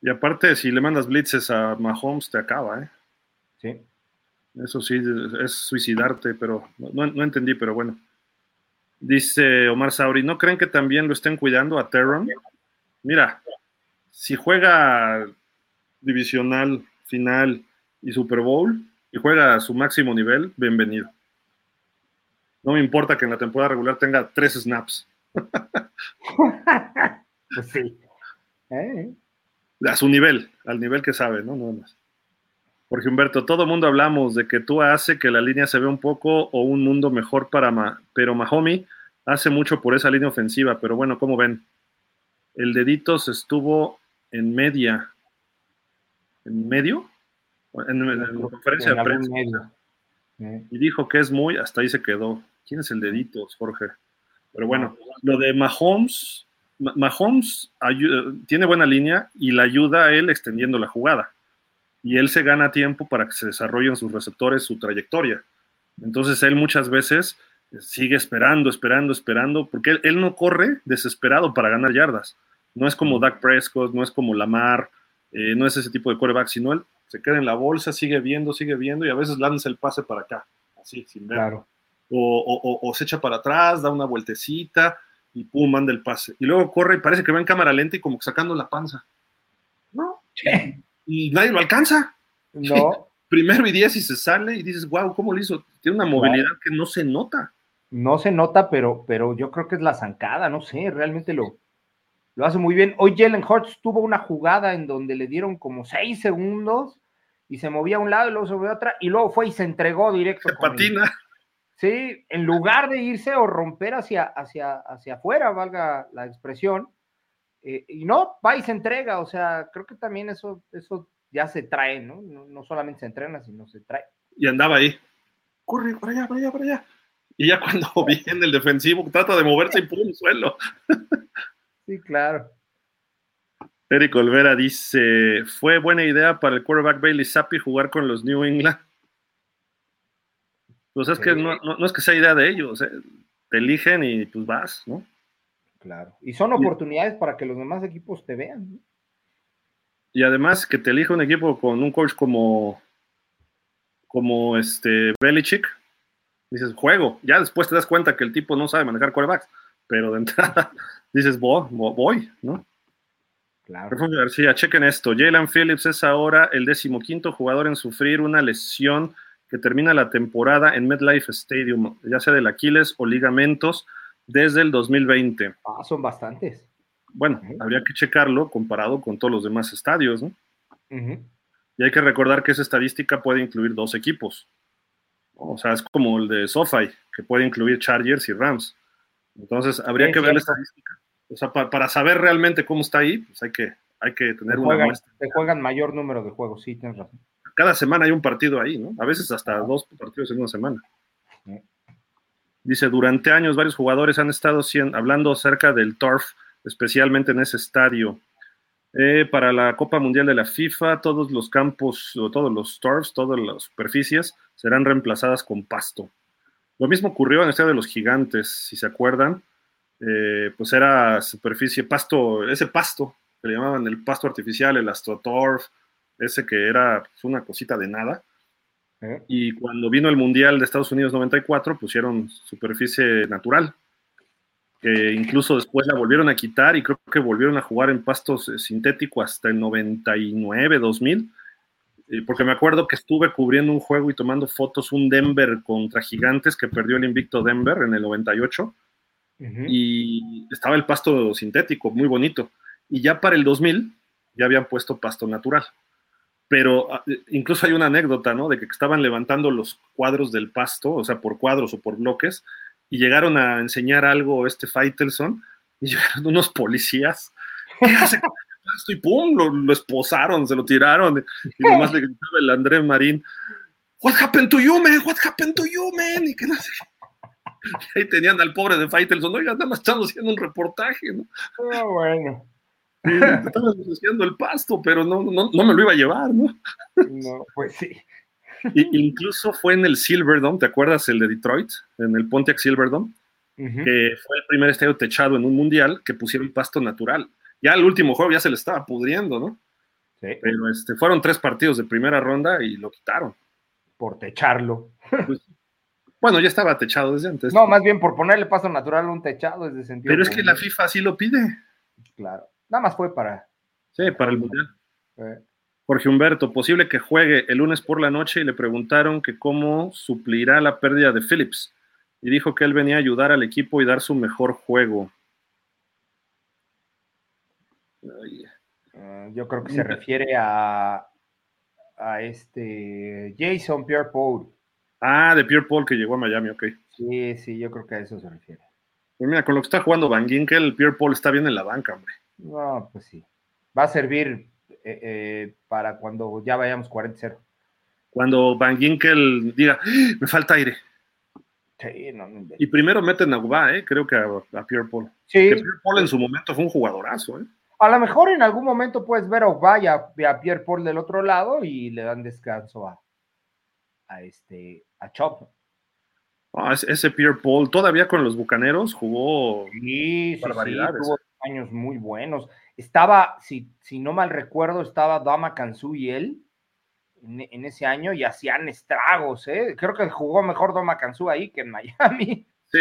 Y aparte, si le mandas blitzes a Mahomes, te acaba, ¿eh? Sí. Eso sí, es suicidarte, pero no, entendí, pero bueno. Dice Omar Sauri, ¿no creen que también lo estén cuidando a Terron? Mira, si juega divisional, final y Super Bowl y juega a su máximo nivel, bienvenido. No me importa que en la temporada regular tenga tres snaps. pues sí. ¿Eh? a su nivel, al nivel que sabe, ¿no? Nada más. Porque Humberto, todo mundo hablamos de que tú hace que la línea se vea un poco o un mundo mejor para Ma, pero Mahomi hace mucho por esa línea ofensiva, pero bueno, ¿cómo ven? El deditos estuvo en media. ¿En medio? En, la conferencia de prensa. Y dijo que es muy, hasta ahí se quedó. ¿Quién es el deditos, Jorge? Pero bueno, lo de Mahomes, Mahomes tiene buena línea y la ayuda a él extendiendo la jugada. Y él se gana tiempo para que se desarrollen sus receptores, su trayectoria. Entonces él muchas veces sigue esperando, esperando, esperando, porque él, no corre desesperado para ganar yardas. No es como Dak Prescott, no es como Lamar, eh, no es ese tipo de quarterback, sino él se queda en la bolsa, sigue viendo, sigue viendo y a veces lanza el pase para acá, así, sin ver. o se echa para atrás, da una vueltecita y pum, manda el pase. Y luego corre y parece que va en cámara lenta y como sacando la panza. ¿No? Y nadie lo alcanza. No. Primero y diez y se sale y dices, wow, ¿cómo lo hizo? Tiene una movilidad que no se nota. No se nota, pero, pero yo creo que es la zancada, no sé, realmente lo, lo hace muy bien. Hoy Jalen Hurts tuvo una jugada en donde le dieron como seis segundos y se movía a un lado y luego se movía a otra y luego fue y se entregó directo. Se patina. ¿sí? En lugar de irse o romper hacia, hacia, hacia afuera, valga la expresión, eh, y no, va y se entrega, o sea, creo que también eso, eso ya se trae, ¿no? ¿no? solamente se entrena, sino se trae. Y andaba ahí, corre, para allá, para allá, para allá. Y ya cuando viene el defensivo, trata de moverse y pum, suelo. Sí, claro. Eric Olvera dice, fue buena idea para el quarterback Bailey Zappi jugar con los New England. Pues es que no, no, es que sea idea de ellos, te eligen y pues vas, ¿no? Claro. Y son oportunidades para que los demás equipos te vean. Y además que te elija un equipo con un coach como, como este Belichick, dices, juego. Ya después te das cuenta que el tipo no sabe manejar quarterbacks, pero de entrada dices, voy, voy ¿no? Claro. García, chequen esto. Jalen Phillips es ahora el decimoquinto jugador en sufrir una lesión que termina la temporada en MetLife Stadium, ya sea del Aquiles o ligamentos, desde el 2020. Ah, son bastantes. Bueno, habría que checarlo comparado con todos los demás estadios, ¿no? Y hay que recordar que esa estadística puede incluir dos equipos. O sea, es como el de SoFi, que puede incluir Chargers y Rams. Entonces, habría que ver la estadística. O sea, para, saber realmente cómo está ahí, pues hay que, hay que tener una muestra. Te juegan mayor número de juegos, sí, tienes razón. Cada semana hay un partido ahí, ¿no? A veces hasta dos partidos en una semana. Dice, durante años varios jugadores han estado hablando acerca del turf, especialmente en ese estadio. Eh, para la Copa Mundial de la FIFA, todos los campos, o todos los turfs, todas las superficies serán reemplazadas con pasto. Lo mismo ocurrió en el Estadio de los Gigantes, si se acuerdan. Eh, pues era superficie, pasto, ese pasto que le llamaban el pasto artificial, el astroturf, ese que era pues, una cosita de nada. ¿Eh? Y cuando vino el Mundial de Estados Unidos 94, pusieron superficie natural, que incluso después la volvieron a quitar y creo que volvieron a jugar en pastos eh, sintéticos hasta el 99, 2000, porque me acuerdo que estuve cubriendo un juego y tomando fotos, un Denver contra Gigantes que perdió el invicto Denver en el 98, y estaba el pasto sintético, muy bonito, y ya para el 2000 ya habían puesto pasto natural. Pero ah, incluso hay una anécdota, ¿no? De que estaban levantando los cuadros del pasto, o sea, por cuadros o por bloques, y llegaron a enseñar algo este Faitelson, y llegaron unos policías. ¿Qué hace pasto? Y pum, lo, esposaron, se lo tiraron. Y nomás le gritaba el André Marín, What happened to you, man? What happened to you, man? Y que no sé y ahí tenían al pobre de Faitelson, oiga, nada más estamos haciendo un reportaje, ¿no? Ah, bueno. Sí, estaba haciendo el pasto, pero no, no, no, me lo iba a llevar, ¿no? No, pues sí. Y, incluso fue en el Silverdome, ¿te acuerdas el de Detroit? En el Pontiac Silverdome, que fue el primer estadio techado en un mundial que pusieron pasto natural. Ya el último juego ya se le estaba pudriendo, ¿no? Sí. Pero este, fueron tres partidos de primera ronda y lo quitaron. Por techarlo. Pues, bueno, ya estaba techado desde antes. No, más bien por ponerle pasto natural a un techado es de sentido. Pero es que la FIFA así lo pide. Claro. Nada más fue para. Sí, para el Mundial. Jorge Humberto, posible que juegue el lunes por la noche y le preguntaron que cómo suplirá la pérdida de Phillips. Y dijo que él venía a ayudar al equipo y dar su mejor juego. Ah, yo creo que se refiere a, a este Jason Pierre Paul. Ah, de Pierre Paul que llegó a Miami, ok. Sí, sí, yo creo que a eso se refiere. Pues mira, con lo que está jugando Van Ginkel, Pierre Paul está bien en la banca, hombre. No, pues sí. Va a servir eh, eh, para cuando ya vayamos 40-0. Cuando Van Ginkel diga, ¡Ah! me falta aire. Sí, no, y primero meten a Uba, ¿eh? creo que a, Pierre Paul. Sí. Que Pierre Paul en su momento fue un jugadorazo. ¿eh? A lo mejor en algún momento puedes ver a y a, Pierre Paul del otro lado y le dan descanso a, a, este, a Chop. Ah, ese Pierre Paul todavía con los Bucaneros jugó sí, sí, tuvo años muy buenos. Estaba, si, si no mal recuerdo, estaba Dama Kansu y él en, ese año y hacían estragos, ¿eh? Creo que jugó mejor Dama Kansu ahí que en Miami. Sí.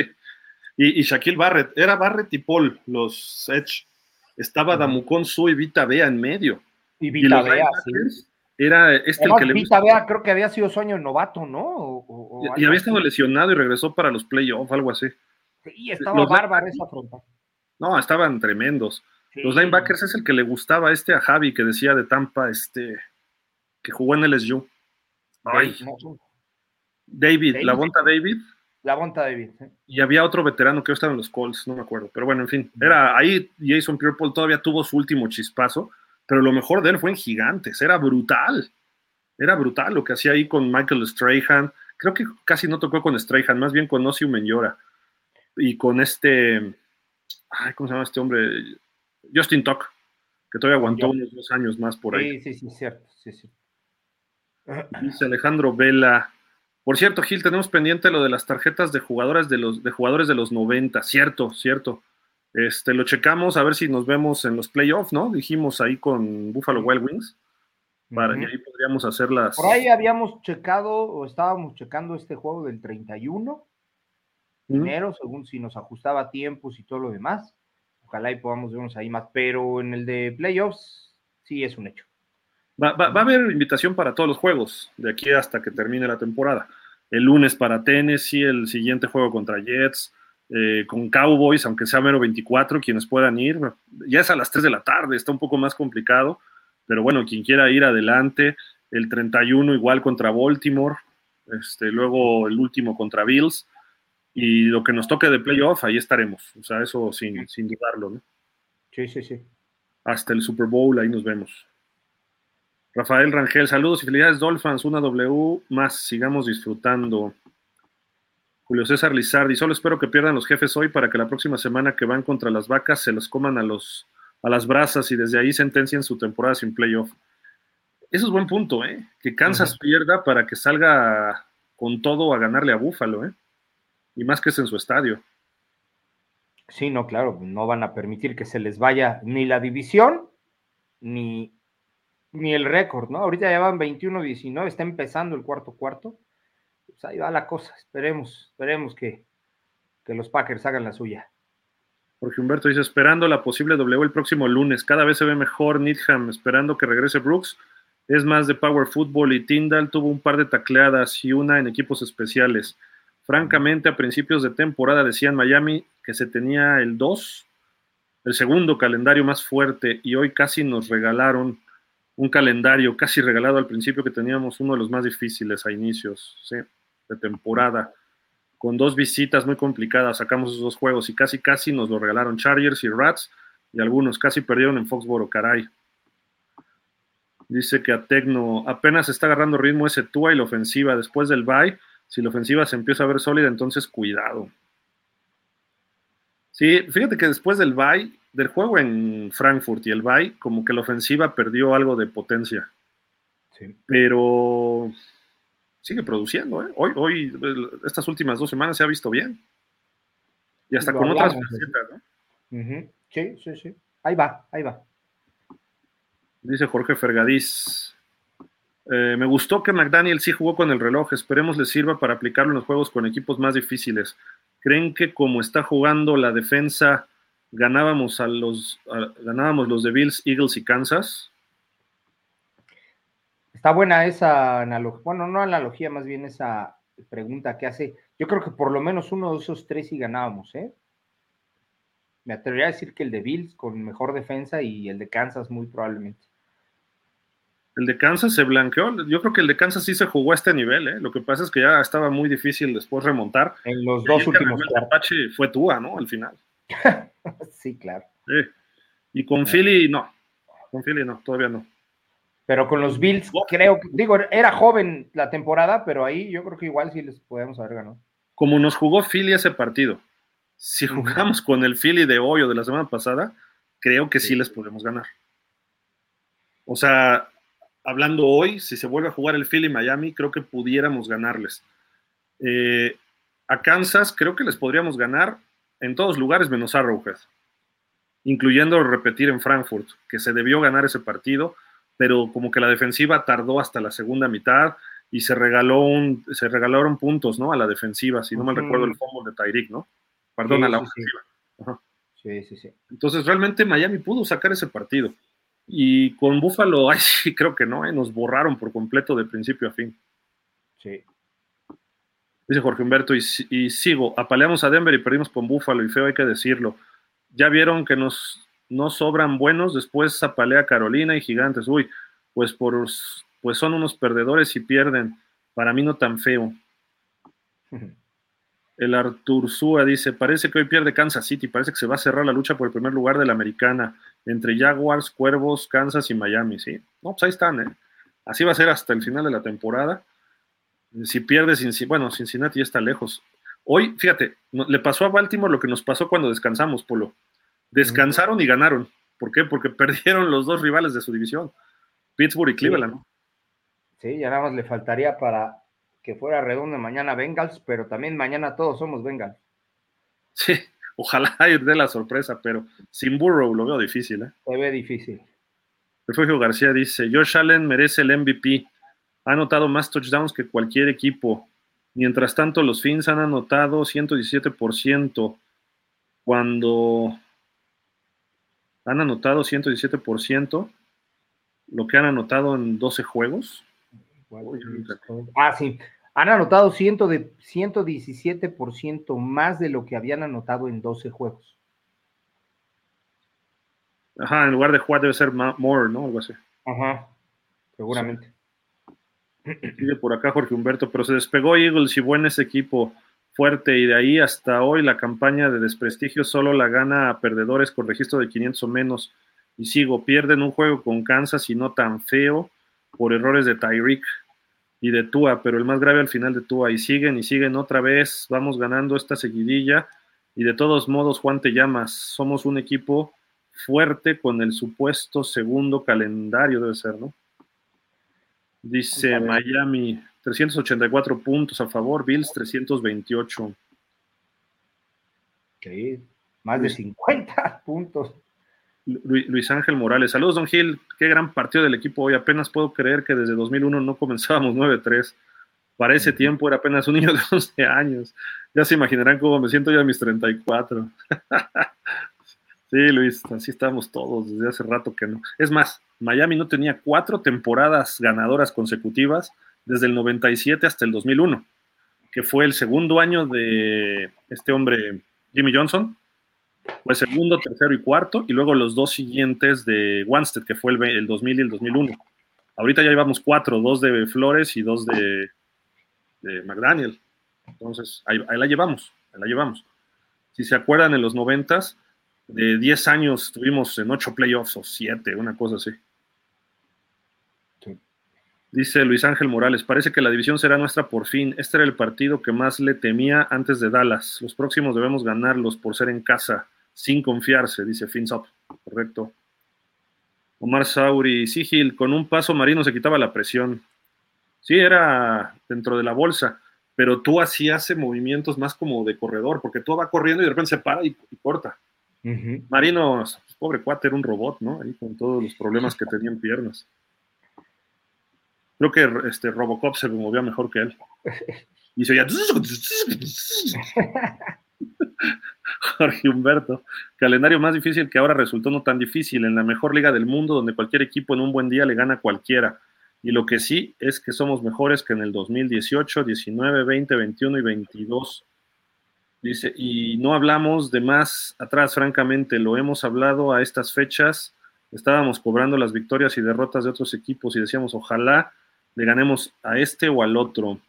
Y, Shaquille Barrett, era Barrett y Paul, los Edge. Estaba Damucon Su y Vita Bea en medio. Y Vita Bea, sí era este el que le Vita Bea creo que había sido sueño novato, ¿no? y, había estado lesionado y regresó para los playoffs, algo así. Sí, estaba bárbaro esa fronta. No, estaban tremendos. Los linebackers es el que le gustaba este a Javi que decía de Tampa, este, que jugó en LSU. Ay. David, la Bonta David. La Bonta David. Y había otro veterano que estaba en los Colts, no me acuerdo. Pero bueno, en fin, era ahí Jason Pierre todavía tuvo su último chispazo pero lo mejor de él fue en Gigantes, era brutal, era brutal lo que hacía ahí con Michael Strahan, creo que casi no tocó con Strahan, más bien con Osiu Menyora y con este, ay, ¿cómo se llama este hombre? Justin Tuck, que todavía aguantó unos dos años más por ahí. Sí, sí, sí, cierto, sí, sí. Dice Alejandro Vela. Por cierto, Gil, tenemos pendiente lo de las tarjetas de jugadores de los, de jugadores de los 90. Cierto, cierto. Este, lo checamos a ver si nos vemos en los playoffs, ¿no? Dijimos ahí con Buffalo Wild Wings. Para, Y ahí podríamos hacer las. Por ahí habíamos checado o estábamos checando este juego del 31 dinero, según si nos ajustaba tiempos y todo lo demás. Ojalá y podamos vernos ahí más, pero en el de playoffs sí es un hecho. Va, a haber invitación para todos los juegos de aquí hasta que termine la temporada. El lunes para Tennessee, el siguiente juego contra Jets, eh, con Cowboys, aunque sea mero 24, quienes puedan ir. Ya es a las 3 de la tarde, está un poco más complicado, pero bueno, quien quiera ir adelante. El 31 igual contra Baltimore, este, luego el último contra Bills y lo que nos toque de playoff, ahí estaremos. O sea, eso sin, sin dudarlo, ¿no? Sí, sí, sí. Hasta el Super Bowl, ahí nos vemos. Rafael Rangel, saludos y felicidades Dolphins, una W más, sigamos disfrutando. Julio César Lizardi, solo espero que pierdan los jefes hoy para que la próxima semana que van contra las vacas se los coman a, los, a las brasas y desde ahí sentencien su temporada sin playoff. Eso es buen punto, ¿eh? Que Kansas pierda para que salga con todo a ganarle a Búfalo, ¿eh? y más que es en su estadio. Sí, no, claro, no van a permitir que se les vaya ni la división ni, ni el récord, ¿no? Ahorita ya van 21-19, está empezando el cuarto cuarto. Pues ahí va la cosa, esperemos, esperemos que, que los Packers hagan la suya. Jorge Humberto dice, esperando la posible W el próximo lunes, cada vez se ve mejor Needham, esperando que regrese Brooks, es más de Power Football y Tyndall tuvo un par de tacleadas y una en equipos especiales. Francamente, a principios de temporada decían Miami que se tenía el 2, el segundo calendario más fuerte, y hoy casi nos regalaron un calendario casi regalado al principio que teníamos uno de los más difíciles a inicios de temporada, con dos visitas muy complicadas, sacamos esos dos juegos y casi casi nos lo regalaron Chargers y Rats, y algunos casi perdieron en Foxboro, caray. Dice que a Tecno apenas está agarrando ritmo ese Tua y la ofensiva después del bye si la ofensiva se empieza a ver sólida, entonces cuidado. Sí, fíjate que después del bye, del juego en Frankfurt y el bye, como que la ofensiva perdió algo de potencia. Sí. Pero sigue produciendo, ¿eh? Hoy, hoy, estas últimas dos semanas se ha visto bien. Y hasta con otras facetas, ¿no? Sí, sí, sí. Ahí va, ahí va. Dice Jorge Fergadís. Eh, me gustó que McDaniel sí jugó con el reloj. Esperemos le sirva para aplicarlo en los juegos con equipos más difíciles. ¿Creen que como está jugando la defensa, ganábamos a los, ganábamos los de Bills, Eagles y Kansas? Está buena esa analogía, bueno, no analogía, más bien esa pregunta que hace. Yo creo que por lo menos uno de esos tres sí ganábamos, ¿eh? Me atrevería a decir que el de Bills con mejor defensa y el de Kansas muy probablemente. El de Kansas se blanqueó. Yo creo que el de Kansas sí se jugó a este nivel. ¿eh? Lo que pasa es que ya estaba muy difícil después remontar. En los dos últimos El fue Tua, ¿no? Al final. sí, claro. Y con Philly, no. Con Philly, no, todavía no. Pero con los Bills, creo que, digo, era joven la temporada, pero ahí yo creo que igual sí les podemos haber ganado. Como nos jugó Philly ese partido, si jugamos con el Philly de hoy o de la semana pasada, creo que sí les podemos ganar. O sea, hablando hoy, si se vuelve a jugar el Philly Miami, creo que pudiéramos ganarles. Eh, a Kansas creo que les podríamos ganar en todos lugares menos a Arrowhead, incluyendo repetir en Frankfurt, que se debió ganar ese partido, pero como que la defensiva tardó hasta la segunda mitad y se regaló un, se regalaron puntos, ¿no? A la defensiva, si no mal recuerdo el fútbol de Tyreek, ¿no? Perdón, a la ofensiva. Sí, sí, sí. Entonces realmente Miami pudo sacar ese partido. Y con Buffalo, ay, sí, creo que no, ¿eh? nos borraron por completo de principio a fin. Sí. Dice Jorge Humberto, y, sigo, apaleamos a Denver y perdimos con Buffalo, y feo hay que decirlo. Ya vieron que nos no sobran buenos, después apalea Carolina y Gigantes. Uy, pues, por, pues son unos perdedores y pierden. Para mí no tan feo. El Artur Zúa dice, parece que hoy pierde Kansas City, parece que se va a cerrar la lucha por el primer lugar de la americana entre Jaguars, Cuervos, Kansas y Miami, ¿sí? No, pues ahí están, ¿eh? Así va a ser hasta el final de la temporada. Si pierde, bueno, Cincinnati ya está lejos. Hoy, fíjate, le pasó a Baltimore lo que nos pasó cuando descansamos, Polo. Descansaron y ganaron. ¿Por qué? Porque perdieron los dos rivales de su división, Pittsburgh y Cleveland. Sí, ya nada más le faltaría para que fuera redondo mañana Bengals, pero también mañana todos somos Bengals. Sí, ojalá de la sorpresa, pero sin Burrow lo veo difícil. ¿eh? Se ve difícil. Refugio García dice, Josh Allen merece el MVP. Ha anotado más touchdowns que cualquier equipo. Mientras tanto, los Fins han anotado 117%. Cuando han anotado 117%, lo que han anotado en 12 juegos. Ah, sí. Han anotado 100 de, 117% más de lo que habían anotado en 12 juegos. Ajá, en lugar de jugar debe ser more, ¿no? Algo así. Ajá, seguramente. Pide por acá Jorge Humberto, pero se despegó Eagles y buen ese equipo fuerte y de ahí hasta hoy la campaña de desprestigio solo la gana a perdedores con registro de 500 o menos. Y sigo, pierden un juego con Kansas y no tan feo por errores de Tyreek y de Tua, pero el más grave al final de Tua. Y siguen y siguen otra vez, vamos ganando esta seguidilla. Y de todos modos, Juan, te llamas, somos un equipo fuerte con el supuesto segundo calendario, debe ser, ¿no? Dice Miami, 384 puntos a favor, Bills 328. Ok, más de 50 puntos. Luis Ángel Morales, saludos Don Gil, qué gran partido del equipo hoy, apenas puedo creer que desde 2001 no comenzábamos 9-3. Para ese tiempo era apenas un niño de 11 años. Ya se imaginarán cómo me siento ya a mis 34. Sí, Luis, así estamos todos desde hace rato que no. Es más, Miami no tenía cuatro temporadas ganadoras consecutivas desde el 97 hasta el 2001, que fue el segundo año de este hombre Jimmy Johnson. Fue segundo, tercero y cuarto, y luego los dos siguientes de Wanstead, que fue el, 2000 y el 2001. Ahorita ya llevamos cuatro, dos de Flores y dos de, McDaniel. Entonces, ahí, ahí, la llevamos, ahí la llevamos. Si se acuerdan, en los noventas, de 10 años estuvimos en 8 playoffs o 7, una cosa así. Dice Luis Ángel Morales, parece que la división será nuestra por fin. Este era el partido que más le temía antes de Dallas. Los próximos debemos ganarlos por ser en casa, sin confiarse, dice Finsop. Correcto. Omar Sauri, Sigil, con un paso marino se quitaba la presión. Sí, era dentro de la bolsa, pero tú así hace movimientos más como de corredor, porque tú va corriendo y de repente se para y corta. Marino, pobre cuate, era un robot, ¿no? Ahí con todos los problemas que tenía en piernas. Creo que este Robocop se movía mejor que él. Y se oía. Jorge Humberto, calendario más difícil que ahora resultó no tan difícil, en la mejor liga del mundo, donde cualquier equipo en un buen día le gana a cualquiera. Y lo que sí es que somos mejores que en el 2018, 19, 20, 21 y 22. Dice, y no hablamos de más atrás, francamente, lo hemos hablado a estas fechas, estábamos cobrando las victorias y derrotas de otros equipos y decíamos, ojalá le ganemos a este o al otro.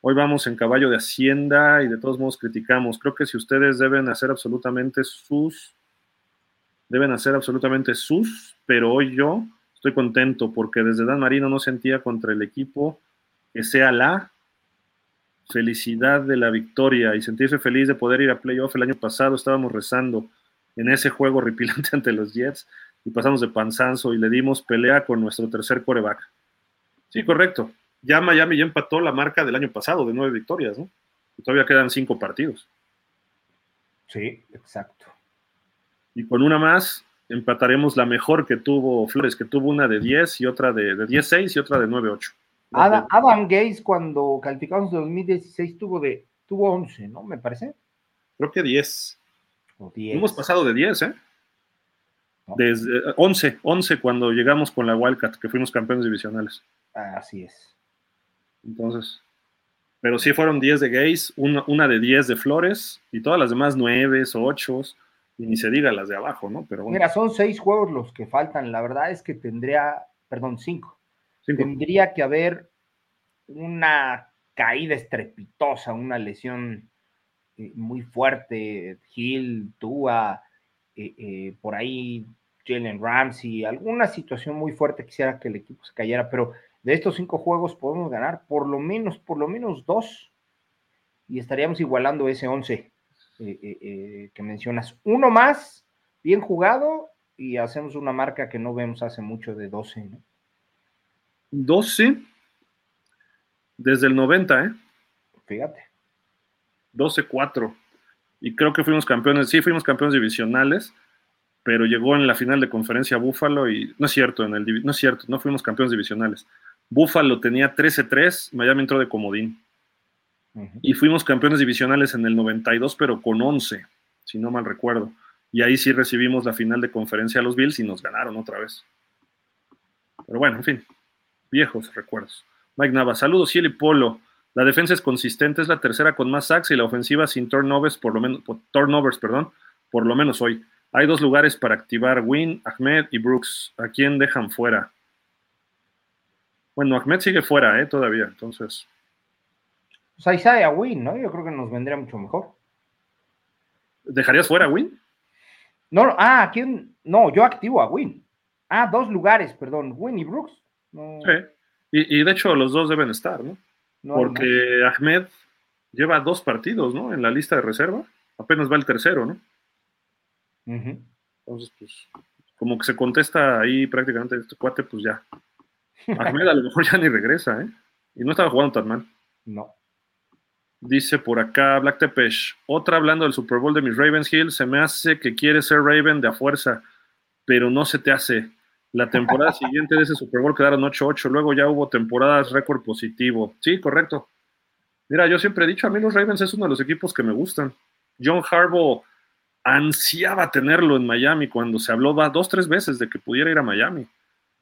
Hoy vamos en caballo de Hacienda y de todos modos criticamos. Creo que si ustedes deben hacer absolutamente sus, deben hacer absolutamente sus, pero hoy yo estoy contento porque desde Dan Marino no sentía contra el equipo que sea la felicidad de la victoria y sentirse feliz de poder ir a playoff. El año pasado estábamos rezando en ese juego horripilante ante los Jets y pasamos de panzanzo y le dimos pelea con nuestro tercer coreback. Sí, correcto. Ya Miami ya empató la marca del año pasado de nueve victorias, ¿no? Y todavía quedan cinco partidos. Sí, exacto. Y con una más empataremos la mejor que tuvo Flores, que tuvo una de 10 y otra de, de 10-6 y otra de 9-8. Adam, Adam Gates, cuando calificamos de 2016, tuvo, de, tuvo 11, ¿no? Me parece. Creo que 10. Hemos pasado de 10, ¿eh? Desde 11, 11 cuando llegamos con la Wildcat, que fuimos campeones divisionales. Así es. Entonces, pero sí fueron 10 de Gays, una, una, de 10 de Flores y todas las demás 9, 8 y ni se diga las de abajo, ¿no? Pero Mira, son 6 juegos los que faltan. La verdad es que tendría, perdón, 5 Tendría que haber una caída estrepitosa, una lesión eh, muy fuerte, Hill, Tua, eh, eh, por ahí Jalen Ramsey, alguna situación muy fuerte quisiera que el equipo se cayera, pero de estos cinco juegos podemos ganar por lo menos, por lo menos dos, y estaríamos igualando ese once que mencionas. Uno más, bien jugado, y hacemos una marca que no vemos hace mucho de 12, ¿no? 12 desde el 90, ¿eh? Fíjate. 12-4. y creo que fuimos campeones, sí, fuimos campeones divisionales, pero llegó en la final de conferencia Búfalo y no es cierto, en el, no es cierto, no fuimos campeones divisionales. Búfalo tenía 13-3, Miami entró de comodín. Y fuimos campeones divisionales en el 92, pero con 11, si no mal recuerdo. Y ahí sí recibimos la final de conferencia a los Bills y nos ganaron otra vez. Pero bueno, en fin, viejos recuerdos. Mike Nava, saludos, Ciel y Polo. La defensa es consistente, es la tercera con más sacks y la ofensiva sin turnovers, por lo menos, turnovers, perdón, por lo menos hoy. Hay dos lugares para activar Win, Ahmed y Brooks. ¿A quién dejan fuera? Bueno, Ahmed sigue fuera, ¿eh? Todavía, entonces. Pues ahí a Win, ¿no? Yo creo que nos vendría mucho mejor. ¿Dejarías fuera a Win? No, ah, ¿quién? No, yo activo a Win. Ah, dos lugares, perdón, Win y Brooks. Sí, y, de hecho los dos deben estar, ¿no? Porque Ahmed lleva dos partidos, ¿no? En la lista de reserva. Apenas va el tercero, ¿no? Entonces, pues, como que se contesta ahí prácticamente este cuate, pues ya. Ahmed a lo mejor ya ni regresa, ¿eh? Y no estaba jugando tan mal. No. Dice por acá Black Tepesh, otra hablando del Super Bowl de mis Ravens Hill, se me hace que quiere ser Raven de a fuerza, pero no se te hace. La temporada siguiente de ese Super Bowl quedaron 8-8, luego ya hubo temporadas récord positivo. Sí, correcto. Mira, yo siempre he dicho, a mí los Ravens es uno de los equipos que me gustan. John Harbaugh ansiaba tenerlo en Miami cuando se habló dos, tres veces de que pudiera ir a Miami.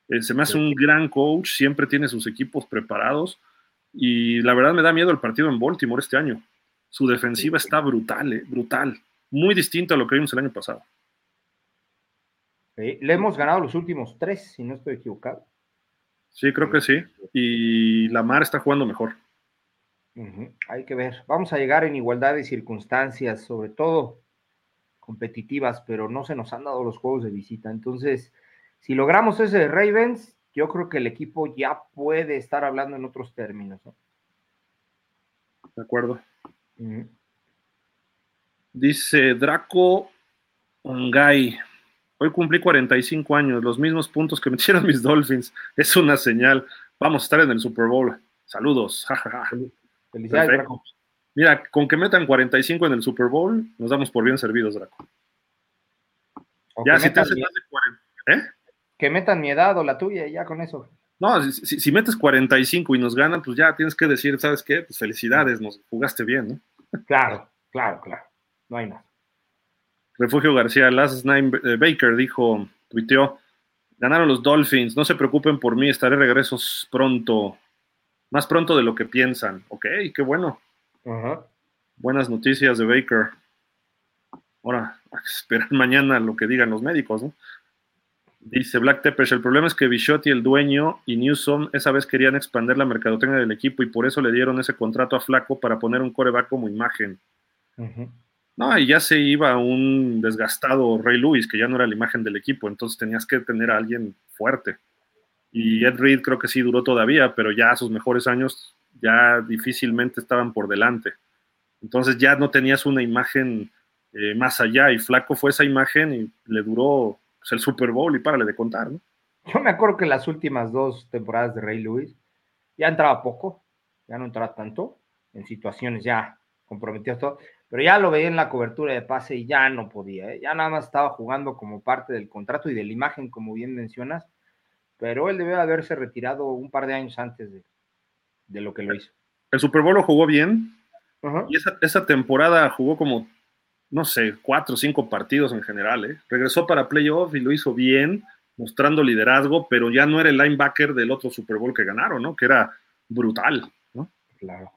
Eh, se me hace un gran coach, siempre tiene sus equipos preparados y la verdad me da miedo el partido en Baltimore este año. Su defensiva está brutal, eh, brutal. Muy distinto a lo que vimos el año pasado. le hemos ganado los últimos tres, si no estoy equivocado. Sí, creo que sí. Y la Mar está jugando mejor. Hay que ver. Vamos a llegar en igualdad de circunstancias, sobre todo competitivas, pero no se nos han dado los juegos de visita. Entonces, si logramos ese de Ravens, yo creo que el equipo ya puede estar hablando en otros términos. De acuerdo. Dice Draco Ongay. Hoy cumplí 45 años, los mismos puntos que metieron mis Dolphins. Es una señal. Vamos a estar en el Super Bowl. Saludos. Felicidades, Draco. Mira, con que metan 45 en el Super Bowl, nos damos por bien servidos, Draco. ya, si te hace más de 40. ¿Eh? Que metan mi edad o la tuya y ya con eso. No, si, metes 45 y nos ganan, pues ya tienes que decir, ¿sabes qué? Pues felicidades, nos jugaste bien, ¿no? Claro, claro, claro. No hay nada. Refugio García, Last Nine eh, Baker dijo, tuiteó, ganaron los Dolphins, no se preocupen por mí, estaré regresos pronto, más pronto de lo que piensan. Ok, qué bueno. Buenas noticias de Baker. Ahora, esperar mañana lo que digan los médicos, ¿no? Dice Black Teppers, el problema es que Bichotti, el dueño, y Newsom esa vez querían expandir la mercadotecnia del equipo y por eso le dieron ese contrato a Flaco para poner un coreback como imagen. No, y ya se iba un desgastado Ray Lewis, que ya no era la imagen del equipo, entonces tenías que tener a alguien fuerte. Y Ed Reed creo que sí duró todavía, pero ya sus mejores años ya difícilmente estaban por delante. Entonces ya no tenías una imagen eh, más allá y Flaco fue esa imagen y le duró pues, el Super Bowl y párale de contar, ¿no? Yo me acuerdo que las últimas dos temporadas de Ray Lewis ya entraba poco, ya no entraba tanto, en situaciones ya comprometidas todo, pero ya lo veía en la cobertura de pase y ya no podía, ¿eh? ya nada más estaba jugando como parte del contrato y de la imagen, como bien mencionas, pero él debe haberse retirado un par de años antes de, lo que lo hizo. El Super Bowl lo jugó bien, y esa, esa temporada jugó como no sé, cuatro o cinco partidos en general. ¿eh? Regresó para playoff y lo hizo bien, mostrando liderazgo, pero ya no era el linebacker del otro Super Bowl que ganaron, ¿no? Que era brutal, ¿no? Claro.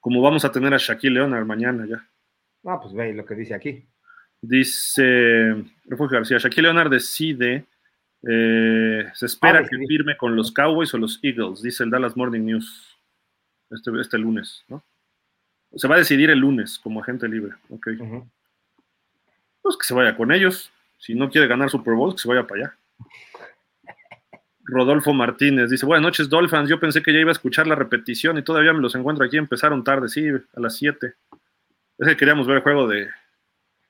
Como vamos a tener a Shaquille Leonard mañana ya. Ah, pues ve lo que dice aquí. Dice Refugio García, Shaquille Leonard decide, eh, se espera ah, que firme con los Cowboys o los Eagles, dice el Dallas Morning News, este, este lunes, ¿no? Se va a decidir el lunes como agente libre, ok pues que se vaya con ellos. Si no quiere ganar Super Bowl, que se vaya para allá. Rodolfo Martínez dice, buenas noches, Dolphins. Yo pensé que ya iba a escuchar la repetición y todavía me los encuentro aquí. Empezaron tarde, sí, a las 7. Es que queríamos ver el juego de...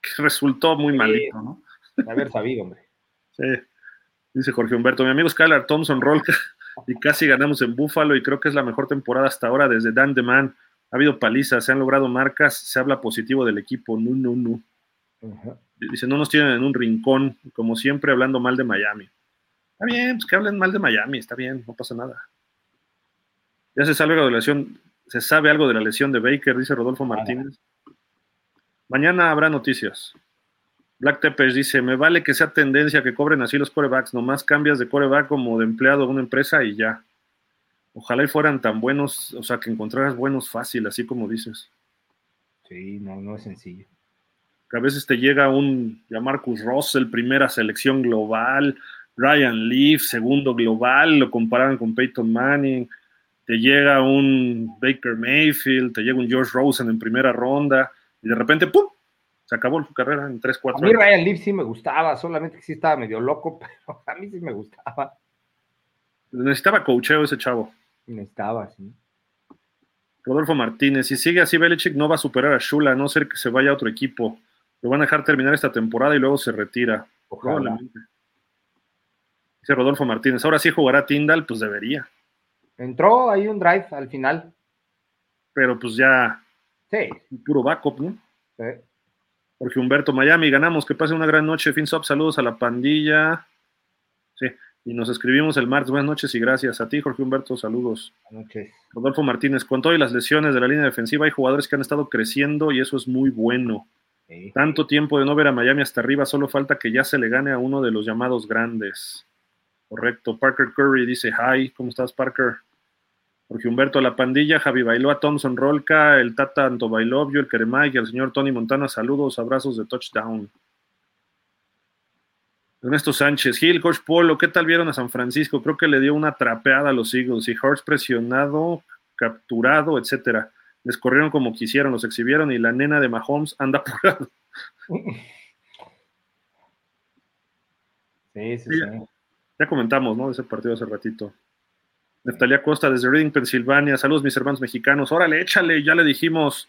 que resultó muy malito, ¿no? Haber sabido, hombre. Sí. Dice Jorge Humberto, mi amigo Skylar Thompson Rolka y casi ganamos en Buffalo y creo que es la mejor temporada hasta ahora desde Dan Man. Ha habido palizas, se han logrado marcas, se habla positivo del equipo. No, no, no. Dice, no nos tienen en un rincón, como siempre, hablando mal de Miami. Está bien, pues que hablen mal de Miami, está bien, no pasa nada. Ya se sabe algo de la lesión, se sabe algo de la lesión de Baker, dice Rodolfo Martínez. Mañana habrá noticias. Black Tepes dice, me vale que sea tendencia que cobren así los corebacks, nomás cambias de coreback como de empleado de una empresa y ya. Ojalá y fueran tan buenos, o sea, que encontraras buenos fácil, así como dices. Sí, no, no es sencillo. Que a veces te llega un ya Marcus Russell, primera selección global, Ryan Leaf, segundo global, lo comparan con Peyton Manning, te llega un Baker Mayfield, te llega un George Rosen en primera ronda, y de repente, ¡pum! Se acabó su carrera en 3, 4 A mí Ryan Leaf sí me gustaba, solamente que sí estaba medio loco, pero a mí sí me gustaba. Necesitaba coacheo ese chavo. Necesitaba, sí. Rodolfo Martínez, si sigue así Belichick no va a superar a Shula, a no ser que se vaya a otro equipo. Lo van a dejar terminar esta temporada y luego se retira. Ojalá. Dice Rodolfo Martínez, ahora sí jugará Tyndall, pues debería. Entró ahí un drive al final. Pero pues ya. Sí. Puro backup, ¿no? Sí. Jorge Humberto, Miami, ganamos, que pase una gran noche. Finsop, saludos a la pandilla. Sí, y nos escribimos el martes. Buenas noches y gracias a ti, Jorge Humberto, saludos. Buenas noches. Rodolfo Martínez, con todo y las lesiones de la línea defensiva, hay jugadores que han estado creciendo y eso es muy bueno. Tanto tiempo de no ver a Miami hasta arriba, solo falta que ya se le gane a uno de los llamados grandes. Correcto. Parker Curry dice, hi, ¿cómo estás, Parker? Jorge Humberto, la pandilla, Javi Bailoa, Thompson Rolca, el Tata Anto Bailovio, el Keremay y el señor Tony Montana, saludos, abrazos de touchdown. Ernesto Sánchez, Gil, Coach Polo, ¿qué tal vieron a San Francisco? Creo que le dio una trapeada a los Eagles y Hurts presionado, capturado, etcétera. Les corrieron como quisieron, los exhibieron y la nena de Mahomes anda apurado. Sí, sí, Sí. sí. Ya comentamos, ¿no? De ese partido hace ratito. Neftalía Costa desde Reading, Pensilvania. Saludos, mis hermanos mexicanos. Órale, échale, ya le dijimos.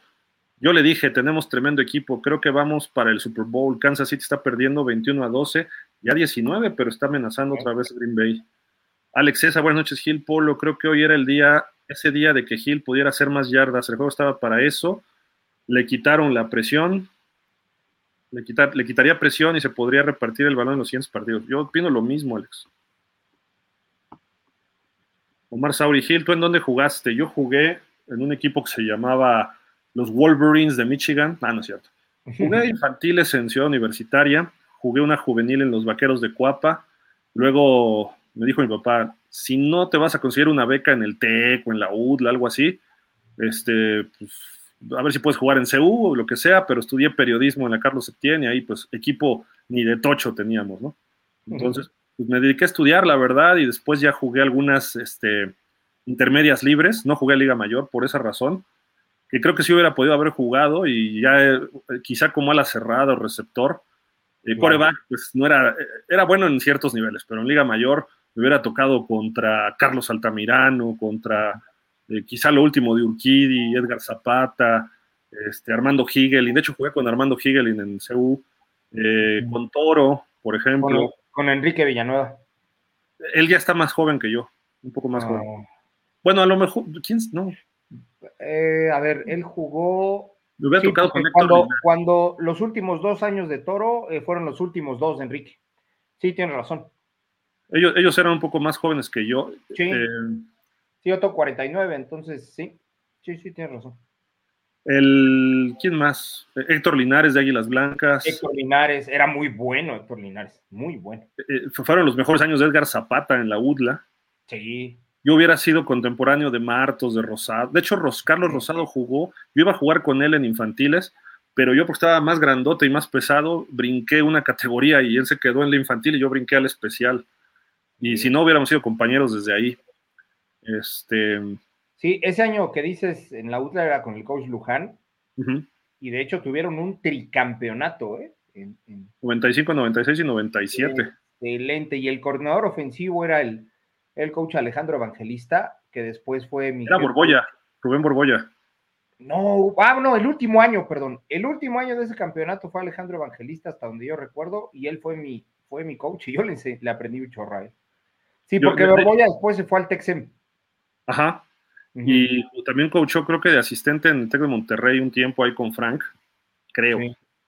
Yo le dije, tenemos tremendo equipo. Creo que vamos para el Super Bowl. Kansas City está perdiendo 21 a 12, ya 19, pero está amenazando otra vez Green Bay. Alex César, buenas noches, Gil Polo. Creo que hoy era el día, ese día de que Gil pudiera hacer más yardas. El juego estaba para eso. Le quitaron la presión. Le, quitar, le quitaría presión y se podría repartir el balón en los siguientes partidos. Yo opino lo mismo, Alex. Omar Sauri Gil, ¿tú en dónde jugaste? Yo jugué en un equipo que se llamaba los Wolverines de Michigan. Ah, no es cierto. Jugué infantiles en Ciudad Universitaria, jugué una juvenil en los Vaqueros de Cuapa. Luego me dijo mi papá, si no te vas a conseguir una beca en el TEC o en la UDLA, algo así, este, pues, a ver si puedes jugar en CU o lo que sea, pero estudié periodismo en la Carlos Septién y ahí pues equipo ni de tocho teníamos, ¿no? Entonces, pues, me dediqué a estudiar, la verdad, y después ya jugué algunas este, intermedias libres, no jugué a Liga Mayor por esa razón, que creo que sí hubiera podido haber jugado y ya eh, quizá como ala cerrada o receptor. Eh, coreback, pues no era, era bueno en ciertos niveles, pero en Liga Mayor me hubiera tocado contra Carlos Altamirano, contra eh, quizá lo último de Urquidi, Edgar Zapata, este, Armando Higelin, de hecho jugué con Armando Higelin en CU, eh, con Toro, por ejemplo. Con, con Enrique Villanueva. Él ya está más joven que yo, un poco más joven. No. Bueno, a lo mejor, ¿quién? No, Eh, a ver, él jugó. me hubiera Sí, tocado con cuando, cuando los últimos dos años de Toro eh, fueron los últimos dos de Enrique. Sí, tienes razón. Ellos, ellos eran un poco más jóvenes que yo. Sí. Eh, Sí, yo tengo 49, entonces sí. Sí, sí, tienes razón. el, ¿Quién más? Eh, Héctor Linares de Águilas Blancas. Héctor Linares, era muy bueno Héctor Linares, muy bueno. Eh, fueron los mejores años de Edgar Zapata en la UDLA. Sí, Yo hubiera sido contemporáneo de Martos, de Rosado. De hecho, Ros- Carlos Rosado jugó. Yo iba a jugar con él en infantiles, pero yo porque estaba más grandote y más pesado, brinqué una categoría y él se quedó en la infantil y yo brinqué al especial. Y si no, hubiéramos sido compañeros desde ahí. Este, sí, ese año que dices en la UTLA era con el coach Luján y de hecho tuvieron un tricampeonato, ¿eh? En- en- 95, 96 y 97. excelente. Y el coordinador ofensivo era el, el coach Alejandro Evangelista, que después fue mi. Era Borbolla, Rubén Borbolla. No, ah, no, el último año, perdón. El último año de ese campeonato fue Alejandro Evangelista, hasta donde yo recuerdo, y él fue mi, fue mi coach y yo le, le aprendí un chorro a él. Sí, Yo- porque de- Borbolla después se fue al Texem. Ajá. Y también coachó, creo que de asistente en el Tec de Monterrey un tiempo ahí con Frank, creo.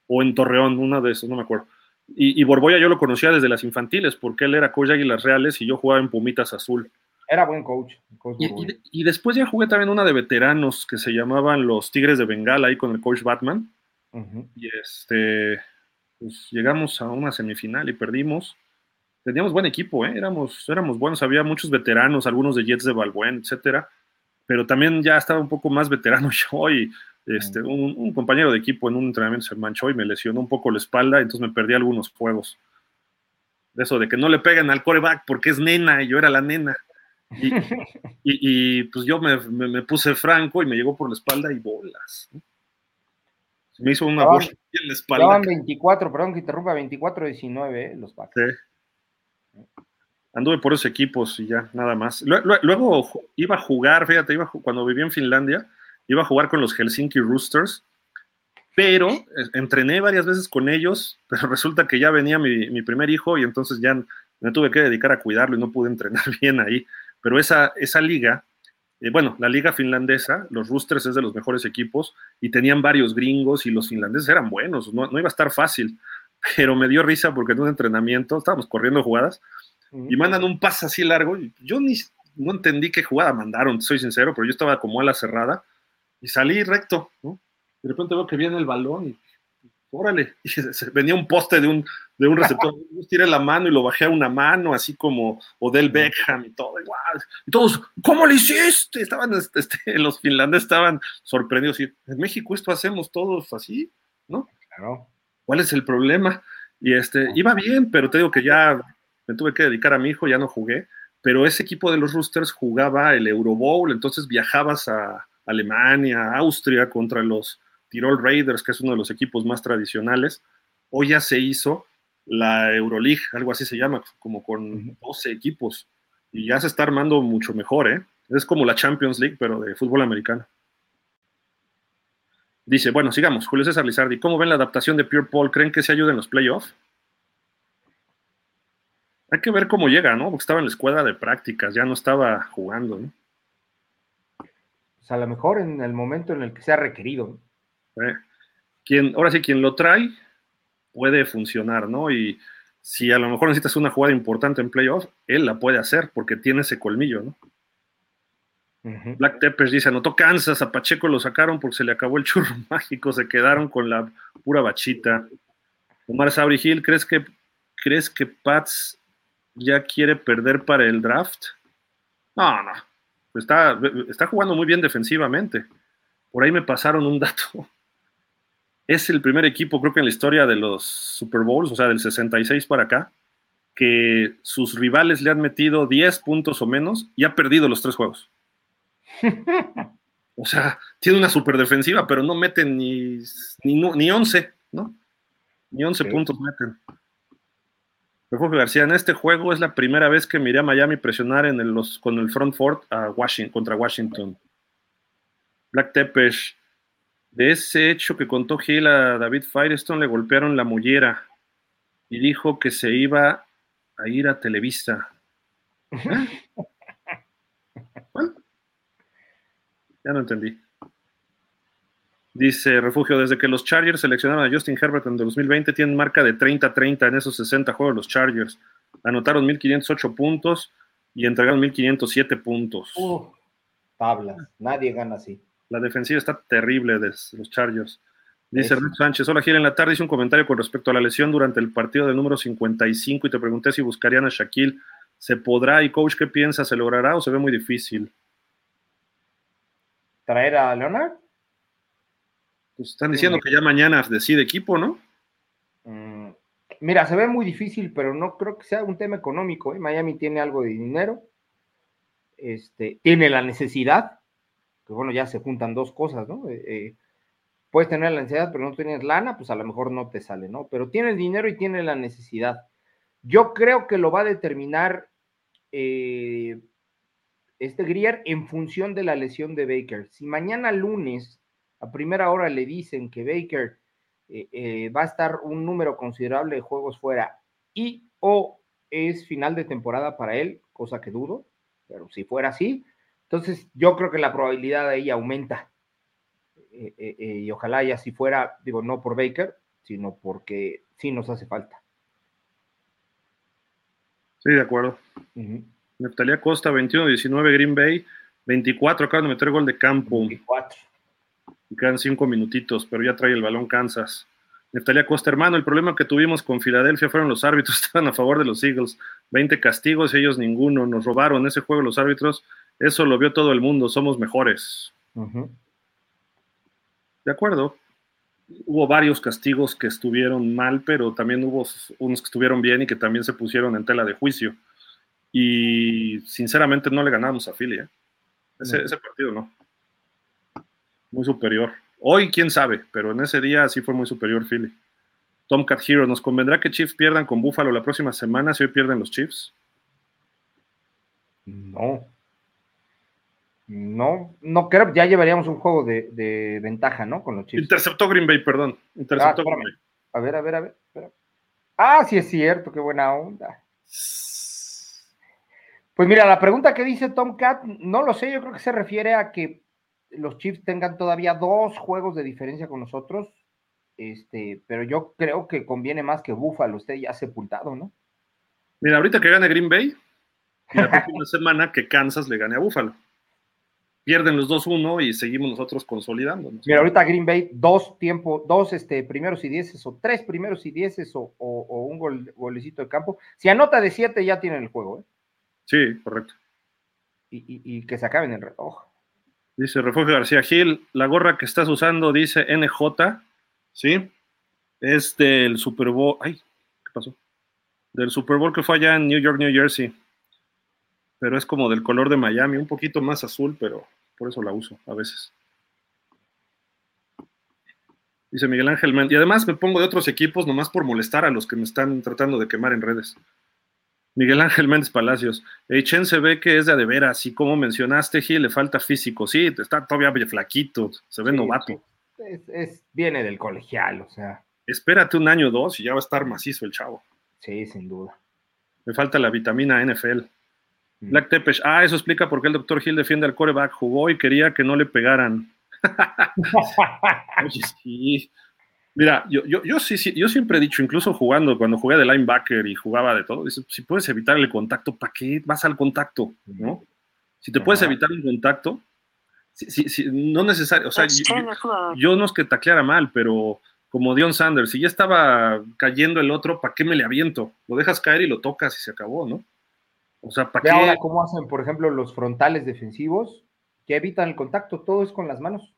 O en Torreón, una de esos, no me acuerdo. Y, Borboya yo lo conocía desde las infantiles, porque él era coach de Águilas Reales y yo jugaba en Pumitas Azul. Era buen coach. y, después ya jugué también una de veteranos que se llamaban los Tigres de Bengala ahí con el coach Batman. Y este, pues llegamos a una semifinal y perdimos. Teníamos buen equipo, ¿eh? éramos, éramos buenos, había muchos veteranos, algunos de Jets de Balbuen, etcétera, pero también ya estaba un poco más veterano yo y este, un, compañero de equipo en un entrenamiento se manchó y me lesionó un poco la espalda, entonces me perdí algunos juegos. Eso, de que no le peguen al coreback porque es nena y yo era la nena. Y, pues yo me, puse franco y me llegó por la espalda y bolas. Me hizo una bola en la espalda. 24, perdón que interrumpa, 24-19 eh, los Packs. Sí. Anduve por esos equipos y ya, nada más. Luego, iba a jugar, fíjate, iba cuando viví en Finlandia, iba a jugar con los Helsinki Roosters, pero eh, entrené varias veces con ellos, pero resulta que ya venía mi, primer hijo y entonces ya me tuve que dedicar a cuidarlo y no pude entrenar bien ahí. Pero esa, esa liga, eh, bueno, la liga finlandesa, los Roosters es de los mejores equipos y tenían varios gringos y los finlandeses eran buenos, no, iba a estar fácil, pero me dio risa porque en un entrenamiento estábamos corriendo jugadas y mandan un pase así largo. Y yo ni no entendí qué jugada mandaron, soy sincero, pero yo estaba como a la cerrada y salí recto, ¿no? De repente veo que viene el balón y órale, y venía un poste de un, de un receptor, yo tiré la mano y lo bajé a una mano, así como Odell Beckham y todo, igual. Y todos, ¿cómo lo hiciste? Estaban, este, este los finlandeses estaban sorprendidos. Y en México esto hacemos todos así, ¿no? Claro. ¿Cuál es el problema? Y este, iba bien, pero te digo que ya me tuve que dedicar a mi hijo, ya no jugué, pero ese equipo de los Roosters jugaba el Euro Bowl, entonces viajabas a, Alemania, Austria contra los Tirol Raiders, que es uno de los equipos más tradicionales. Hoy ya se hizo la Euroleague, algo así se llama, como con 12 equipos. Y ya se está armando mucho mejor, ¿eh? Es como la Champions League, pero de fútbol americano. Dice, bueno, sigamos. Julio César Lizardi, ¿cómo ven la adaptación de Pure Paul? ¿Creen que se ayuda en los playoffs? Hay que ver cómo llega, ¿no? Porque estaba en la escuela de prácticas, ya no estaba jugando, ¿no? a lo mejor en el momento en el que sea requerido. Eh, ahora sí, quien lo trae puede funcionar, ¿no? Y si a lo mejor necesitas una jugada importante en playoff, él la puede hacer porque tiene ese colmillo, ¿no? Black Teppers dice, anotó Kansas, a Pacheco lo sacaron porque se le acabó el churro mágico, se quedaron con la pura bachita. Omar Sabri Hill, ¿crees que, ¿crees que Pats ya quiere perder para el draft? No, no, Está, está jugando muy bien defensivamente. Por ahí me pasaron un dato. Es el primer equipo, creo que en la historia de los Super Bowls, o sea, del 66 para acá, que sus rivales le han metido 10 puntos o menos y ha perdido los tres juegos. O sea, tiene una super defensiva, pero no meten ni, ni, 11, ¿no? Ni 11 puntos meten. Jorge García, en este juego es la primera vez que miré a Miami presionar en los, con el front fort a Washington, contra Washington. Black Tepesh, de ese hecho que contó Gil a David Firestone, le golpearon la mollera y dijo que se iba a ir a Televisa. ¿Eh? Ya no entendí. Dice Refugio, desde que los Chargers seleccionaron a Justin Herbert en 2020, tienen marca de 30-30 en esos 60 juegos los Chargers. Anotaron 1.508 puntos y entregaron 1.507 puntos. tablas, nadie gana así. La defensiva está terrible de los Chargers. Dice Hernán Sánchez, hola Gil, en la tarde hice un comentario con respecto a la lesión durante el partido del número 55 y te pregunté si buscarían a Shaquille. ¿Se podrá? ¿Y coach qué piensa? ¿Se logrará o se ve muy difícil? ¿Traer a Leonard? Pues están diciendo que ya mañana decide equipo, ¿no? Mm, mira, se ve muy difícil, pero no creo que sea un tema económico. ¿eh? Miami tiene algo de dinero, este, tiene la necesidad, que bueno, ya se juntan dos cosas, ¿no? Eh, eh, puedes tener la necesidad, pero no tienes lana, pues a lo mejor no te sale, ¿no? Pero tiene el dinero y tiene la necesidad. Yo creo que lo va a determinar este Grier en función de la lesión de Baker. Si mañana lunes a primera hora le dicen que Baker eh, eh, va a estar un número considerable de juegos fuera y o es final de temporada para él, cosa que dudo, pero si fuera así, Entonces, yo creo que la probabilidad de ahí aumenta. Eh, y ojalá ya si fuera, digo, no por Baker, sino porque sí nos hace falta. Sí, de acuerdo. Neftalía Costa, 21-19, Green Bay, 24, acaban de meter gol de campo. 24. Y quedan cinco minutitos, pero ya trae el balón Kansas. Neftalía Costa, hermano, el problema que tuvimos con Filadelfia fueron los árbitros, estaban a favor de los Eagles. 20 castigos, ellos ninguno. Nos robaron ese juego los árbitros. Eso lo vio todo el mundo, somos mejores. De acuerdo. Hubo varios castigos que estuvieron mal, pero también hubo unos que estuvieron bien y que también se pusieron en tela de juicio. Y sinceramente no le ganamos a Philly. ¿eh? Ese, ese partido no. Muy superior. Hoy, quién sabe, pero en ese día sí fue muy superior Philly. Tomcat Hero, ¿nos convendrá que Chiefs pierdan con Buffalo la próxima semana si hoy pierden los Chiefs? No. No, no creo, ya llevaríamos un juego de, ventaja, ¿no? Con los Chiefs. Interceptó Green Bay, perdón. Interceptó ah, Green Bay. A ver, a ver, a ver. Ah, sí es cierto, qué buena onda. Pues mira, la pregunta que dice Tomcat, no lo sé, yo creo que se refiere a que los Chiefs tengan todavía dos juegos de diferencia con nosotros, este, pero yo creo que conviene más que Buffalo esté ya sepultado, ¿no? Mira, ahorita que gane Green Bay, y la próxima semana que Kansas le gane a Buffalo. Pierden los 2-1 y seguimos nosotros consolidándonos. Mira, ahorita Green Bay, dos tiempos, dos este, primeros y dieces, o tres primeros y dieces, o, un gol, golecito de campo. Si anota de siete, ya tienen el juego, ¿eh? Sí, correcto. Y, que se acaben el reloj. Dice Refugio García Gil, la gorra que estás usando dice NJ, ¿sí? Es del Super Bowl, ay, ¿qué pasó? Del Super Bowl que fue allá en New York, New Jersey. Pero es como del color de Miami, un poquito más azul, pero por eso la uso a veces. Dice Miguel Ángel Y además me pongo de otros equipos nomás por molestar a los que me están tratando de quemar en redes. Miguel Ángel Méndez Palacios. Echen se ve que es de adevera, así como mencionaste, Gil, le falta físico. Sí, está todavía flaquito, se ve novato. Es, viene del colegial, o sea. Espérate un año o dos y ya va a estar macizo el chavo. Sí, sin duda. Me falta la vitamina NFL. Mm. Black Tepes, ah, eso explica por qué el doctor Gil defiende al coreback. Jugó y quería que no le pegaran. Oye, sí. Mira, yo, yo, yo, sí, sí, yo siempre he dicho, incluso jugando, cuando jugué de linebacker y jugaba de todo, si puedes evitar el contacto, ¿para qué vas al contacto? ¿no? Si te puedes evitar un contacto, si, si, no necesario, o sea, yo, no es que tacleara mal, pero como Dion Sanders, si ya estaba cayendo el otro, ¿para qué me le aviento? Lo dejas caer y lo tocas y se acabó, ¿no? O sea, ¿para qué? ahora cómo hacen, por ejemplo, los frontales defensivos que evitan el contacto, todo es con las manos.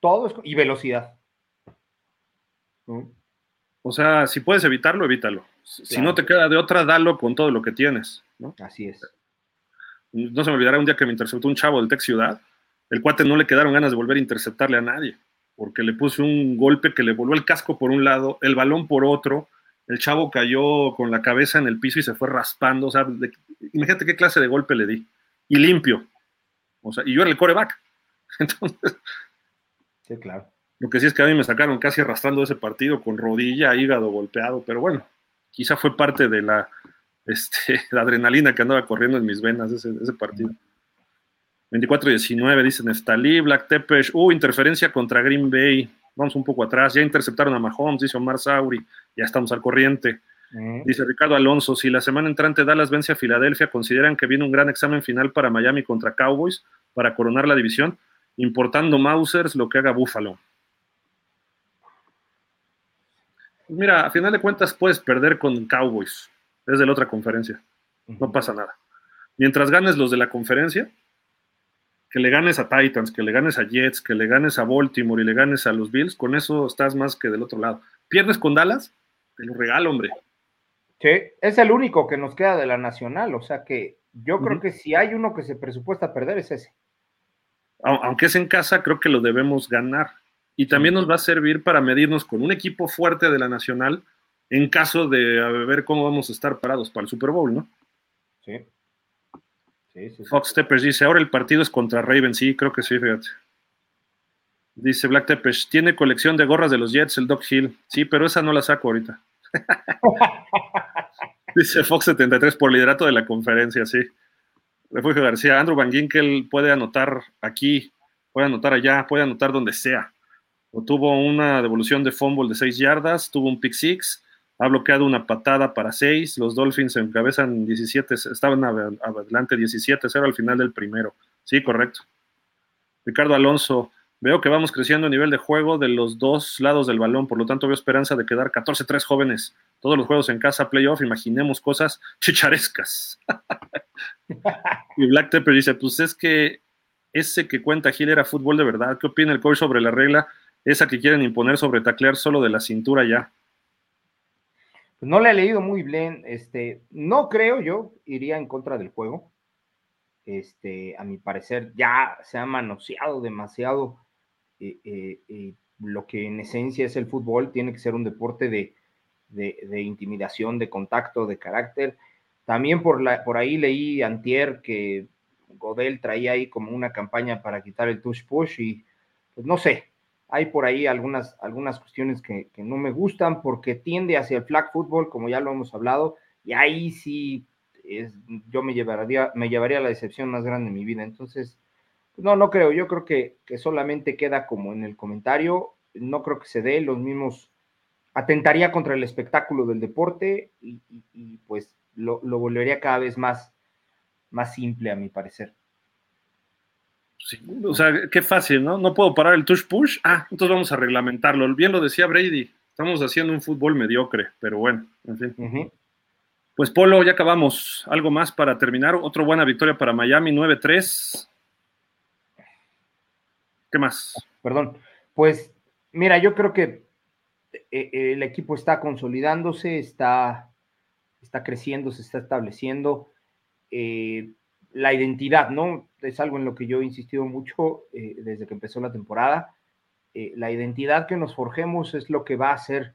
Todo es con... y velocidad. O sea, si puedes evitarlo, evítalo. Si no te queda de otra, dalo con todo lo que tienes. ¿no? Así es. No se me olvidará un día que me interceptó un chavo del Tech Ciudad. El cuate no le quedaron ganas de volver a interceptarle a nadie, porque le puse un golpe que le voló el casco por un lado, el balón por otro. El chavo cayó con la cabeza en el piso y se fue raspando. O sea, imagínate qué clase de golpe le di. Y limpio. O sea, y yo era el coreback. Entonces. Sí, claro. Lo que sí es que a mí me sacaron casi arrastrando ese partido con rodilla, hígado golpeado, pero bueno, quizá fue parte de la, este, adrenalina que andaba corriendo en mis venas ese, partido. 24-19, dice Neftalí, Black Tepes, uh, interferencia contra Green Bay. Vamos un poco atrás, ya interceptaron a Mahomes, dice Omar Sauri, ya estamos al corriente. Dice Ricardo Alonso, si la semana entrante Dallas vence a Filadelfia, ¿consideran que viene un gran examen final para Miami contra Cowboys para coronar la división? Importando Mausers lo que haga Buffalo. Mira, a final de cuentas puedes perder con Cowboys. Es de la otra conferencia. No pasa nada. Mientras ganes los de la conferencia, que le ganes a Titans, que le ganes a Jets, que le ganes a Baltimore y le ganes a los Bills, con eso estás más que del otro lado. Pierdes con Dallas, te lo regalo, hombre. Sí, es el único que nos queda de la nacional, o sea que yo creo que si hay uno que se presupuesta perder es ese. Aunque es en casa, creo que lo debemos ganar y también nos va a servir para medirnos con un equipo fuerte de la Nacional en caso de ver cómo vamos a estar parados para el Super Bowl, ¿no? Sí. Fox Teppers dice, ahora el partido es contra Ravens, sí, creo que sí, fíjate. Dice Black Teppers, tiene colección de gorras de los Jets, el Doc Hill. Sí, pero esa no la saco ahorita. dice Fox 73 por liderato de la conferencia, sí. Refugio García, Andrew Van Ginkel puede anotar aquí, puede anotar allá, puede anotar donde sea. Tuvo una devolución de fumble de 6 yardas, tuvo un pick six, ha bloqueado una patada para 6, los Dolphins encabezan 17, estaban adelante 17-0 al final del primero. Sí, correcto. Ricardo Alonso, veo que vamos creciendo a nivel de juego de los dos lados del balón, por lo tanto veo esperanza de quedar 14-3 jóvenes. Todos los juegos en casa, playoff, imaginemos cosas chicharescas. y Black Tepper dice, pues es que ese que cuenta Gil era fútbol de verdad. ¿Qué opina el coach sobre la regla? Esa que quieren imponer sobre taclear solo de la cintura ya. No le he leído muy bien. Este, no creo yo, iría en contra del juego. Este, a mi parecer, ya se ha manoseado demasiado eh, eh, eh, lo que en esencia es el fútbol. Tiene que ser un deporte de, de, intimidación, de contacto, de carácter. También por, la, por ahí leí antier que Godel traía ahí como una campaña para quitar el touch push y pues no sé, hay por ahí algunas, algunas cuestiones que, no me gustan porque tiende hacia el flag football, como ya lo hemos hablado, y ahí sí es, yo me llevaría, me llevaría la decepción más grande de mi vida. Entonces, no, no creo, yo creo que, que solamente queda como en el comentario, no creo que se dé los mismos atentaría contra el espectáculo del deporte y, pues lo, volvería cada vez más, más simple, a mi parecer. O sea, qué fácil, ¿no? No puedo parar el touch push. Ah, entonces vamos a reglamentarlo. Bien lo decía Brady. Estamos haciendo un fútbol mediocre, pero bueno, en fin. Pues Polo, ya acabamos. Algo más para terminar. Otra buena victoria para Miami, 9-3. ¿Qué más? Perdón. Pues mira, yo creo que eh, el equipo está consolidándose, está, está creciendo, se está estableciendo. Eh, la identidad, ¿no? Es algo en lo que yo he insistido mucho eh, desde que empezó la temporada. la identidad que nos forjemos es lo que va a ser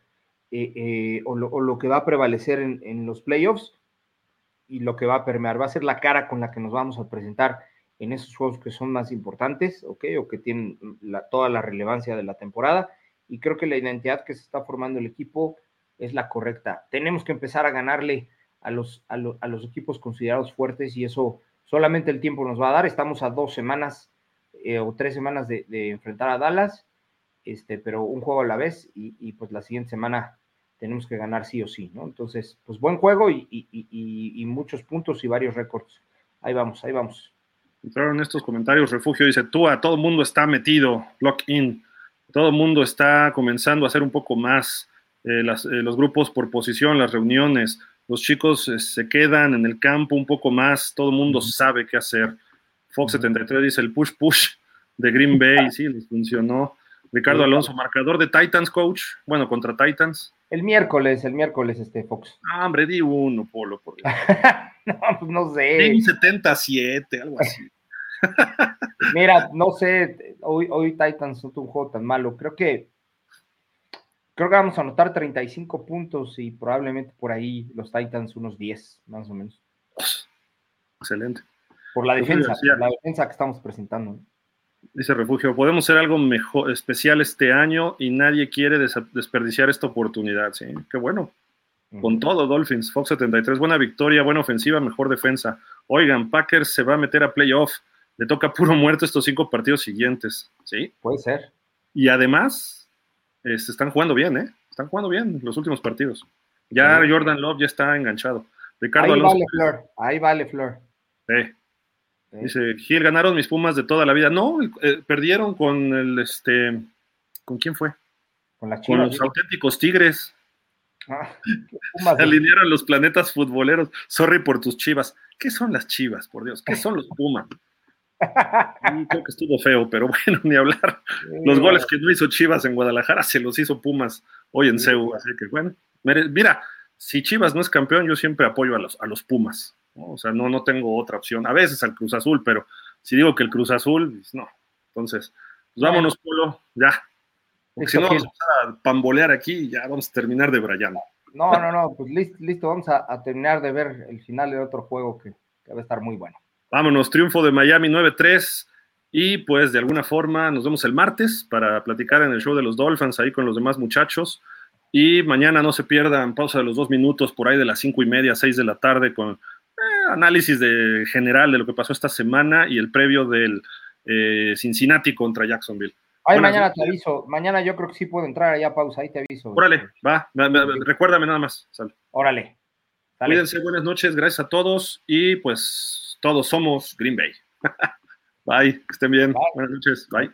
o lo, que va a prevalecer en, los playoffs y lo que va a permear, va a ser la cara con la que nos vamos a presentar en esos juegos que son más importantes, ¿ok? O que tienen toda la relevancia de la temporada y creo que la identidad que se está formando el equipo es la correcta. Tenemos que empezar a ganarle a los, a, los equipos considerados fuertes y eso solamente el tiempo nos va a dar. Estamos a dos semanas eh, o tres semanas de, enfrentar a Dallas, este, pero un juego a la vez y, pues la siguiente semana tenemos que ganar sí o sí, ¿no? Entonces, pues buen juego y, muchos puntos y varios récords. Ahí vamos, ahí vamos. Entraron estos comentarios, Refugio dice, tú a todo el mundo está metido, lock in todo el mundo está comenzando a hacer un poco más eh, eh, los grupos por posición, las reuniones, los chicos eh, se quedan en el campo un poco más, todo el mundo sabe qué hacer. Fox 73 dice el push push de Green Bay, sí, les funcionó. Ricardo Alonso, marcador de Titans, coach. Bueno, contra Titans. El miércoles, el miércoles, este Fox. Ah, hombre, di uno, Polo, por no, pues no sé. Di 77, algo así. Mira, no sé, hoy, hoy Titans no tuvo un juego tan malo. Creo que creo que vamos a anotar 35 puntos y probablemente por ahí los Titans unos 10, más o menos. Excelente. Por la defensa, por la defensa que estamos presentando. Dice Refugio, podemos ser algo mejor, especial este año y nadie quiere desperdiciar esta oportunidad. Sí, qué bueno. Con todo, Dolphins, Fox 73, buena victoria, buena ofensiva, mejor defensa. Oigan, Packers se va a meter a playoff le toca puro muerto estos cinco partidos siguientes, ¿sí? Puede ser. Y además, se este, están jugando bien, ¿eh? Están jugando bien los últimos partidos. Ya Jordan Love ya está enganchado. Ricardo Ahí vale Flor, ahí vale Flor. Sí. Dice, Gil, ganaron mis Pumas de toda la vida. No, eh, perdieron con el, este, ¿con quién fue? Con, la con los auténticos Tigres. Ah, alinearon los planetas futboleros. Sorry por tus chivas. ¿Qué son las chivas, por Dios? ¿Qué son los Pumas? Creo que estuvo feo, pero bueno, ni hablar. Los goles que no hizo Chivas en Guadalajara se los hizo Pumas hoy en CEU, así que bueno. Mira, si Chivas no es campeón, yo siempre apoyo a los, a los Pumas. O sea, no, no tengo otra opción. A veces al Cruz Azul, pero si digo que el Cruz Azul, pues no. Entonces, pues vámonos, Polo, ya. Porque si no, vamos a pambolear aquí y ya vamos a terminar de Brian. No, no, no, pues listo, listo vamos a, terminar de ver el final de otro juego que, que va a estar muy bueno. Vámonos, triunfo de Miami 9-3. Y pues de alguna forma nos vemos el martes para platicar en el show de los Dolphins ahí con los demás muchachos. Y mañana no se pierdan pausa de los dos minutos por ahí de las cinco y media, seis de la tarde con eh, análisis de, general de lo que pasó esta semana y el previo del eh, Cincinnati contra Jacksonville. Ay, mañana te aviso. Mañana yo creo que sí puedo entrar allá, pausa. Ahí te aviso. Órale, va. recuérdame nada más. Órale. Cuídense, buenas noches. Gracias a todos. Y pues todos somos Green Bay. Bye. Que estén bien. Buenas noches. Bye.